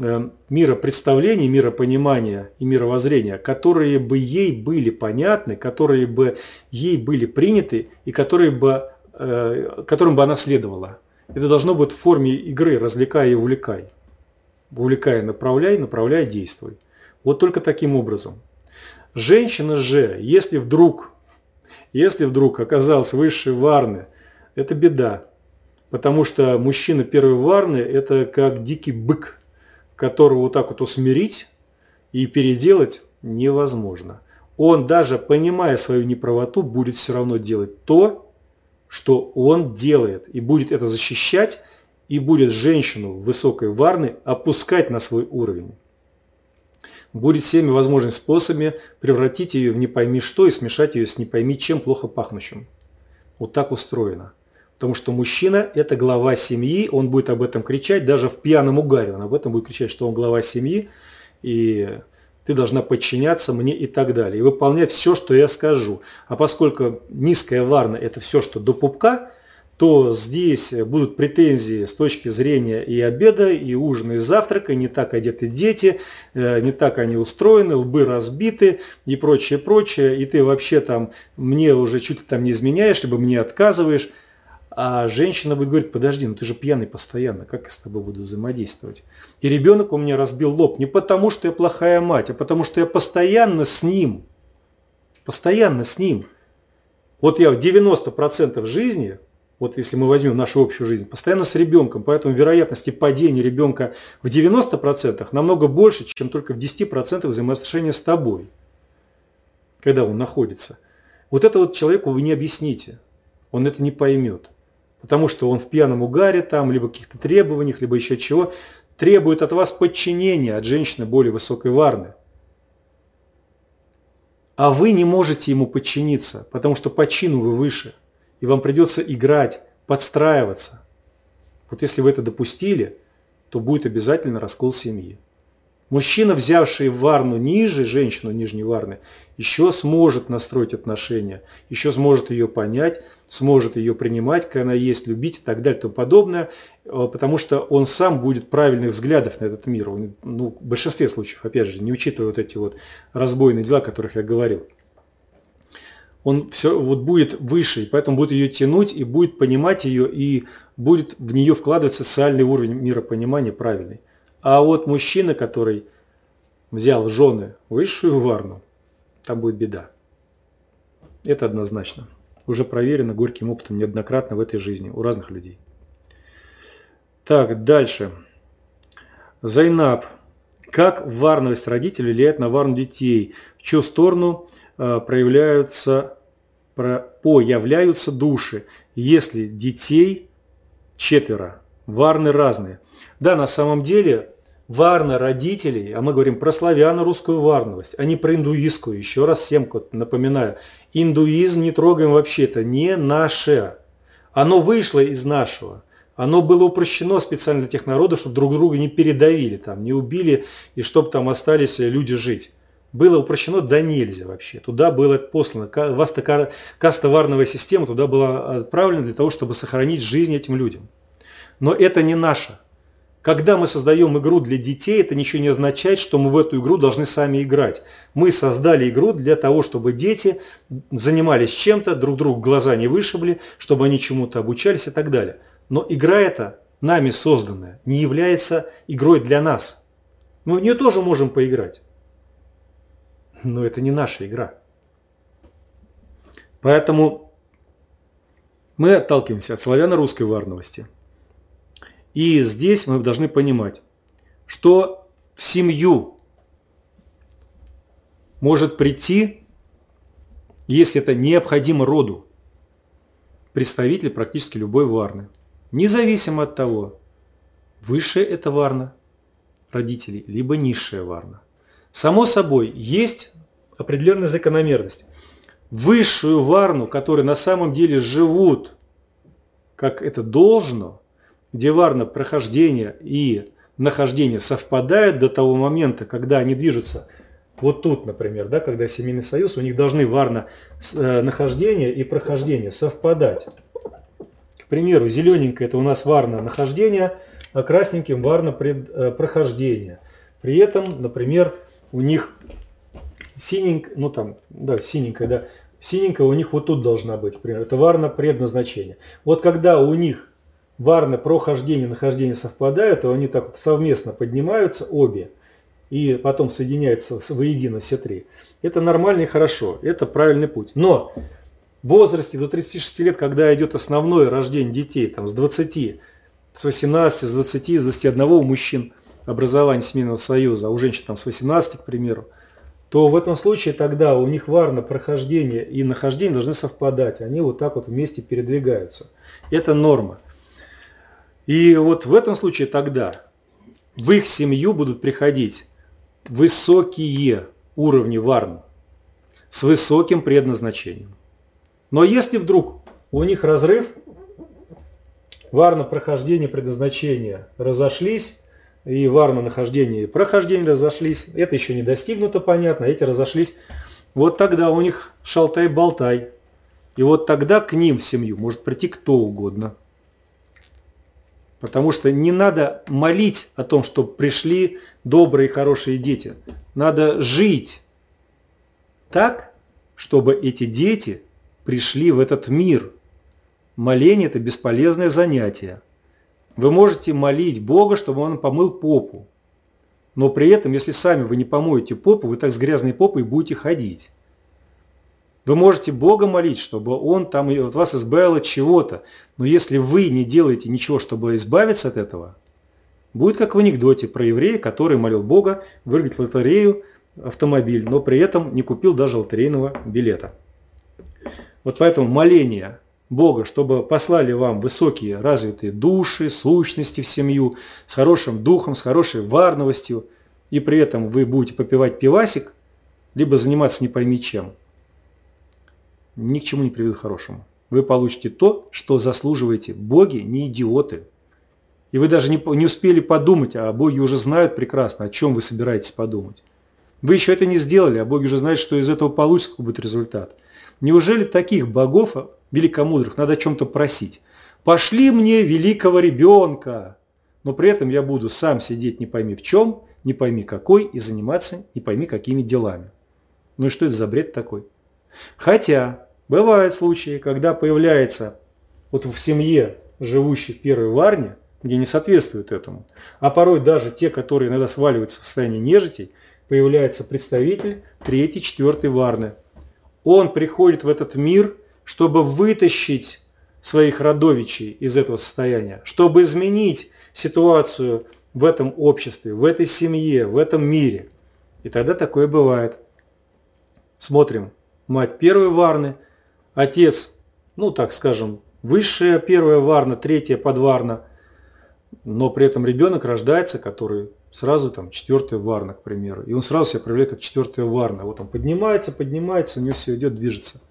э, миропредставления, миропонимания и мировоззрения, которые бы ей были понятны, которые бы ей были приняты и которые бы, э, которым бы она следовала. Это должно быть в форме игры «развлекай и увлекай». Увлекай, направляй, направляй, действуй. Вот только таким образом. Женщина же, если вдруг, если вдруг оказалась высшей варны, это беда. Потому что мужчина первой варны – это как дикий бык, которого вот так вот усмирить и переделать невозможно. Он даже понимая свою неправоту, будет все равно делать то, что он делает. И будет это защищать, и будет женщину высокой варны опускать на свой уровень. Будет всеми возможными способами превратить ее в не пойми что и смешать ее с не пойми чем плохо пахнущим. Вот так устроено. Потому что мужчина – это глава семьи, он будет об этом кричать, даже в пьяном угаре он об этом будет кричать, что он глава семьи, и ты должна подчиняться мне и так далее. И выполнять все, что я скажу. А поскольку низкая варна – это все, что до пупка, то здесь будут претензии с точки зрения и обеда, и ужина, и завтрака, не так одеты дети, э, не так они устроены, лбы разбиты и прочее, прочее. И ты вообще там мне уже чуть ли там не изменяешь, либо мне отказываешь. А женщина будет говорить, подожди, ну ты же пьяный постоянно, как я с тобой буду взаимодействовать? И ребенок у меня разбил лоб не потому, что я плохая мать, а потому, что я постоянно с ним. Постоянно с ним. Вот я 90% жизни, вот если мы возьмем нашу общую жизнь, постоянно с ребенком, поэтому вероятности падения ребенка в 90% намного больше, чем только в 10% взаимоотношения с тобой, когда он находится. Вот это вот человеку вы не объясните, он это не поймет потому что он в пьяном угаре там, либо каких-то требованиях, либо еще чего, требует от вас подчинения от женщины более высокой варны. А вы не можете ему подчиниться, потому что по чину вы выше, и вам придется играть, подстраиваться. Вот если вы это допустили, то будет обязательно раскол семьи. Мужчина, взявший варну ниже, женщину нижней варны, еще сможет настроить отношения, еще сможет ее понять, сможет ее принимать, когда она есть, любить и так далее и тому подобное, э, потому что он сам будет правильных взглядов на этот мир. Он, ну, в большинстве случаев, опять же, не учитывая вот эти вот разбойные дела, о которых я говорил. он все вот будет выше, и поэтому будет ее тянуть, и будет понимать ее, и будет в нее вкладывать социальный уровень миропонимания правильный. А вот мужчина, который взял жены высшую варну, там будет беда. Это однозначно. Уже проверено горьким опытом неоднократно в этой жизни у разных людей. Так, дальше. Зайнаб. Как варность родителей влияет на варну детей? В чью сторону э, проявляются появляются души, если детей четверо, варны разные. Да, на самом деле варна родителей, а мы говорим про славяно-русскую варновость, а не про индуистскую. Еще раз всем напоминаю, индуизм не трогаем вообще, это не наше. Оно вышло из нашего. Оно было упрощено специально для тех народов, чтобы друг друга не передавили, там, не убили, и чтобы там остались люди жить было упрощено до нельзя вообще. Туда было послано, кастоварновая система туда была отправлена для того, чтобы сохранить жизнь этим людям. Но это не наше. Когда мы создаем игру для детей, это ничего не означает, что мы в эту игру должны сами играть. Мы создали игру для того, чтобы дети занимались чем-то, друг другу глаза не вышибли, чтобы они чему-то обучались и так далее. Но игра эта, нами созданная, не является игрой для нас. Мы в нее тоже можем поиграть но это не наша игра. Поэтому мы отталкиваемся от славяно-русской варновости. И здесь мы должны понимать, что в семью может прийти, если это необходимо роду, представитель практически любой варны. Независимо от того, высшая это варна родителей, либо низшая варна. Само собой, есть определенная закономерность. Высшую варну, которые на самом деле живут, как это должно, где варна прохождения и нахождение совпадают до того момента, когда они движутся вот тут, например, да, когда семейный союз, у них должны варна э, нахождение и прохождение совпадать. К примеру, зелененькое это у нас варна нахождения, а красненьким варна пред, э, прохождения. При этом, например, у них синенькая, ну там, да, синенькая, да, синенькая у них вот тут должна быть, например, это варна предназначения. Вот когда у них варны прохождение, нахождение совпадают, то они так вот совместно поднимаются обе и потом соединяются воедино все три. Это нормально и хорошо, это правильный путь. Но в возрасте до 36 лет, когда идет основное рождение детей, там с 20, с 18, с 20, с 21 у мужчин – образования семейного союза, а у женщин там с 18, к примеру, то в этом случае тогда у них варно прохождение и нахождение должны совпадать. Они вот так вот вместе передвигаются. Это норма. И вот в этом случае тогда в их семью будут приходить высокие уровни варн с высоким предназначением. Но если вдруг у них разрыв, варно прохождение предназначения разошлись, и варно нахождение и прохождение разошлись. Это еще не достигнуто, понятно, эти разошлись. Вот тогда у них шалтай-болтай. И вот тогда к ним в семью может прийти кто угодно. Потому что не надо молить о том, чтобы пришли добрые, хорошие дети. Надо жить так, чтобы эти дети пришли в этот мир. Моление – это бесполезное занятие. Вы можете молить Бога, чтобы Он помыл попу. Но при этом, если сами вы не помоете попу, вы так с грязной попой будете ходить. Вы можете Бога молить, чтобы Он там от вас избавил от чего-то. Но если вы не делаете ничего, чтобы избавиться от этого, будет как в анекдоте про еврея, который молил Бога выиграть в лотерею автомобиль, но при этом не купил даже лотерейного билета. Вот поэтому моление Бога, чтобы послали вам высокие развитые души, сущности в семью, с хорошим духом, с хорошей варновостью, и при этом вы будете попивать пивасик, либо заниматься не пойми чем, ни к чему не приведут хорошему. Вы получите то, что заслуживаете. Боги не идиоты. И вы даже не, не успели подумать, а боги уже знают прекрасно, о чем вы собираетесь подумать. Вы еще это не сделали, а боги уже знают, что из этого получится какой будет результат. Неужели таких богов великомудрых надо о чем-то просить? Пошли мне великого ребенка, но при этом я буду сам сидеть не пойми в чем, не пойми какой и заниматься не пойми какими делами. Ну и что это за бред такой? Хотя Бывают случаи, когда появляется вот в семье живущих первой варне, где не соответствует этому, а порой даже те, которые иногда сваливаются в состояние нежитей, появляется представитель третьей, четвертой варны. Он приходит в этот мир, чтобы вытащить своих родовичей из этого состояния, чтобы изменить ситуацию в этом обществе, в этой семье, в этом мире. И тогда такое бывает. Смотрим. Мать первой варны, отец, ну так скажем, высшая первая варна, третья подварна, но при этом ребенок рождается, который сразу там четвертая варна, к примеру, и он сразу себя проявляет как четвертая варна. Вот он поднимается, поднимается, у него все идет, движется.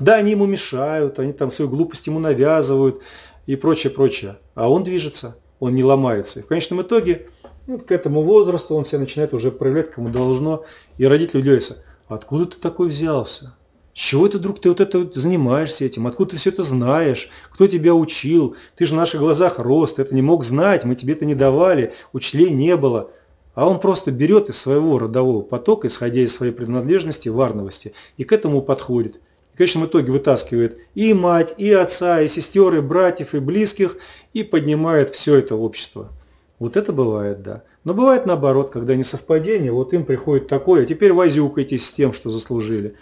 Да, они ему мешают, они там свою глупость ему навязывают и прочее, прочее. А он движется, он не ломается. И в конечном итоге вот к этому возрасту он себя начинает уже проявлять, кому должно. И родители удивляются, откуда ты такой взялся? Чего ты вдруг ты вот это занимаешься этим? Откуда ты все это знаешь? Кто тебя учил? Ты же в наших глазах рос, ты это не мог знать, мы тебе это не давали, учителей не было. А он просто берет из своего родового потока, исходя из своей принадлежности, варновости, и к этому подходит. И в конечном итоге вытаскивает и мать, и отца, и сестер, и братьев, и близких, и поднимает все это общество. Вот это бывает, да. Но бывает наоборот, когда несовпадение, вот им приходит такое, теперь возюкайтесь с тем, что заслужили.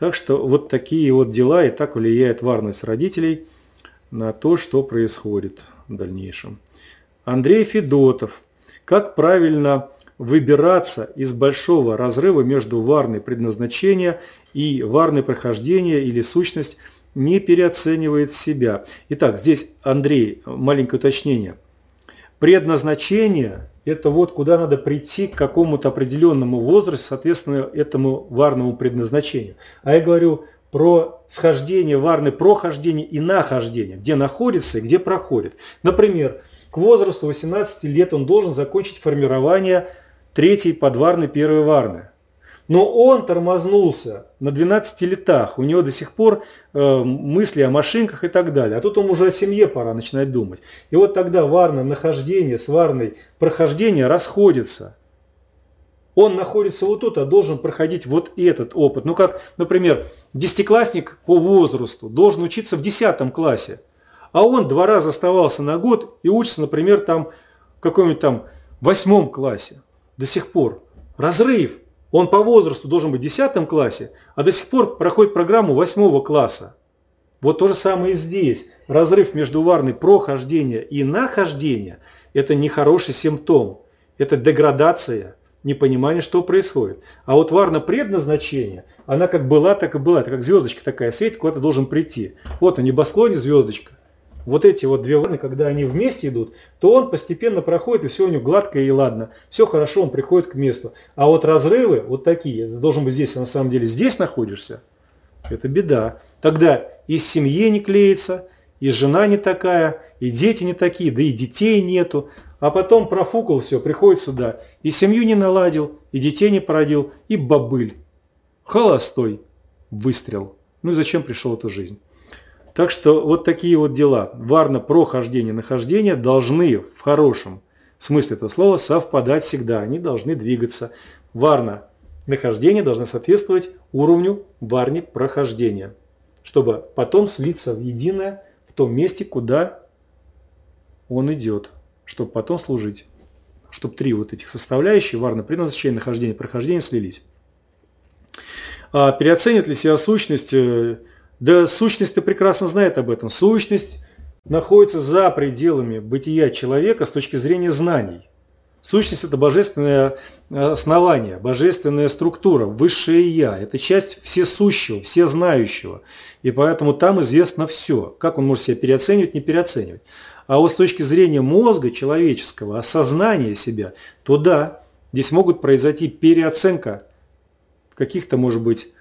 Так что вот такие вот дела и так влияет варность родителей на то, что происходит в дальнейшем. Андрей Федотов. Как правильно выбираться из большого разрыва между варной предназначения и варной прохождения или сущность не переоценивает себя. Итак, здесь, Андрей, маленькое уточнение. Предназначение это вот куда надо прийти к какому-то определенному возрасту, соответственно, этому варному предназначению. А я говорю про схождение варны, прохождение и нахождение, где находится и где проходит. Например, к возрасту 18 лет он должен закончить формирование третьей подварны первой варны. Но он тормознулся на 12 летах, у него до сих пор э, мысли о машинках и так далее. А тут он уже о семье пора начинать думать. И вот тогда варное нахождение с варной прохождение расходится. Он находится вот тут, а должен проходить вот этот опыт. Ну как, например, десятиклассник по возрасту должен учиться в 10 классе, а он два раза оставался на год и учится, например, там в каком-нибудь там восьмом классе до сих пор. Разрыв. Он по возрасту должен быть в 10 классе, а до сих пор проходит программу 8 класса. Вот то же самое и здесь. Разрыв между варной прохождения и нахождения – это нехороший симптом. Это деградация, непонимание, что происходит. А вот варна предназначение, она как была, так и была. Это как звездочка такая светит, куда-то должен прийти. Вот на небосклоне звездочка вот эти вот две волны, когда они вместе идут, то он постепенно проходит, и все у него гладко и ладно. Все хорошо, он приходит к месту. А вот разрывы вот такие, должен быть здесь, а на самом деле здесь находишься, это беда. Тогда и семье не клеится, и жена не такая, и дети не такие, да и детей нету. А потом профукал все, приходит сюда, и семью не наладил, и детей не породил, и бобыль. Холостой. Выстрел. Ну и зачем пришел эту жизнь? Так что вот такие вот дела. Варно прохождение, нахождение должны в хорошем смысле этого слова совпадать всегда. Они должны двигаться. Варно нахождение должно соответствовать уровню варни прохождения, чтобы потом слиться в единое в том месте, куда он идет, чтобы потом служить. Чтобы три вот этих составляющие, варно предназначение, нахождение, прохождение слились. А переоценит ли себя сущность э, да сущность-то прекрасно знает об этом. Сущность находится за пределами бытия человека с точки зрения знаний. Сущность – это божественное основание, божественная структура, высшее Я. Это часть всесущего, всезнающего. И поэтому там известно все. Как он может себя переоценивать, не переоценивать. А вот с точки зрения мозга человеческого, осознания себя, то да, здесь могут произойти переоценка каких-то, может быть,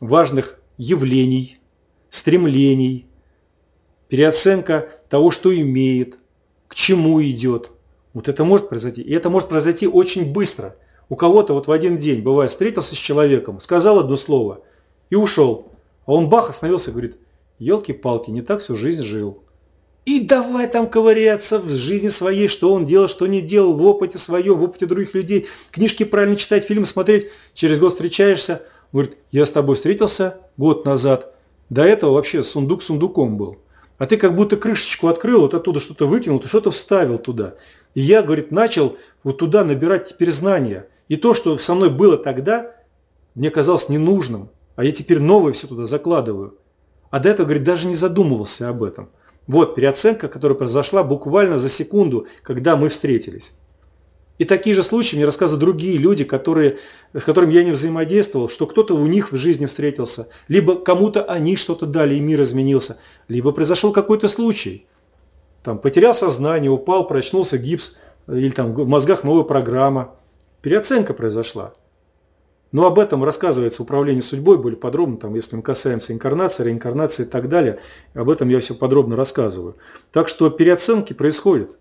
важных явлений, стремлений, переоценка того, что имеет, к чему идет. Вот это может произойти. И это может произойти очень быстро. У кого-то вот в один день, бывает, встретился с человеком, сказал одно слово и ушел. А он бах остановился и говорит, елки-палки, не так всю жизнь жил. И давай там ковыряться в жизни своей, что он делал, что не делал, в опыте своем, в опыте других людей, книжки правильно читать, фильмы смотреть. Через год встречаешься, говорит, я с тобой встретился год назад – До этого вообще сундук сундуком был. А ты как будто крышечку открыл, вот оттуда что-то выкинул, ты что-то вставил туда. И я, говорит, начал вот туда набирать теперь знания. И то, что со мной было тогда, мне казалось ненужным. А я теперь новое все туда закладываю. А до этого, говорит, даже не задумывался об этом. Вот переоценка, которая произошла буквально за секунду, когда мы встретились. И такие же случаи мне рассказывают другие люди, которые, с которыми я не взаимодействовал, что кто-то у них в жизни встретился, либо кому-то они что-то дали, и мир изменился, либо произошел какой-то случай. Там потерял сознание, упал, прочнулся гипс, или там в мозгах новая программа. Переоценка произошла. Но об этом рассказывается в управлении судьбой более подробно, там, если мы касаемся инкарнации, реинкарнации и так далее. Об этом я все подробно рассказываю. Так что переоценки происходят.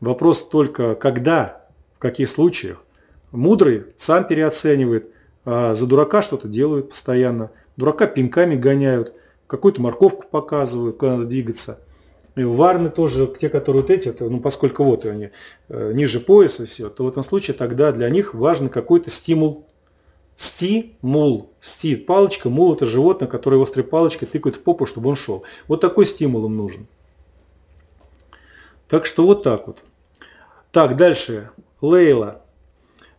Вопрос только когда в каких случаях. Мудрый сам переоценивает, а за дурака что-то делают постоянно. Дурака пинками гоняют, какую-то морковку показывают, куда надо двигаться. И варны тоже, те, которые вот эти, ну, поскольку вот они э, ниже пояса все, то в этом случае тогда для них важен какой-то стимул. Стимул. Сти – палочка, мул – это животное, которое острой палочкой тыкает в попу, чтобы он шел. Вот такой стимул им нужен. Так что вот так вот. Так, дальше. Лейла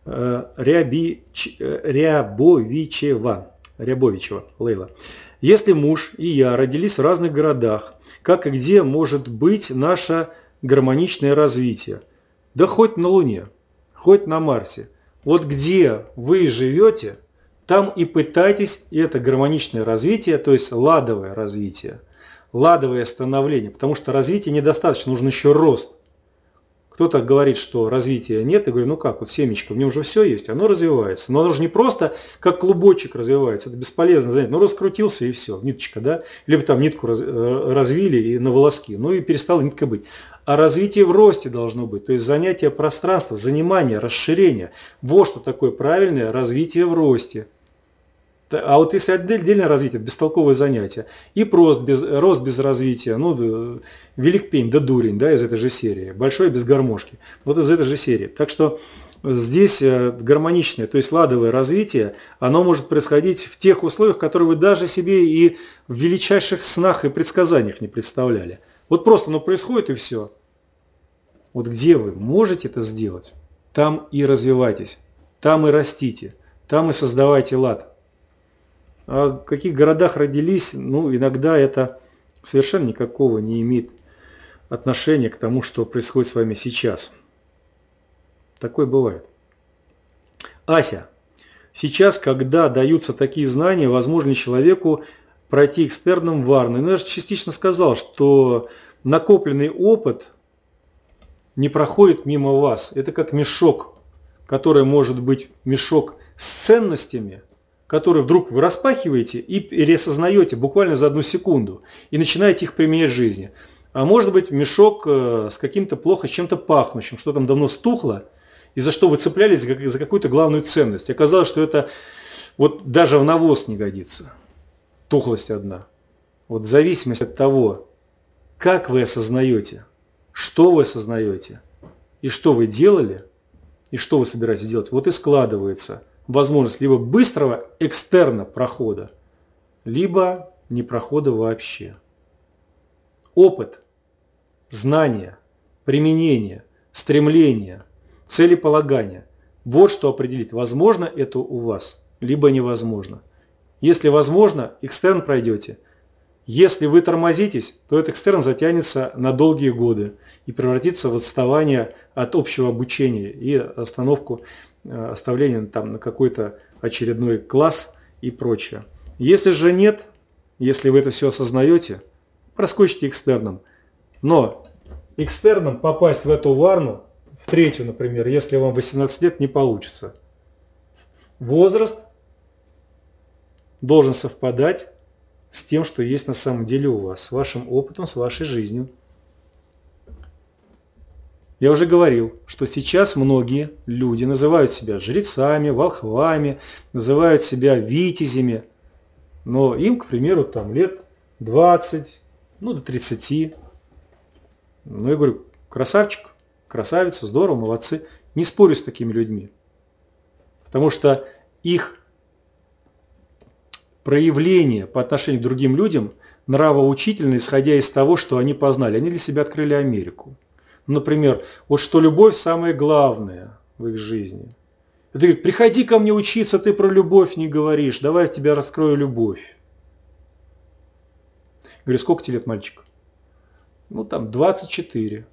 э, Рябич, э, Рябовичева. Рябовичева, Лейла. Если муж и я родились в разных городах, как и где может быть наше гармоничное развитие? Да хоть на Луне, хоть на Марсе. Вот где вы живете, там и пытайтесь это гармоничное развитие, то есть ладовое развитие, ладовое становление, потому что развитие недостаточно, нужен еще рост. Кто-то говорит, что развития нет, и говорю, ну как, вот семечко, в нем уже все есть, оно развивается. Но оно же не просто как клубочек развивается, это бесполезно, да? ну раскрутился и все, ниточка, да, либо там нитку раз, э, развили и на волоски, ну и перестала нитка быть. А развитие в росте должно быть, то есть занятие пространства, занимание, расширение. Вот что такое правильное развитие в росте. А вот если отдельное развитие, бестолковое занятие, и рост без, рост без развития, ну, велик пень, да дурень, да, из этой же серии, большой без гармошки, вот из этой же серии. Так что здесь э, гармоничное, то есть ладовое развитие, оно может происходить в тех условиях, которые вы даже себе и в величайших снах и предсказаниях не представляли. Вот просто оно происходит и все. Вот где вы можете это сделать, там и развивайтесь, там и растите, там и создавайте лад. А в каких городах родились, ну, иногда это совершенно никакого не имеет отношения к тому, что происходит с вами сейчас. Такое бывает. Ася, сейчас, когда даются такие знания, возможно человеку пройти экстерном варной? Ну, я же частично сказал, что накопленный опыт не проходит мимо вас. Это как мешок, который может быть мешок с ценностями – которые вдруг вы распахиваете и переосознаете буквально за одну секунду и начинаете их применять в жизни. А может быть мешок э, с каким-то плохо чем-то пахнущим, что там давно стухло, и за что вы цеплялись за какую-то главную ценность. Оказалось, что это вот даже в навоз не годится. Тухлость одна. Вот в зависимости от того, как вы осознаете, что вы осознаете, и что вы делали, и что вы собираетесь делать, вот и складывается – возможность либо быстрого экстерна прохода, либо не прохода вообще. Опыт, знания, применение, стремление, целеполагание – вот что определит, возможно это у вас, либо невозможно. Если возможно, экстерн пройдете. Если вы тормозитесь, то этот экстерн затянется на долгие годы и превратится в отставание от общего обучения и остановку оставление там на какой-то очередной класс и прочее. Если же нет, если вы это все осознаете, проскочите экстерном. Но экстерном попасть в эту варну, в третью, например, если вам 18 лет, не получится. Возраст должен совпадать с тем, что есть на самом деле у вас, с вашим опытом, с вашей жизнью. Я уже говорил, что сейчас многие люди называют себя жрецами, волхвами, называют себя витязями, но им, к примеру, там лет 20, ну до 30. Ну, я говорю, красавчик, красавица, здорово, молодцы. Не спорю с такими людьми. Потому что их проявление по отношению к другим людям нравоучительно, исходя из того, что они познали. Они для себя открыли Америку. Например, вот что любовь самое главное в их жизни. Это говорит, приходи ко мне учиться, ты про любовь не говоришь, давай я тебя раскрою любовь. Говорю, сколько тебе лет, мальчик? Ну, там, 24.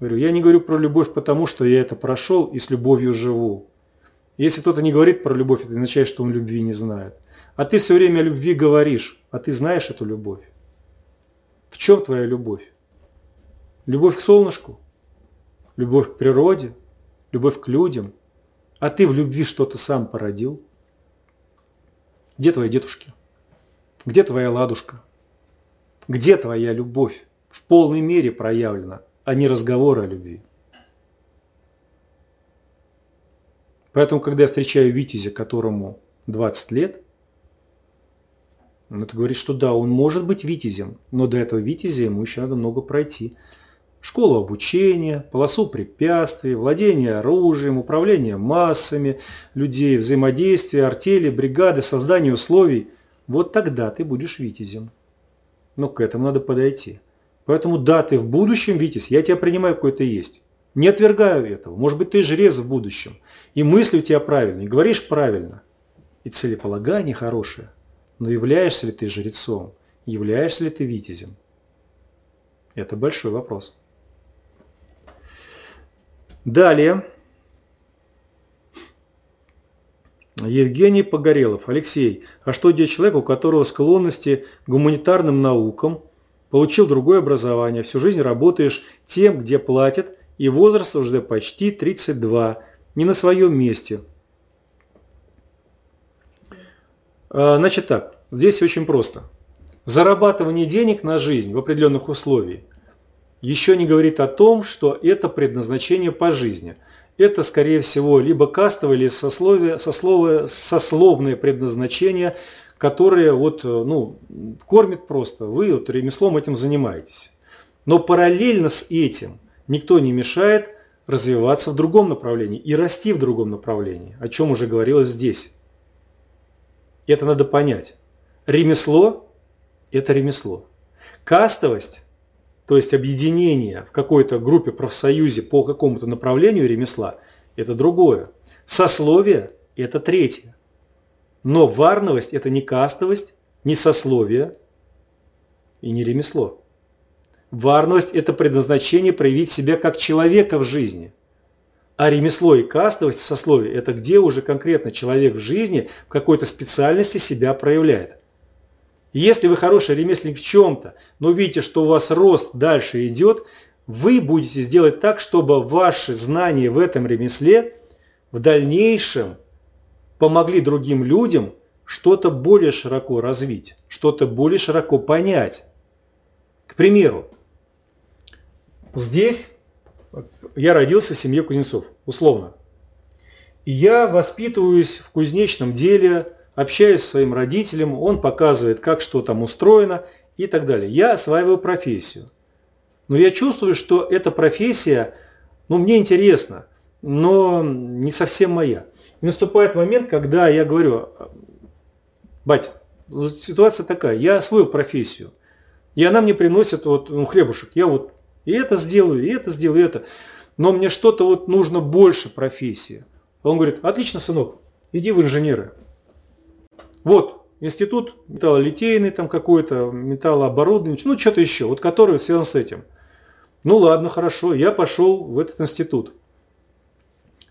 Говорю, я не говорю про любовь, потому что я это прошел и с любовью живу. Если кто-то не говорит про любовь, это означает, что он любви не знает. А ты все время о любви говоришь, а ты знаешь эту любовь. В чем твоя любовь? Любовь к солнышку? Любовь к природе? Любовь к людям? А ты в любви что-то сам породил? Где твои дедушки? Где твоя ладушка? Где твоя любовь в полной мере проявлена, а не разговор о любви? Поэтому, когда я встречаю Витязя, которому 20 лет, ну, это говорит, что да, он может быть Витязем, но до этого Витязя ему еще надо много пройти. Школу обучения, полосу препятствий, владение оружием, управление массами людей, взаимодействие, артели, бригады, создание условий. Вот тогда ты будешь Витязем. Но к этому надо подойти. Поэтому да, ты в будущем Витязь, я тебя принимаю, какой ты есть. Не отвергаю этого. Может быть, ты жрец в будущем. И мысли у тебя правильные, и говоришь правильно. И целеполагание хорошее. Но являешься ли ты жрецом? Являешься ли ты витязем? Это большой вопрос. Далее. Евгений Погорелов. Алексей, а что делать человеку, у которого склонности к гуманитарным наукам, получил другое образование, всю жизнь работаешь тем, где платят, и возраст уже почти 32, не на своем месте. А, значит так, здесь очень просто. Зарабатывание денег на жизнь в определенных условиях еще не говорит о том, что это предназначение по жизни. Это, скорее всего, либо кастовое, или сословие, сословие, сословное предназначение, которое вот, ну, кормит просто. Вы вот ремеслом этим занимаетесь. Но параллельно с этим никто не мешает развиваться в другом направлении и расти в другом направлении, о чем уже говорилось здесь. Это надо понять. Ремесло – это ремесло. Кастовость, то есть объединение в какой-то группе, профсоюзе по какому-то направлению ремесла – это другое. Сословие – это третье. Но варновость – это не кастовость, не сословие и не ремесло. Варность – это предназначение проявить себя как человека в жизни. А ремесло и кастовость, сословие – это где уже конкретно человек в жизни в какой-то специальности себя проявляет. Если вы хороший ремесленник в чем-то, но видите, что у вас рост дальше идет, вы будете сделать так, чтобы ваши знания в этом ремесле в дальнейшем помогли другим людям что-то более широко развить, что-то более широко понять. К примеру, Здесь я родился в семье кузнецов, условно. И я воспитываюсь в кузнечном деле, общаюсь с своим родителем, он показывает, как что там устроено и так далее. Я осваиваю профессию. Но я чувствую, что эта профессия, ну, мне интересна, но не совсем моя. И наступает момент, когда я говорю, бать, ситуация такая, я освоил профессию, и она мне приносит вот, ну, хлебушек. Я вот и это сделаю, и это сделаю, и это. Но мне что-то вот нужно больше профессии. Он говорит, отлично, сынок, иди в инженеры. Вот, институт металлолитейный там какой-то, металлооборудование, ну что-то еще, вот который связан с этим. Ну ладно, хорошо, я пошел в этот институт.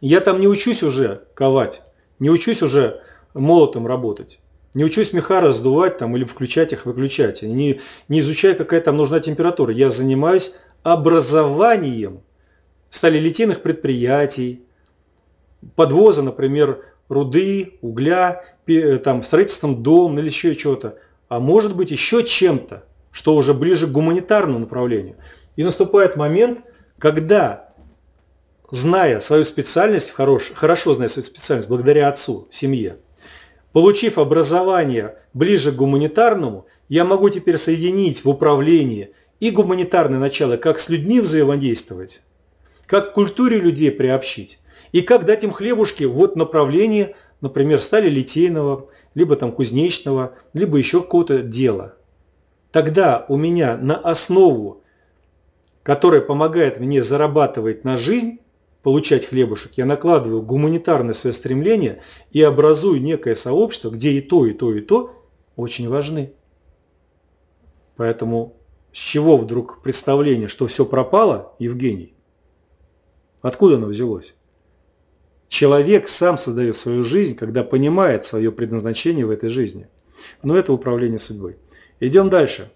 Я там не учусь уже ковать, не учусь уже молотом работать. Не учусь меха раздувать там, или включать их, выключать. Не, не изучаю, какая там нужна температура. Я занимаюсь образованием сталелитейных предприятий, подвоза, например, руды, угля, там, строительством дома или еще чего-то, а может быть еще чем-то, что уже ближе к гуманитарному направлению. И наступает момент, когда, зная свою специальность, хорош, хорошо зная свою специальность, благодаря отцу, семье, получив образование ближе к гуманитарному, я могу теперь соединить в управлении и гуманитарное начало, как с людьми взаимодействовать, как к культуре людей приобщить, и как дать им хлебушки вот направлении, например, стали литейного, либо там кузнечного, либо еще какого-то дела. Тогда у меня на основу, которая помогает мне зарабатывать на жизнь, получать хлебушек, я накладываю гуманитарное свое стремление и образую некое сообщество, где и то, и то, и то очень важны. Поэтому с чего вдруг представление, что все пропало, Евгений? Откуда оно взялось? Человек сам создает свою жизнь, когда понимает свое предназначение в этой жизни. Но это управление судьбой. Идем дальше.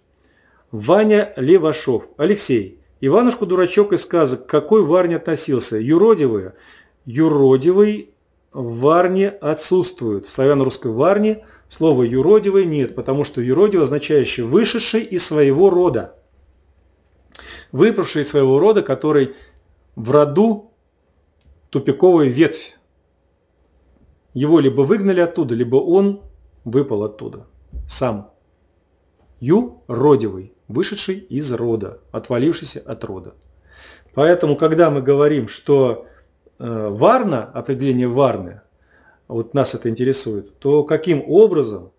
Ваня Левашов. Алексей. Иванушку дурачок из сказок. Какой Варне относился? Юродивые. Юродивый в Варне отсутствует. В славяно-русской Варне слова юродивый нет, потому что юродивый означающий вышедший из своего рода. Выпавший из своего рода, который в роду тупиковая ветвь. Его либо выгнали оттуда, либо он выпал оттуда. Сам. Ю – родивый, вышедший из рода, отвалившийся от рода. Поэтому, когда мы говорим, что э, варна, определение варны, вот нас это интересует, то каким образом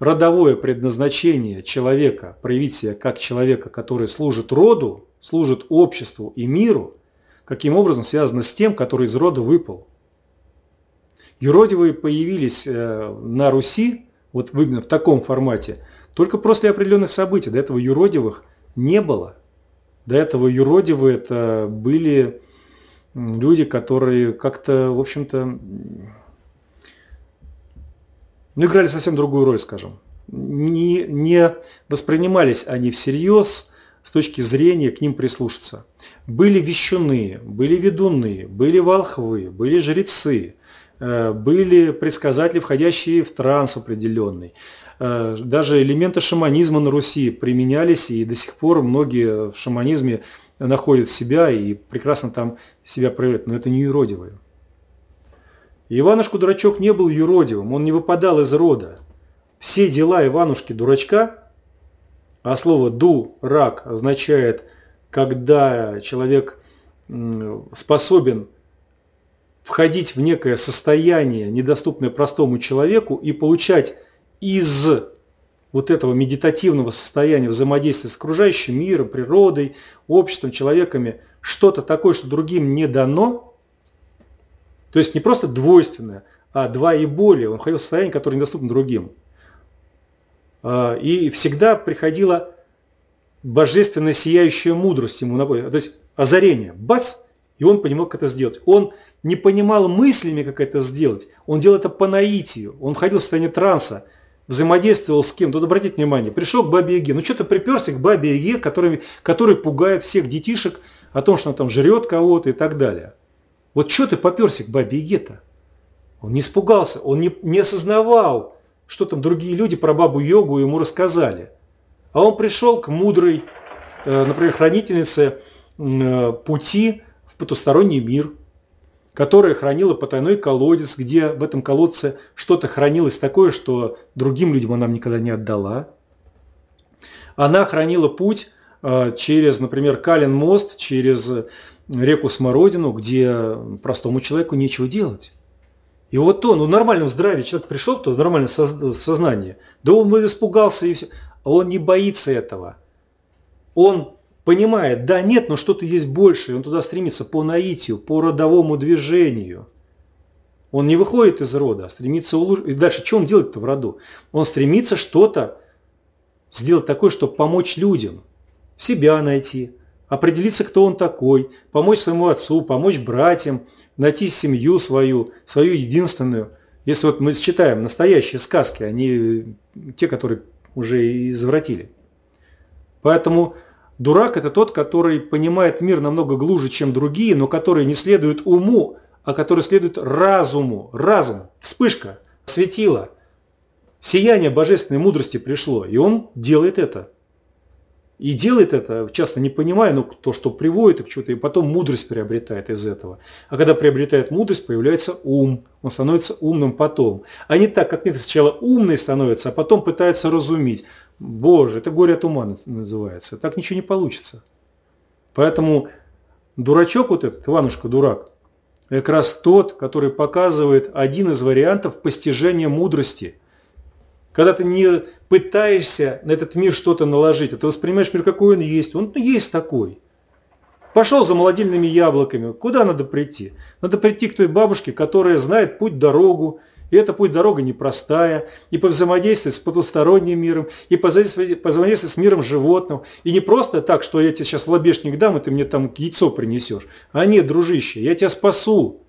родовое предназначение человека, проявить себя как человека, который служит роду, служит обществу и миру, каким образом связано с тем, который из рода выпал. Юродивые появились э, на Руси, вот именно в таком формате, только после определенных событий. До этого юродивых не было. До этого юродивые это были люди, которые как-то, в общем-то, ну, играли совсем другую роль, скажем. Не, не воспринимались они всерьез с точки зрения к ним прислушаться. Были вещуны, были ведуны, были волхвы, были жрецы, э, были предсказатели, входящие в транс определенный. Э, даже элементы шаманизма на Руси применялись, и до сих пор многие в шаманизме находят себя и прекрасно там себя проявляют, но это не юродивые. Иванушку-дурачок не был юродивым, он не выпадал из рода. Все дела Иванушки-дурачка, а слово «ду-рак» означает, когда человек способен входить в некое состояние, недоступное простому человеку, и получать из вот этого медитативного состояния взаимодействия с окружающим миром, природой, обществом, человеками, что-то такое, что другим не дано, то есть не просто двойственное, а два и более, он входил в состояние, которое недоступно другим. А, и всегда приходила божественная сияющая мудрость ему на. То есть озарение. Бац! И он понимал, как это сделать. Он не понимал мыслями, как это сделать. Он делал это по наитию. Он входил в состояние транса взаимодействовал с кем-то, обратите внимание, пришел к бабе Яге, ну что то приперся к бабе Яге, который, который пугает всех детишек о том, что она там жрет кого-то и так далее. Вот что ты поперся к бабе Яге-то? Он не испугался, он не, не осознавал, что там другие люди про бабу Йогу ему рассказали. А он пришел к мудрой, э, например, хранительнице э, пути в потусторонний мир – которая хранила потайной колодец, где в этом колодце что-то хранилось такое, что другим людям она никогда не отдала. Она хранила путь э, через, например, Калин мост, через реку Смородину, где простому человеку нечего делать. И вот он, ну, в нормальном здравии человек пришел, то в нормальном сознании, да он испугался и все. А он не боится этого. Он понимает, да, нет, но что-то есть большее, он туда стремится по наитию, по родовому движению. Он не выходит из рода, а стремится улучшить. И дальше, что он делает-то в роду? Он стремится что-то сделать такое, чтобы помочь людям, себя найти, определиться, кто он такой, помочь своему отцу, помочь братьям, найти семью свою, свою единственную. Если вот мы читаем настоящие сказки, а не те, которые уже извратили. Поэтому Дурак – это тот, который понимает мир намного глубже, чем другие, но который не следует уму, а который следует разуму. Разум, вспышка, светило, сияние божественной мудрости пришло, и он делает это. И делает это, часто не понимая, но то, что приводит к чему-то, и потом мудрость приобретает из этого. А когда приобретает мудрость, появляется ум. Он становится умным потом. А не так, как нет, сначала умный становится, а потом пытается разуметь. Боже, это горе от ума называется. Так ничего не получится. Поэтому дурачок вот этот, Иванушка дурак, как раз тот, который показывает один из вариантов постижения мудрости. Когда ты не пытаешься на этот мир что-то наложить, а ты воспринимаешь мир, какой он есть. Он есть такой. Пошел за молодильными яблоками. Куда надо прийти? Надо прийти к той бабушке, которая знает путь, дорогу. И эта путь дорога непростая. И по взаимодействию с потусторонним миром, и по взаимодействию с миром животным. И не просто так, что я тебе сейчас лобешник дам, и ты мне там яйцо принесешь. А нет, дружище, я тебя спасу.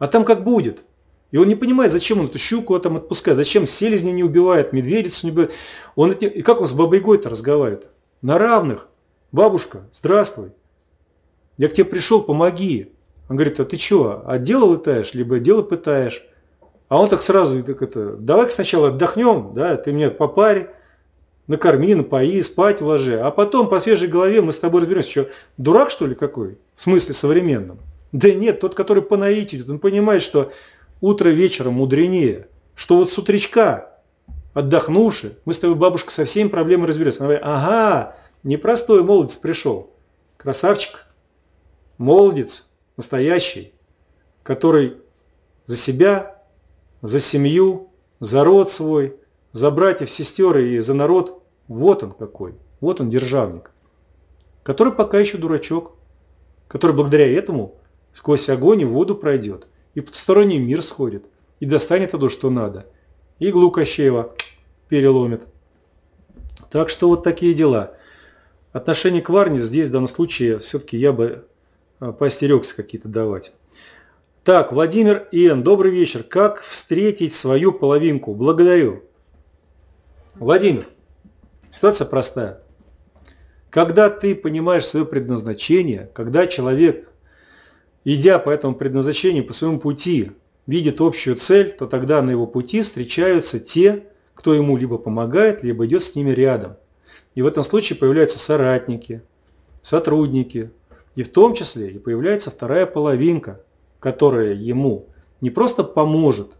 А там как будет. И он не понимает, зачем он эту щуку там отпускает, зачем селезня не убивает, медведицу не убивает. Он, и как он с бабой Гой-то разговаривает? На равных. Бабушка, здравствуй. Я к тебе пришел, помоги. Он говорит, а ты что, а дело летаешь, либо дело пытаешь? А он так сразу, так это, давай сначала отдохнем, да, ты мне по паре, накорми, напои, спать вложи, а потом по свежей голове мы с тобой разберемся, что, дурак что ли какой? В смысле современном? Да нет, тот, который по наитию, он понимает, что утро вечером мудренее, что вот с утречка, отдохнувши, мы с тобой, бабушка, со всеми проблемами разберемся. Она говорит, ага, непростой молодец пришел, красавчик, молодец, настоящий, который за себя, за семью, за род свой, за братьев, сестер и за народ, вот он какой, вот он державник, который пока еще дурачок, который благодаря этому сквозь огонь и воду пройдет, и потусторонний мир сходит, и достанет то, что надо, иглу Кощеева переломит. Так что вот такие дела. Отношение к Варне здесь в данном случае все-таки я бы а, поостерегся какие-то давать. Так, Владимир Н. Добрый вечер. Как встретить свою половинку? Благодарю. Владимир, ситуация простая. Когда ты понимаешь свое предназначение, когда человек, идя по этому предназначению, по своему пути, видит общую цель, то тогда на его пути встречаются те, кто ему либо помогает, либо идет с ними рядом. И в этом случае появляются соратники, сотрудники, и в том числе и появляется вторая половинка, которая ему не просто поможет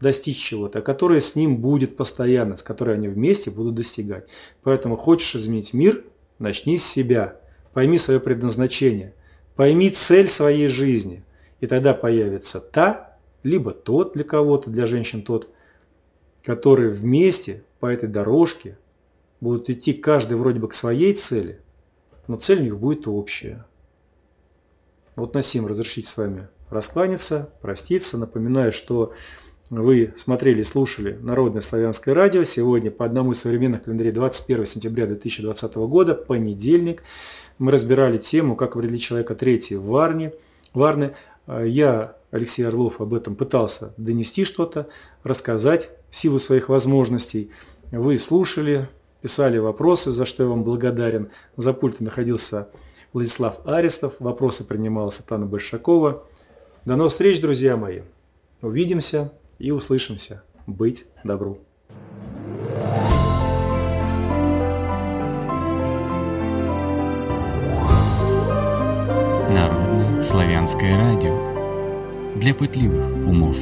достичь чего-то, а которая с ним будет постоянно, с которой они вместе будут достигать. Поэтому хочешь изменить мир, начни с себя. Пойми свое предназначение. Пойми цель своей жизни. И тогда появится та, либо тот для кого-то, для женщин тот, которые вместе по этой дорожке будут идти каждый вроде бы к своей цели, но цель у них будет общая. Вот, Насим, разрешите с вами раскланяться, проститься. Напоминаю, что вы смотрели и слушали Народное славянское радио. Сегодня по одному из современных календарей 21 сентября 2020 года, понедельник. Мы разбирали тему, как определить человека третий в Варне. Варны. Я, Алексей Орлов, об этом пытался донести что-то, рассказать в силу своих возможностей. Вы слушали, писали вопросы, за что я вам благодарен. За пультом находился Владислав Арестов. Вопросы принимала Светлана Большакова. До новых встреч, друзья мои. Увидимся и услышимся. Быть добру. Народное славянское радио для пытливых умов.